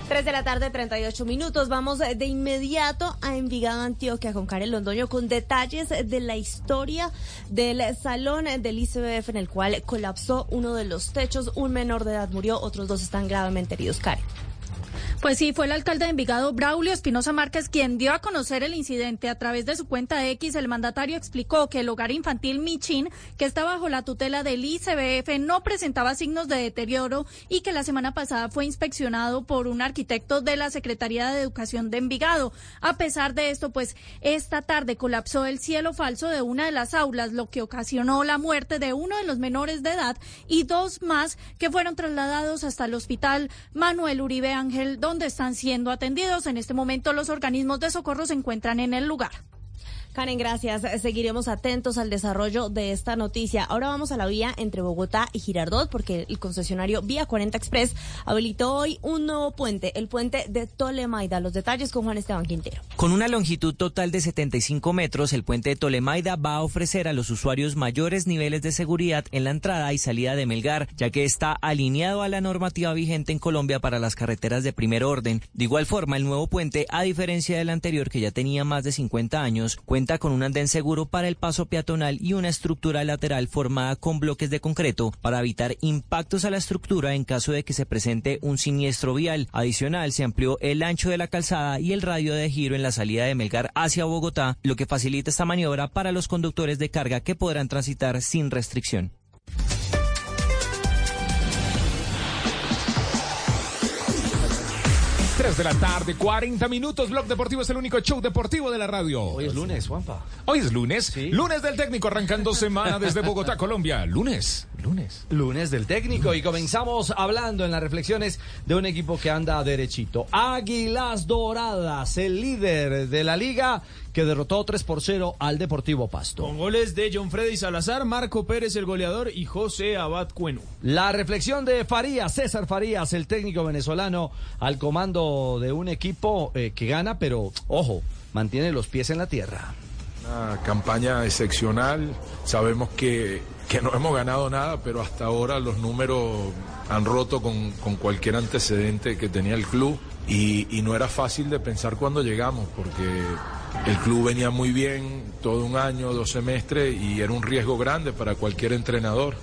3 de la tarde, 38 minutos. Vamos de inmediato a Envigado, Antioquia, con Karen Londoño, con detalles de la historia del salón del ICBF en el cual colapsó uno de los techos. Un menor de edad murió, otros dos están gravemente heridos. Karen. Pues sí, fue el alcalde de Envigado, Braulio Espinosa Márquez, quien dio a conocer el incidente. A través de su cuenta X, el mandatario explicó que el hogar infantil Michin, que está bajo la tutela del ICBF, no presentaba signos de deterioro y que la semana pasada fue inspeccionado por un arquitecto de la Secretaría de Educación de Envigado. A pesar de esto, pues esta tarde colapsó el cielo falso de una de las aulas, lo que ocasionó la muerte de uno de los menores de edad y dos más que fueron trasladados hasta el hospital Manuel Uribe Ángel, donde están siendo atendidos. En este momento los organismos de socorro se encuentran en el lugar. Karen, gracias. Seguiremos atentos al desarrollo de esta noticia. Ahora vamos a la vía entre Bogotá y Girardot, porque el concesionario Vía 40 Express habilitó hoy un nuevo puente, el puente de Tolemaida. Los detalles con Juan Esteban Quintero. Con una longitud total de 75 metros, el puente de Tolemaida va a ofrecer a los usuarios mayores niveles de seguridad en la entrada y salida de Melgar, ya que está alineado a la normativa vigente en Colombia para las carreteras de primer orden. De igual forma, el nuevo puente, a diferencia del anterior que ya tenía más de 50 años, cuenta con un andén seguro para el paso peatonal y una estructura lateral formada con bloques de concreto para evitar impactos a la estructura en caso de que se presente un siniestro vial. Adicional, se amplió el ancho de la calzada y el radio de giro en la salida de Melgar hacia Bogotá, lo que facilita esta maniobra para los conductores de carga que podrán transitar sin restricción. 3 de la tarde, 40 minutos. Blog Deportivo es el único show deportivo de la radio. Hoy es lunes, Juanpa. Hoy es lunes. Lunes del técnico arrancando semana desde Bogotá, <laughs> Colombia. Lunes. Lunes. Lunes del técnico y comenzamos hablando en las reflexiones de un equipo que anda derechito. Águilas Doradas, el líder de la liga que derrotó 3 por 0 al Deportivo Pasto. Con goles de John Freddy Salazar, Marco Pérez el goleador y José Abad Cueno. La reflexión de Farías, César Farías, el técnico venezolano, al comando de un equipo eh, que gana, pero ojo, mantiene los pies en la tierra. Una campaña excepcional. Sabemos que, que no hemos ganado nada, pero hasta ahora los números han roto con, con cualquier antecedente que tenía el club. Y, y no era fácil de pensar cuando llegamos, porque el club venía muy bien todo un año, dos semestres, y era un riesgo grande para cualquier entrenador.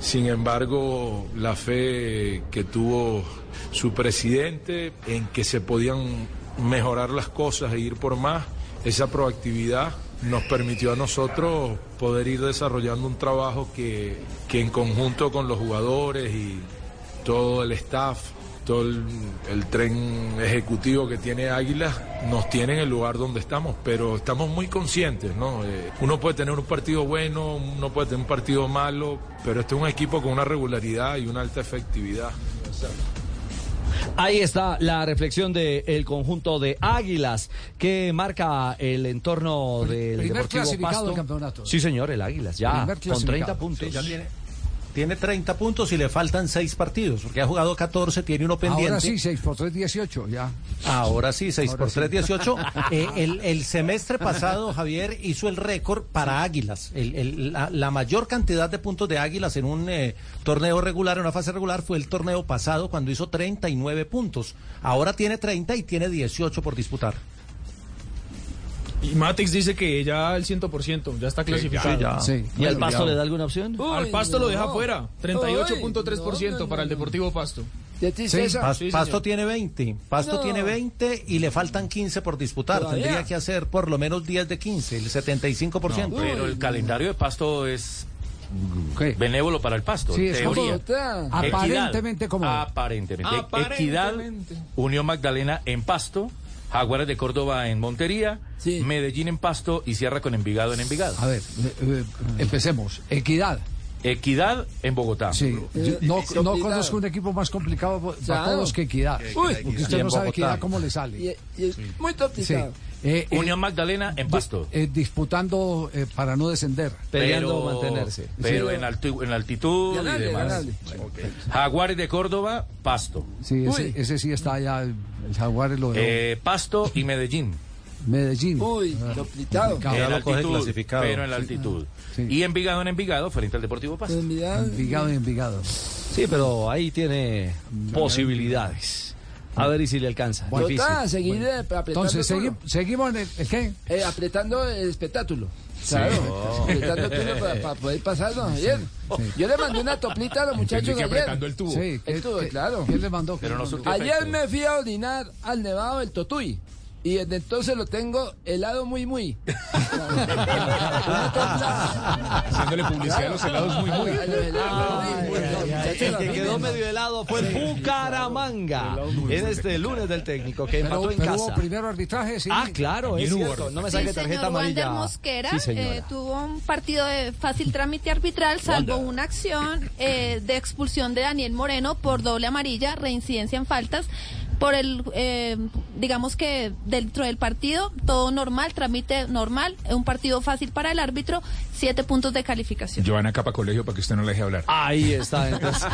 Sin embargo, la fe que tuvo su presidente en que se podían mejorar las cosas e ir por más, esa proactividad nos permitió a nosotros poder ir desarrollando un trabajo que, que en conjunto con los jugadores y todo el staff, todo el, el tren ejecutivo que tiene Águila, nos tiene en el lugar donde estamos, pero estamos muy conscientes, ¿no? Eh, uno puede tener un partido bueno, uno puede tener un partido malo, pero este es un equipo con una regularidad y una alta efectividad. Ahí está la reflexión del conjunto de Águilas que marca el entorno del primer Deportivo clasificado Pasto. del campeonato. Sí, señor, el Águilas, ya, Primer con clasificado. 30 puntos. Sí, ya tiene, tiene 30 puntos y le faltan 6 partidos, porque ha jugado 14, tiene uno pendiente. Ahora sí, 6 por 3, 18, ya. Ahora sí, 6 Ahora por sí. 3, 18. <laughs> Eh, el, el semestre pasado, Javier hizo el récord para Águilas. El- el- la, la mayor cantidad de puntos de Águilas en un eh, torneo regular, en una fase regular, fue el torneo pasado cuando hizo 39 puntos. Ahora tiene 30 y tiene 18 por disputar. Y Matix dice que ya el 100%, ya está clasificado. ¿Y al Pasto le da alguna opción? Al Pasto lo deja fuera, 38.3% para el Deportivo Pasto. Pas- Sí, Pasto tiene 20. Pasto No. tiene 20 y le faltan 15 por disputar. Todavía. Tendría que hacer por lo menos 10 de 15, el 75%. No, pero el calendario de Pasto es benévolo para el Pasto. Sí, es teoría. Aparentemente cómodo. Aparentemente. Aparentemente. Equidad, Unión Magdalena en Pasto, Jaguares de Córdoba en Montería, Medellín en Pasto y cierra con Envigado en Envigado. A ver, eh, eh, empecemos. Equidad. Equidad en Bogotá. Sí, yo no, no complicado. conozco un equipo más complicado para Claro. todos que Equidad. Uy. porque usted no sabe. Equidad cómo le sale. muy complicado. Sí. Eh, eh, Unión Magdalena en Pasto. eh, disputando eh, para no descender. Pero Pero en, altu- en altitud y demás. Jaguares de Córdoba, Pasto. Sí, ese, ese sí está allá, el, Jaguares lo de Eh, Pasto y Medellín. Medellín. Uy, Ah, complicado. En lo coge clasificado. pero en la Sí. altitud. Y Envigado en Envigado frente al Deportivo Pasto. Envigado y Envigado. Sí, pero ahí tiene posibilidades. A ver y si le alcanza. Bueno, Difícil. está, seguir apretando Entonces, segui- seguimos en el, ¿el qué? Eh, apretando el espectáculo. Claro, Sí. apretando tubo para, para poder pasar, don Javier. Yo le mandé una toplita a los muchachos ayer. apretando el tubo. Sí, el ¿qué- tubo, qué- claro. ¿Quién le mandó? Pero no surtió Ayer me fui a orinar al nevado del Totuy. Y desde entonces lo tengo helado muy, muy. <laughs> Haciéndole publicidad a los helados muy, muy. El que quedó medio helado fue Bucaramanga en este lunes del técnico que empató Pero, en casa. hubo primero arbitraje, sí. Ah, claro, es cierto. No me Sí, saque señor tarjeta Wander amarilla. Mosquera eh, tuvo un partido de fácil trámite arbitral, salvo una acción eh, de expulsión de Daniel Moreno por doble amarilla, reincidencia en faltas. Por el, eh, digamos que dentro del partido, todo normal, trámite normal, un partido fácil para el árbitro, siete puntos de calificación. Joana Capa Colegio para que usted no le deje hablar. Ahí está, <laughs> entonces. <laughs>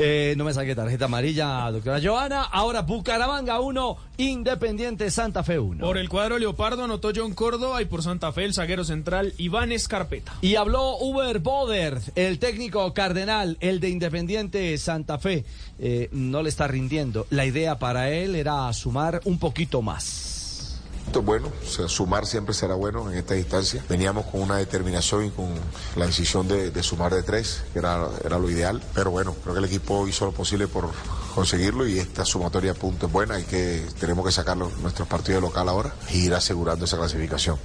Eh, no me saque tarjeta amarilla, doctora Joana. Ahora Bucaramanga 1, Independiente Santa Fe 1. Por el cuadro Leopardo anotó John Córdoba y por Santa Fe el zaguero central Iván Escarpeta. Y habló Uber Boder, el técnico cardenal, el de Independiente Santa Fe. Eh, no le está rindiendo. La idea para él era sumar un poquito más. Bueno, o sea, sumar siempre será bueno en esta distancia. Veníamos con una determinación y con la decisión de, de sumar de tres, que era, era lo ideal. Pero bueno, creo que el equipo hizo lo posible por conseguirlo y esta sumatoria de puntos es buena y que tenemos que sacar nuestros partidos de local ahora e ir asegurando esa clasificación.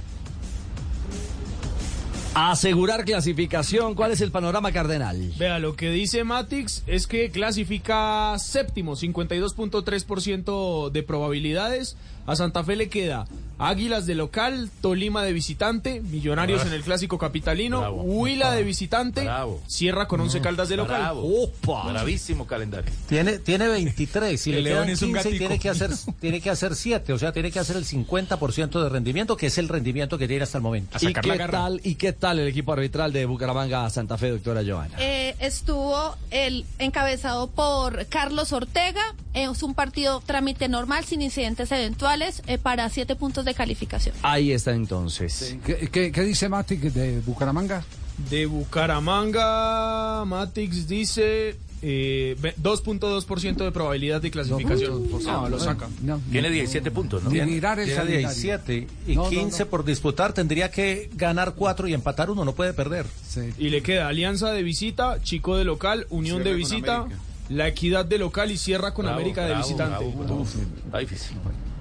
Asegurar clasificación, ¿cuál es el panorama cardenal? Vea, lo que dice Matix es que clasifica séptimo, 52.3% de probabilidades. A Santa Fe le queda Águilas de local, Tolima de visitante, Millonarios Ah. en el clásico capitalino, Bravo. Huila de visitante, Bravo. cierra con 11 caldas de local. Bravo. Bravísimo calendario. Tiene, tiene 23 y El le León quedan es un 15 y gatico. tiene que hacer tiene que hacer 7, o sea, tiene que hacer el 50% de rendimiento, que es el rendimiento que tiene hasta el momento. ¿Y qué, tal, ¿Y qué tal el equipo arbitral de Bucaramanga Santa Fe, doctora Joana? Eh, estuvo el encabezado por Carlos Ortega. Es un partido trámite normal, sin incidentes eventuales, eh, para siete puntos de calificación. Ahí está entonces. ¿Qué, qué- qué dice Matic de Bucaramanga? De Bucaramanga, Matix dice eh, ve- 2.2% de probabilidad de clasificación. No, lo saca. Tiene 17 puntos, ¿no? Tiene, mirar el tiene calendario. 17 y No, no, 15 por disputar. Tendría que ganar 4 y empatar uno, no puede perder. Y le queda Alianza de visita, Chico de local, Unión Cierra de visita. La Equidad de local y cierra con Bravo, América de bravo, visitante. bravo, bravo. Está difícil.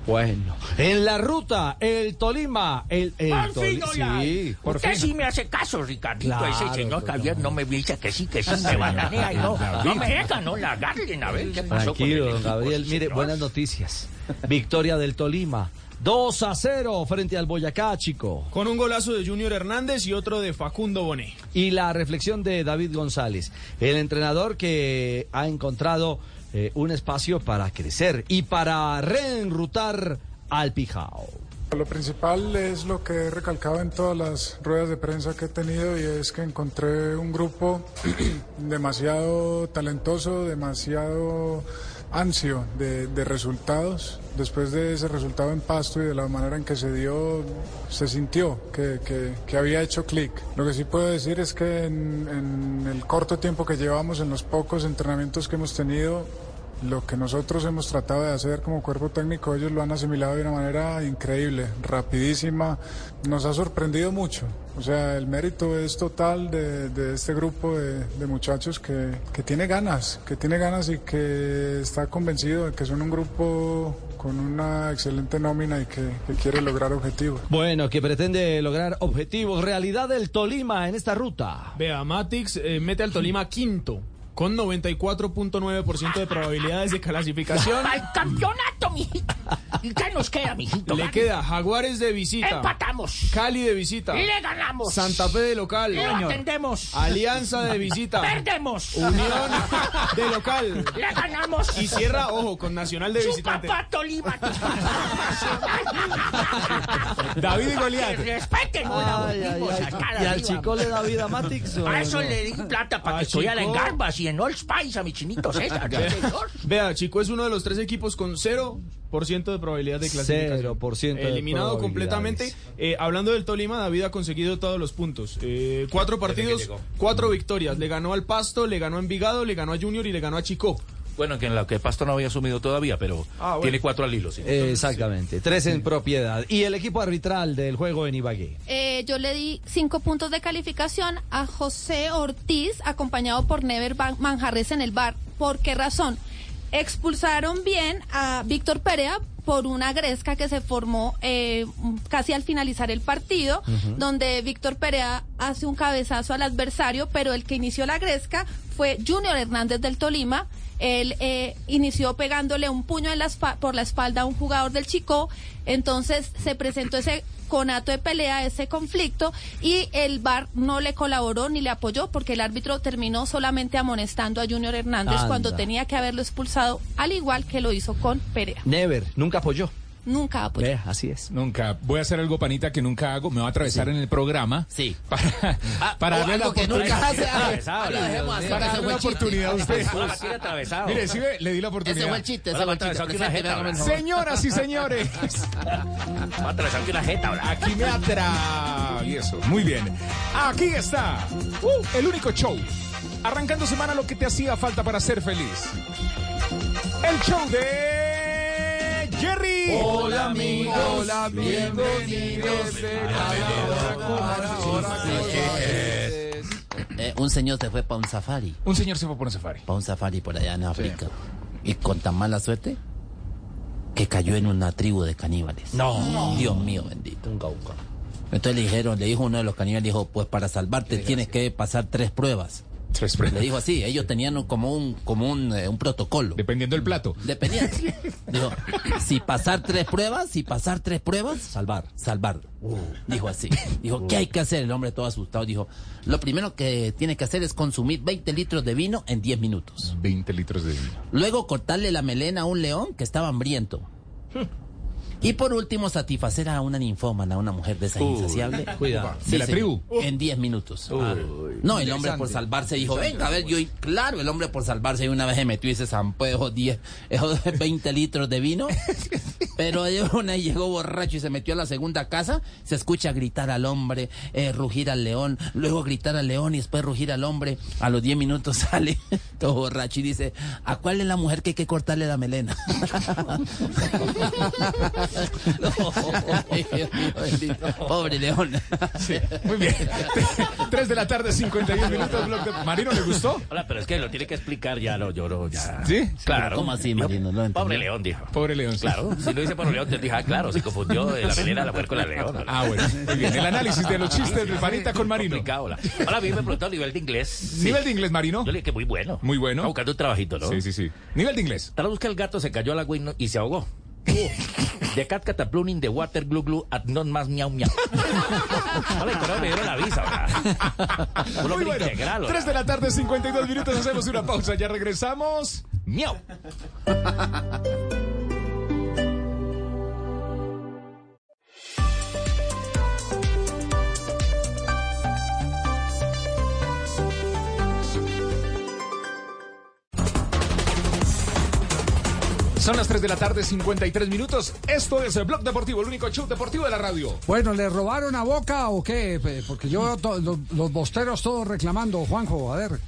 Bueno, en la ruta, el Tolima, el, el Por fin, Toli- hola. sí, por Usted fin. sí me hace caso, Ricardito. Claro, Ese señor. Javier no me dice que sí, que sí, me bananea y no, no me deja, no la agarren a ver qué pasó con Tranquilo, el don equipo, Gabriel. Mire, señor. buenas noticias. Victoria del Tolima. 2 a 0 frente al Boyacá, chico. Con un golazo de Junior Hernández y otro de Facundo Boné. Y la reflexión de David González, el entrenador que ha encontrado eh, un espacio para crecer y para reenrutar al Pijao. Lo principal es lo que he recalcado en todas las ruedas de prensa que he tenido y es que encontré un grupo <clears throat> demasiado talentoso, demasiado ansio de, resultados. Después de ese resultado en Pasto y de la manera en que se dio, se sintió que, que- había hecho clic. Lo que sí puedo decir es que en el corto tiempo que llevamos, en los pocos entrenamientos que hemos tenido, lo que nosotros hemos tratado de hacer como cuerpo técnico, ellos lo han asimilado de una manera increíble, rapidísima. Nos ha sorprendido mucho. O sea, el mérito es total de, de este grupo de, de muchachos que, que tiene ganas, que tiene ganas y que está convencido de que son un grupo con una excelente nómina y que, que quiere lograr objetivos. Bueno, que pretende lograr objetivos. Realidad del Tolima en esta ruta. Vea, Matix eh, mete al Tolima quinto, con 94.9% de probabilidades de clasificación. ¡Al campeonato, mijito! ¿Y qué nos queda, mijito? Le queda Jaguares de visita. Empatamos. Cali de visita. Le ganamos. Santa Fe de local. Lo atendemos. Alianza de visita. Perdemos. Unión de local. Le ganamos. Y cierra, ojo, con Nacional de Su visitante. papá Tolima. <laughs> David y Goliat. Que respeten una Ay, ay, ¿Y al chico le da vida a Matix? A eso no? le di plata para ¿A que estudiara en? Garbas y en Old Spice a mi chinito César. <laughs> Vea, Chico es uno de los tres equipos con 0% de probabilidad de clasificación. 0% de Eliminado completamente. Eh, hablando del Tolima, David ha conseguido todos los puntos. Eh, cuatro partidos, cuatro victorias. Le ganó al Pasto, le ganó a Envigado, le ganó a Junior y le ganó a Chico. Bueno, que en la que Pasto no había asumido todavía, pero Ah, bueno. tiene cuatro al hilo. sí. Eh, Exactamente, tres en propiedad. Y el equipo arbitral del juego en Ibagué. Eh, yo le di cinco puntos de calificación a José Ortiz, acompañado por Never Ban- Manjarres en el bar. ¿Por qué razón? Expulsaron bien a Víctor Perea por una gresca que se formó eh, casi al finalizar el partido, donde Víctor Perea hace un cabezazo al adversario, pero el que inició la gresca fue Junior Hernández del Tolima. Él eh, inició pegándole un puño en la por la espalda a un jugador del Chico, entonces se presentó ese conato de pelea, ese conflicto, y el VAR no le colaboró ni le apoyó porque el árbitro terminó solamente amonestando a Junior Hernández Anda. cuando tenía que haberlo expulsado, al igual que lo hizo con Perea. Never, nunca apoyó. Nunca apoyó. Ve, así es. Nunca. Voy a hacer algo, panita, que nunca hago. Me voy a atravesar en el programa. Sí. <laughs> Para, para o darle la que oportunidad. Ah, Para darle la el chiste. oportunidad a usted. Mire, sí le di la oportunidad. Ese fue el chiste, ese fue el chiste. Señoras y señores. <laughs> Va a atravesar aquí una jeta ahora. Aquí me atravieso. Muy bien. Aquí está. Uh, el único show. Arrancando semana lo que te hacía falta para ser feliz. El show de Jerry. Hola amigos, hola bienvenidos Eh, un señor se fue para un safari. Un señor se fue por un safari. Para un safari por allá en África. Y con tan mala suerte que cayó en una tribu de caníbales. No. Dios mío, bendito. Entonces le dijeron, le dijo uno de los caníbales, dijo, pues para salvarte tienes que pasar tres pruebas. Tres pruebas. Le dijo así, ellos tenían como un, como un, eh, un protocolo. Dependiendo del plato. Dependiendo. Dijo, si pasar tres pruebas, si pasar tres pruebas, salvar, salvar. Dijo así. Dijo, ¿qué hay que hacer? El hombre todo asustado dijo, lo primero que tiene que hacer es consumir 20 litros de vino en 10 minutos. 20 litros de vino. Luego cortarle la melena a un león que estaba hambriento. Y por último, satisfacer a una ninfómana, a una mujer de esa Uy, insaciable. cuidado. ¿De la tribu? En 10 minutos. no, el hombre por salvarse dijo, venga, a ver, yo, y claro, el hombre por salvarse y una vez se metió y se zampó esos 10, esos 20 litros de vino, <laughs> pero de una llegó borracho y se metió a la segunda casa, se escucha gritar al hombre, eh, rugir al león, luego gritar al león y después rugir al hombre, a los 10 minutos <laughs> sale todo borracho y dice, ¿a cuál es la mujer que hay que cortarle la melena? <laughs> Pobre león. Muy bien. <laughs> 3 de la tarde, 51 minutos. blog de- ¿Marino le gustó? Hola, pero es que lo tiene que explicar, ya lo lloró, ya. ¿Sí? Claro. ¿Cómo así, Marino? Pobre león, dijo. Pobre león. sí. Claro, si lo dice pobre león, te dije, ah, claro, se confundió de la melena de la mujer con la leona. Ah, bueno. Muy bien. El análisis de los chistes de Panita con Marino. Hola. Hola, a mí me preguntó el nivel de inglés. Nivel de inglés, Marino. Yo le dije que muy bueno. Muy bueno. Está buscando un trabajito, ¿no? Sí, sí, sí. Nivel de inglés. Traduzca el gato se cayó al agua y, no- y se ahogó. The cat cataplum in the water glue glue at not más miau miau. Hola, pero me dieron la visa. Un Muy hombre bueno. integral, ¿verdad? 3 de la tarde, 52 minutos. Hacemos una pausa. Ya regresamos. Miau. Son las 3 de la tarde, 53 minutos. Esto es el Blog Deportivo, el único show deportivo de la radio. Bueno, ¿le robaron a Boca o qué? Porque yo veo to- los, los bosteros todos reclamando, Juanjo, a ver.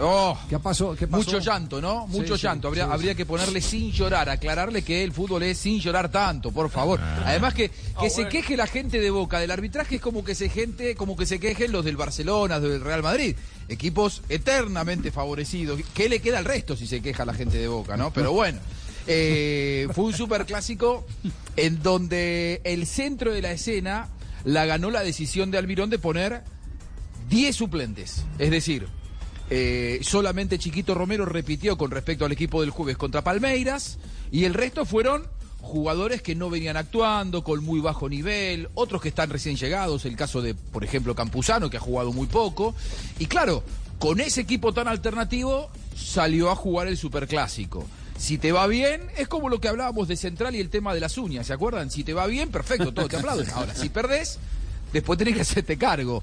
Oh, ¿Qué pasó? ¿Qué pasó? Mucho llanto, ¿no? Mucho sí, llanto. Habría, sí, habría sí. que ponerle sin llorar, aclararle que el fútbol es sin llorar tanto, por favor. Ah. Además que, que se queje la gente de Boca del arbitraje es como que se gente, como que se quejen los del Barcelona, del Real Madrid, equipos eternamente favorecidos. ¿Qué le queda al resto si se queja la gente de Boca, no? Pero bueno. Eh, fue un superclásico en donde el centro de la escena la ganó la decisión de Almirón de poner 10 suplentes. Es decir, eh, solamente Chiquito Romero repitió con respecto al equipo del jueves contra Palmeiras y el resto fueron jugadores que no venían actuando, con muy bajo nivel, otros que están recién llegados, el caso de, por ejemplo, Campuzano, que ha jugado muy poco. Y claro, con ese equipo tan alternativo salió a jugar el Superclásico. Si te va bien, es como lo que hablábamos de Central y el tema de las uñas, ¿se acuerdan? Si te va bien, perfecto, todo te aplauden. <laughs> Ahora, si perdés, después tenés que hacerte cargo.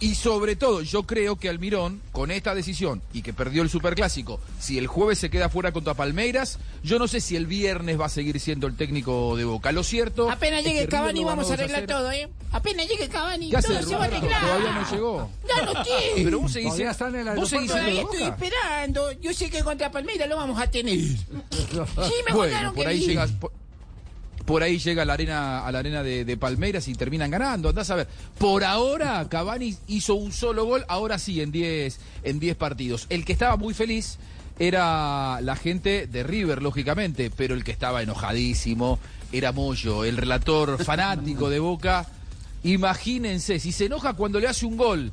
Y sobre todo, yo creo que Almirón, con esta decisión y que perdió el Superclásico, si el jueves se queda fuera contra Palmeiras, yo no sé si el viernes va a seguir siendo el técnico de Boca. Lo cierto. Apenas es llegue que River Cavani vamos a 2 arreglar 0. todo, ¿eh? Apenas llegue Cavani, ¿Qué hace todo se va a arreglar. Todavía no llegó. Ya no tiene. Pero vos seguís, Todavía está en el vos seguís Todavía estoy Boca. esperando. Yo sé que contra Palmeiras lo vamos a tener. <laughs> Sí, me Bueno, por que ahí llegas. Por, por ahí llega a la arena, a la arena de, de Palmeiras y terminan ganando. Andás a ver. Por ahora, Cavani hizo un solo gol, ahora sí, en 10 en 10 partidos. El que estaba muy feliz era la gente de River, lógicamente, pero el que estaba enojadísimo era Moyo, el relator <laughs> fanático de Boca. Imagínense, si se enoja cuando le hace un gol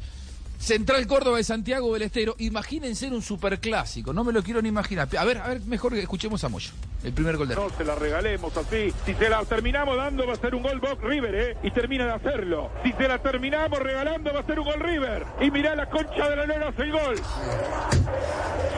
Central Córdoba de Santiago del Estero. Imagínense un superclásico, no me lo quiero ni imaginar. A ver, a ver, mejor que escuchemos a Moyo. El primer gol de No se la regalemos así. Si se la terminamos dando va a ser un gol Box River, ¿eh? Y termina de hacerlo. Si se la terminamos regalando va a ser un gol River. Y mirá la concha de la lora hace el gol.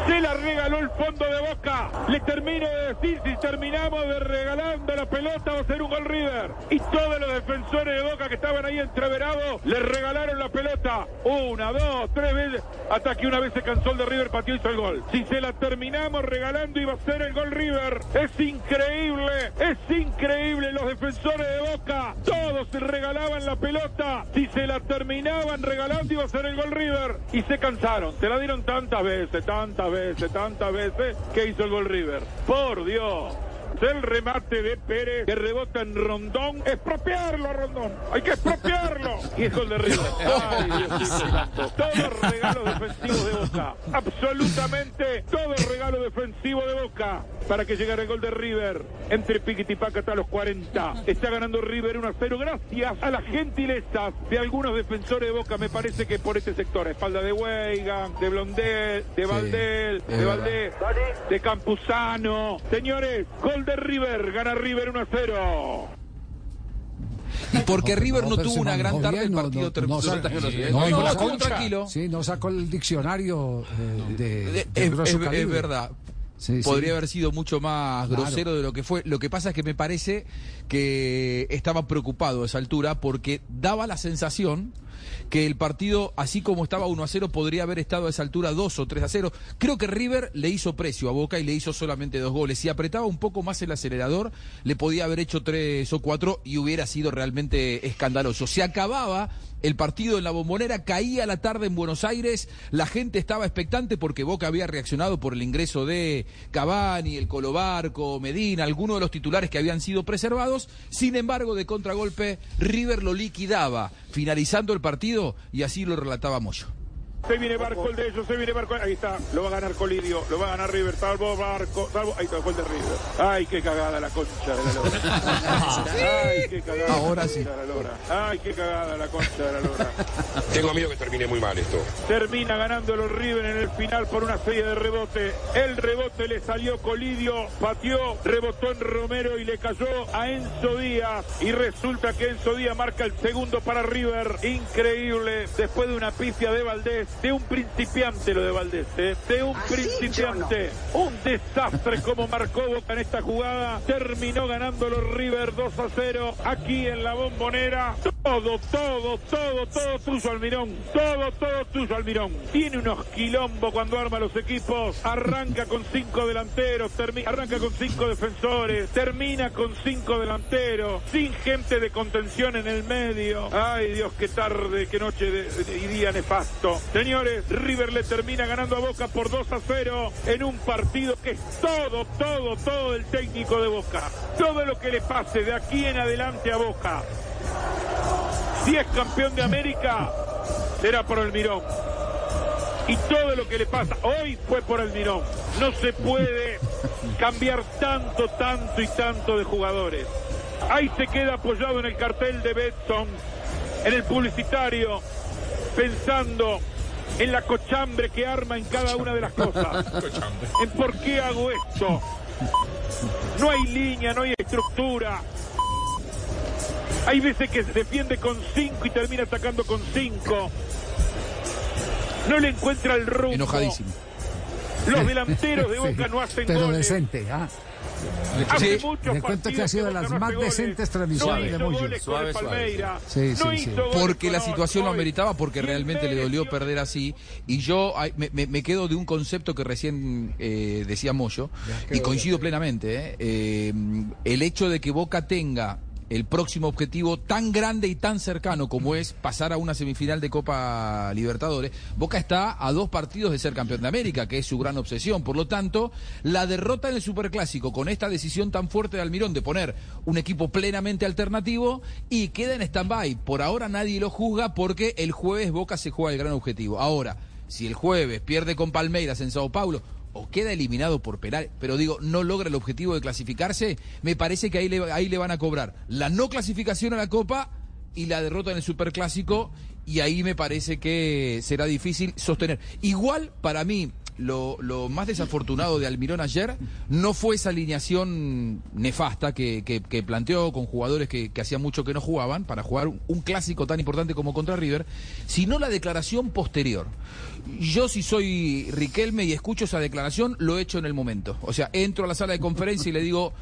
Se la regaló el fondo de Boca. Le termino de decir, si terminamos de regalando la pelota va a ser un gol River. Y todos los defensores de Boca que estaban ahí entreverados le regalaron la pelota. Una, dos, tres veces. Hasta que una vez se cansó el de River, pateó y hizo el gol. Si se la terminamos regalando iba a ser el gol River. Es increíble, es increíble los defensores de Boca. Todos se regalaban la pelota. Si se la terminaban regalando iba a ser el gol River. Y se cansaron. Se la dieron tantas veces, tantas veces, tantas veces que hizo el gol River. Por Dios. El remate de Pérez que rebota en Rondón. Expropiarlo a Rondón. Hay que expropiarlo. Y es gol de River. Ay, Diosito santo. Todo regalo defensivo de Boca. Absolutamente todo regalo defensivo de Boca. Para que llegara el gol de River. Entre Piquitipaca hasta los 40. Está ganando River 1 a 0. Gracias a las gentilezas de algunos defensores de Boca. Me parece que por este sector. A espalda de Weigan, de Blondel, de Valdel, de Valdés, de Campuzano. Señores, gol de River. Gana River 1 a 0. Y porque River no, tuvo una gran tarde, el bien, partido no, terminó. tranquilo. Sí, no sacó el diccionario eh, de, de Es, verdad. Sí, Podría sí. haber sido mucho más Claro. grosero de lo que fue. Lo que pasa es que me parece que estaba preocupado a esa altura porque daba la sensación que el partido, así como estaba 1 a 0, podría haber estado a esa altura 2 o 3 a 0. Creo que River le hizo precio a Boca y le hizo solamente dos goles. Si apretaba un poco más el acelerador, le podía haber hecho 3 o 4 y hubiera sido realmente escandaloso. Se acababa el partido en la bombonera, caía la tarde en Buenos Aires, la gente estaba expectante porque Boca había reaccionado por el ingreso de Cavani, el Colobarco, Medina, algunos de los titulares que habían sido preservados. Sin embargo, de contragolpe, River lo liquidaba, finalizando el partido y así lo relataba Moyo. Se viene Barco el de ellos, se viene Barco. Ahí está, lo va a ganar Colidio, lo va a ganar River, salvo Barco, salvo. Ahí está, gol de River. Ay, qué cagada la concha de la lora. Ay, qué cagada. Ahora la sí. concha de la lora. Ay, qué cagada la concha de la lora. Tengo miedo que termine muy mal esto. Termina ganando los River en el final por una serie de rebote. El rebote le salió Colidio, pateó, rebotó en Romero y le cayó a Enzo Díaz. Y resulta que Enzo Díaz marca el segundo para River. Increíble. Después de una pifia de Valdés, de un principiante lo de Valdés, ¿eh? de un principiante. Un desastre como marcó Boca en esta jugada. Terminó ganando los River 2 a 0 aquí en la bombonera. Todo, todo, todo, todo tuyo Almirón. Todo, todo tuyo Almirón. Tiene unos quilombos cuando arma los equipos. Arranca con cinco delanteros, arranca con cinco defensores, termina con cinco delanteros, sin gente de contención en el medio. Ay Dios, qué tarde, qué noche de- de- y día nefasto. Señores, River le termina ganando a Boca por 2 a 0 en un partido que es todo, todo, todo el técnico de Boca. Todo lo que le pase de aquí en adelante a Boca. Si es campeón de América, será por Almirón. Y todo lo que le pasa hoy fue por Almirón. No se puede cambiar tanto, tanto y tanto de jugadores. Ahí se queda apoyado en el cartel de Betson, en el publicitario, pensando en la cochambre que arma en cada una de las cosas. En por qué hago esto. No hay línea, no hay estructura. Hay veces que se defiende con cinco y termina atacando con cinco. No le encuentra el rumbo. Enojadísimo. Los delanteros de <laughs> Boca Sí, no hacen Pero goles. decente, ¿ah? Hace Sí. muchos Le cuento que ha sido de las más goles. decentes No transmisiones de Moyo. Sí, No sí, sí. hizo goles Porque la situación lo hoy. ameritaba, porque realmente le dolió perder así. Y yo ay, me, me- me quedo de un concepto que recién eh, decía Moyo, y coincido plenamente. ¿eh? Eh, el hecho de que Boca tenga el próximo objetivo tan grande y tan cercano como es pasar a una semifinal de Copa Libertadores, Boca está a dos partidos de ser campeón de América, que es su gran obsesión. Por lo tanto, la derrota en el Superclásico con esta decisión tan fuerte de Almirón de poner un equipo plenamente alternativo y queda en stand-by. Por ahora nadie lo juzga porque el jueves Boca se juega el gran objetivo. Ahora, si el jueves pierde con Palmeiras en Sao Paulo o queda eliminado por penal, pero digo, no logra el objetivo de clasificarse, me parece que ahí le, ahí le van a cobrar la no clasificación a la Copa y la derrota en el Superclásico y ahí me parece que será difícil sostener. Igual para mí, lo, lo más desafortunado de Almirón ayer no fue esa alineación nefasta que, que- planteó con jugadores que, hacía mucho que no jugaban para jugar un, clásico tan importante como contra River, sino la declaración posterior. Yo si soy Riquelme y escucho esa declaración, lo he hecho en el momento. O sea, entro a la sala de conferencia y le digo,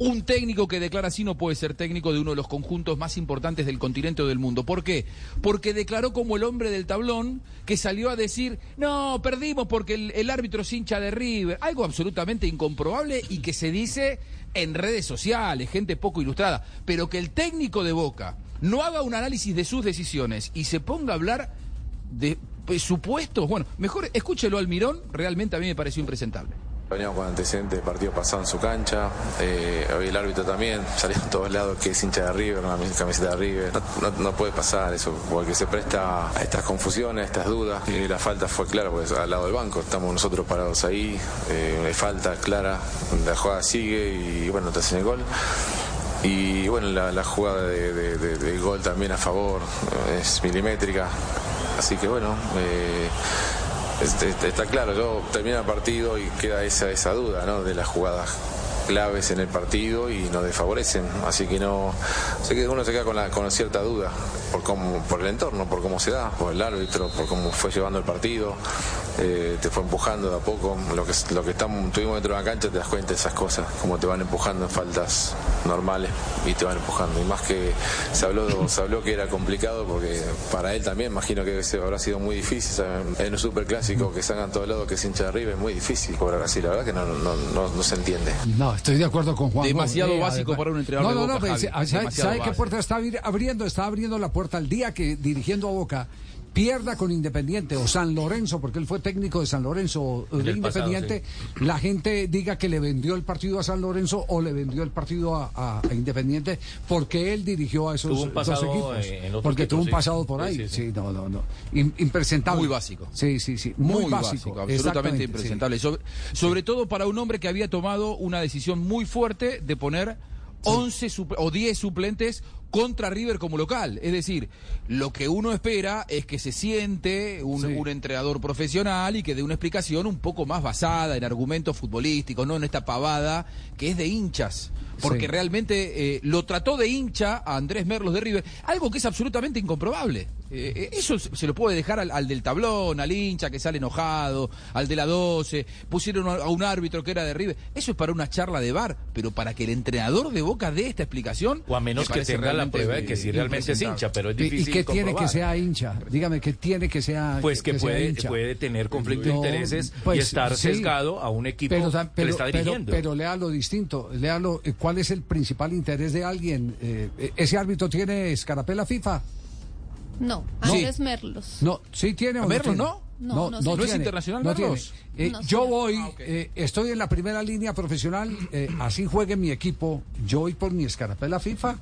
un técnico que declara así no puede ser técnico de uno de los conjuntos más importantes del continente o del mundo. ¿Por qué? Porque declaró como el hombre del tablón que salió a decir, no, perdimos porque el, árbitro es hincha de River. Algo absolutamente incomprobable y que se dice en redes sociales, gente poco ilustrada. Pero que el técnico de Boca no haga un análisis de sus decisiones y se ponga a hablar de pues, supuestos, bueno, mejor escúchelo al Mirón, realmente a mí me pareció impresentable. Veníamos con antecedentes de partido pasado en su cancha, eh, hoy el árbitro también, <laughs> salió en todos lados que es hincha de River, una camiseta de River. No, puede pasar eso, porque se presta a estas confusiones, a estas dudas. Y la falta fue clara, pues al lado del banco, estamos nosotros parados ahí, eh, falta clara, la jugada sigue y bueno, te hacen el gol. Y bueno, la, jugada de- del gol también a favor eh, es milimétrica. Así que bueno, eh, este- este- está claro, yo termino el partido y queda esa, esa duda ¿no? de las jugadas claves en el partido y nos desfavorecen. Así que no, sé que uno se queda con, la, con cierta duda por cómo, por el entorno, por cómo se da, por el árbitro, por cómo fue llevando el partido, eh, te fue empujando de a poco. Lo que, lo que estamos, tuvimos dentro de la cancha te das cuenta de esas cosas, cómo te van empujando en faltas normales y te van empujando. Y más que se habló, se habló que era complicado porque para él también imagino que se- habrá sido muy difícil. ¿saben? En un superclásico que salgan todos lados que es hincha de arriba es muy difícil cobrar así, la verdad que no, no, no, no se entiende. Estoy de acuerdo con Juan. Demasiado básico para un entrenador No, de no, Boca, no, Javi. pero, ¿sabe, sabe qué puerta está abri- abriendo? Está abriendo la puerta al día que dirigiendo a Boca pierda con Independiente o San Lorenzo, porque él fue técnico de San Lorenzo o de Del pasado, Independiente, la gente diga que le vendió el partido a San Lorenzo o le vendió el partido a, a- a Independiente porque él dirigió a esos Tuvo un dos pasado, equipos. eh, en otro porque tuvo un sí. pasado por ahí. sí, Sí, sí. no, no, no. Im- impresentable. Muy básico. Sí, sí, sí. Muy, básico. absolutamente impresentable. Sobre, sobre todo para un hombre que había tomado una decisión muy fuerte de poner 11 supl- o 10 suplentes contra River como local. Es decir, lo que uno espera es que se siente un, un entrenador profesional y que dé una explicación un poco más basada en argumentos futbolísticos, no en esta pavada que es de hinchas. Porque Sí. realmente eh, lo trató de hincha a Andrés Merlos de River, algo que es absolutamente incomprobable. Eh, eh, eso se lo puede dejar al, al del tablón, al hincha que sale enojado, al de la 12, pusieron a, a un árbitro que era de River. Eso es para una charla de bar, pero para que el entrenador de Boca dé esta explicación. O a menos me que tenga la prueba de que sí realmente es hincha, pero es ¿Y- difícil ¿Y qué tiene que sea hincha? Dígame, ¿qué tiene que sea Pues que, puede, hincha? puede tener conflicto de No, intereses pues, y estar sí. sesgado a un equipo Pero, que le pero, está pero, dirigiendo. pero léalo distinto, léalo, eh, ¿cuál es el principal interés de alguien? Eh, eh, ¿Ese árbitro tiene escarapela FIFA? No, Sí. Andrés Merlos. No, sí tiene o ¿A no Merlos tiene? no? No, no, ¿No es internacional no Merlos? tiene. Eh, No, yo señor. voy, eh, estoy en la primera línea profesional, eh, así juegue mi equipo, yo voy por mi escarapela FIFA.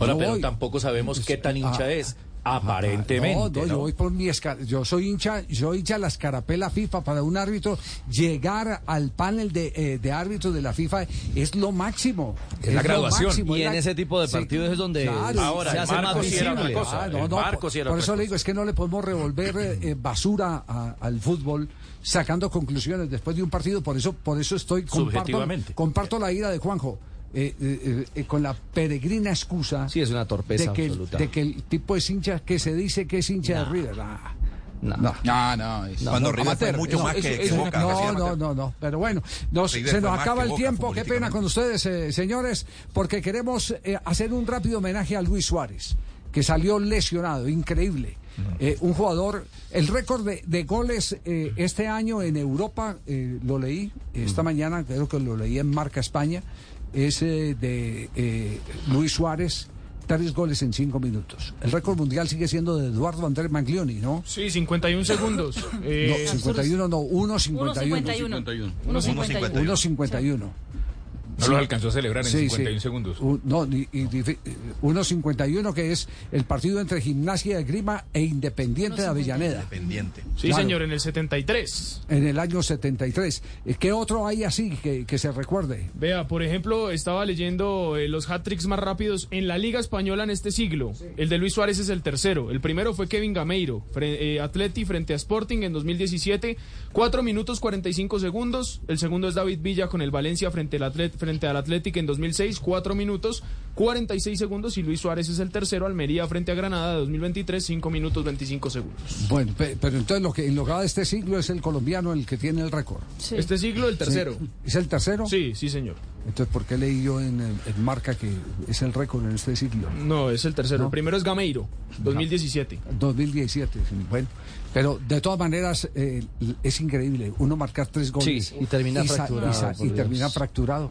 Ahora, No pero voy. tampoco sabemos qué tan hincha Ah, es. Aparentemente. No, no, ¿no? yo voy por mi esca- yo soy hincha, yo soy hincha de la escarapela FIFA para un árbitro llegar al panel de, eh, de árbitros de la FIFA es lo máximo. Es la graduación. máximo, Y es en la- ese tipo de Sí, partidos es donde Claro, Ahora, se hace más visible. cosa. Ah, no, por, sí era por otra eso le cosa. digo, es que no le podemos revolver eh, eh, basura a- al fútbol sacando conclusiones después de un partido, por eso por eso estoy comparto, Subjetivamente. comparto la ira de Juanjo. Eh, eh, eh, con la peregrina excusa Sí, es una torpeza de que, el- absoluta. de que el tipo es hincha que se dice que es hincha de No. River. Ah, No. no. No, no. es- Cuando River fue mucho más que, que eso- Boca. No, no, no, no. Pero bueno, nos- se nos acaba el Boca tiempo. Qué pena con ustedes, eh, señores, porque queremos eh, hacer un rápido homenaje a Luis Suárez, que salió lesionado, increíble. Eh, un jugador, el récord de, de goles eh, este año en Europa, eh, lo leí esta mañana, creo que lo leí en Marca España, es eh, de eh, Luis Suárez, tres goles en cinco minutos. El récord mundial sigue siendo de Eduardo Andrés Maglioni, ¿no? Sí, 51 segundos. Eh, no, 51 no, 1.51. 1.51. 1.51. 1.51. No Sí. los alcanzó a celebrar en Sí, 51 sí. segundos. Un- no, ni- y difi- 1.51 que es el partido entre Gimnasia de Grima e Independiente de Avellaneda. Independiente. Sí, Claro. señor, en el 73. En el año 73. Eh, ¿Qué otro hay así que, que se recuerde? Vea, por ejemplo, estaba leyendo eh, los hat-tricks más rápidos en la Liga Española en este siglo. El de Luis Suárez es el tercero. El primero fue Kevin Gameiro, fre- eh, Atleti frente a Sporting en 2017, 4 minutos 45 segundos. El segundo es David Villa con el Valencia frente al, Atlet frente al Athletic en 2006, 4 minutos 46 segundos. Y Luis Suárez es el tercero, Almería frente a Granada de 2023, 5 minutos 25 segundos. Bueno, pe- pero entonces lo que en lo que va de este siglo es el colombiano el que tiene el récord. Este siglo, el tercero. Sí. ¿Es el tercero? Sí, sí, señor. Entonces, ¿por qué leí yo en, en marca que es el récord en este siglo? No, es el tercero. El primero es Gameiro, 2017. 2017, sí, bueno. Pero de todas maneras eh, es increíble uno marcar tres goles Sí, y termina sa- fracturado, y, y termina fracturado.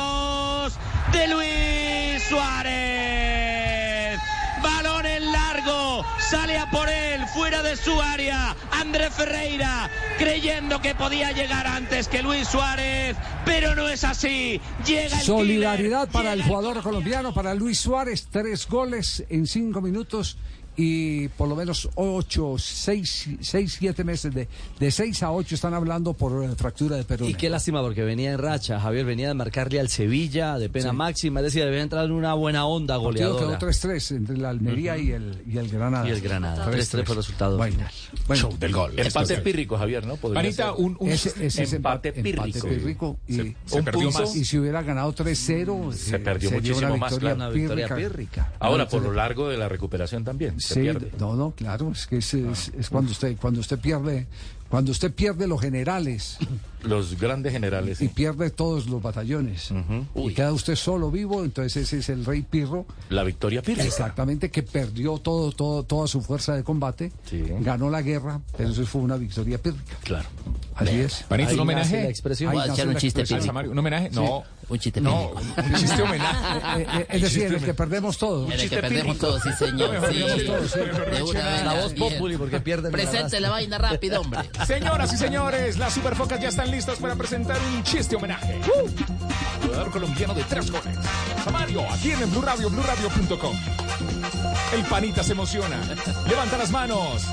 de Luis Suárez. Balón en largo, sale a por él, fuera de su área. André Ferreira, creyendo que podía llegar antes que Luis Suárez, pero no es así. Llega el Solidaridad para el jugador colombiano, para Luis Suárez, tres goles en cinco minutos y por lo menos ocho, seis, seis siete meses de, de seis a ocho están hablando por fractura de peroné. Y qué lástima porque venía en racha, Javier venía de marcarle al Sevilla de pena Sí. máxima, es decir, debía entrar en una buena onda goleadora. quedó 3-3 entre la Almería y, el, y el Granada. Y el Granada, 3-3 fue el resultado Bueno, final. bueno. Show del gol. Empate es- pírrico, Javier, ¿no? Ser. un, un Ese, ese es empate empate pírrico. pírrico. Y, Se- se un perdió punto, más. Y si hubiera ganado 3-0, se eh, perdió muchísimo una más, victoria claro. Una victoria pírrica. pírrica. Ahora, por se- lo largo de la recuperación también, se Sí, pierde. no, no, claro, es que es, es- es cuando usted cuando usted pierde cuando usted pierde los generales <laughs> Los grandes generales. y sí. pierde todos los batallones y queda usted solo vivo, entonces ese es el rey Pirro, La victoria pírrica. exactamente que perdió todo, todo toda su fuerza de combate, Sí. ganó la guerra, pero eso fue una victoria pírrica. Claro. Así es. Panita, Ahí un homenaje. la expresión. Ahí Voy a echar un la chiste. Un homenaje. No. Un chiste No, un chiste homenaje. Eh, eh, es decir, en el que perdemos todo. En el que chiste perdemos todos, sí, señor. Mejor Sí. todos, sí. De una vez La la voz bien. populi porque pierden. Presente la vaina rápido, hombre. Señoras y señores, las superfocas ya están listas para presentar un chiste homenaje. Jugador colombiano de tres goles. Samario, aquí en el Blue. El panita se emociona. Levanta las manos.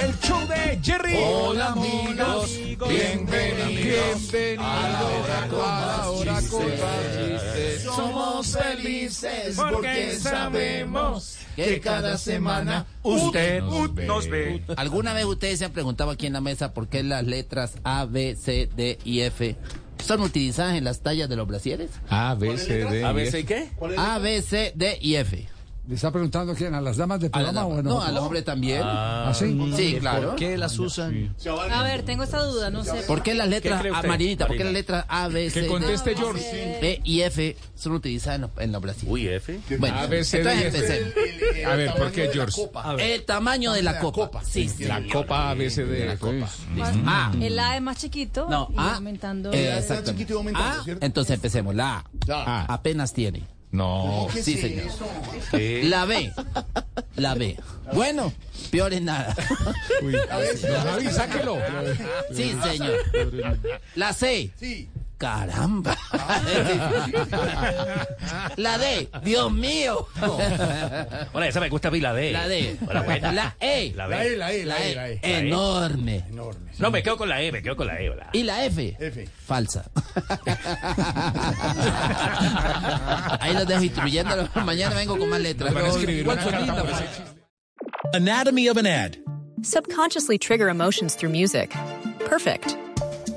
El show de Jerry. Hola, amigos. Bienvenidos. Bienvenido a la hora con chistes. Somos felices porque sabemos que cada semana usted nos ve. ¿Alguna vez ustedes se han preguntado aquí en la mesa por qué las letras A, B, C, D y F son utilizadas en las tallas de los brasieres? A, B, C, D. ¿A y veces F. qué? A, B, C, D y F. ¿Le está preguntando quién? ¿A las damas la programa dama. o No, nosotros? al hombre también. ¿Ah, sí? Sí, claro. ¿Por qué las usan? A ver, tengo esta duda, no sé. ¿Por qué las letras, Marinita, por qué las letras A, B, C, Que conteste George. B y F son utilizadas en los, brasieres? Uy, F. Bueno, A, B, C, D, entonces empecemos. A ver, ¿por qué, George? El tamaño de la copa. Sí, sí. La copa A, B, C, D. pues. A. El A es más chiquito No, y A. aumentando. Eh, exactamente. A, entonces empecemos. La A. A. Apenas tiene. No. Sí, señor. La B. La B. Bueno, peor en nada. Uy. Javi, sáquelo. Sí, señor. La C. Sí. Caramba. La D. Dios mío. Hola, esa me gusta a mí, la D. La D. Hola, buena. La E. La La. E, la E, la E, la E. Enorme. No, me quedo con la E, me quedo con la E. hola. Y la F. F. Falsa. Ahí los dejo instruyéndolo. Mañana vengo con más letras. Anatomy of an ad. Subconsciously trigger emotions through music. Perfect.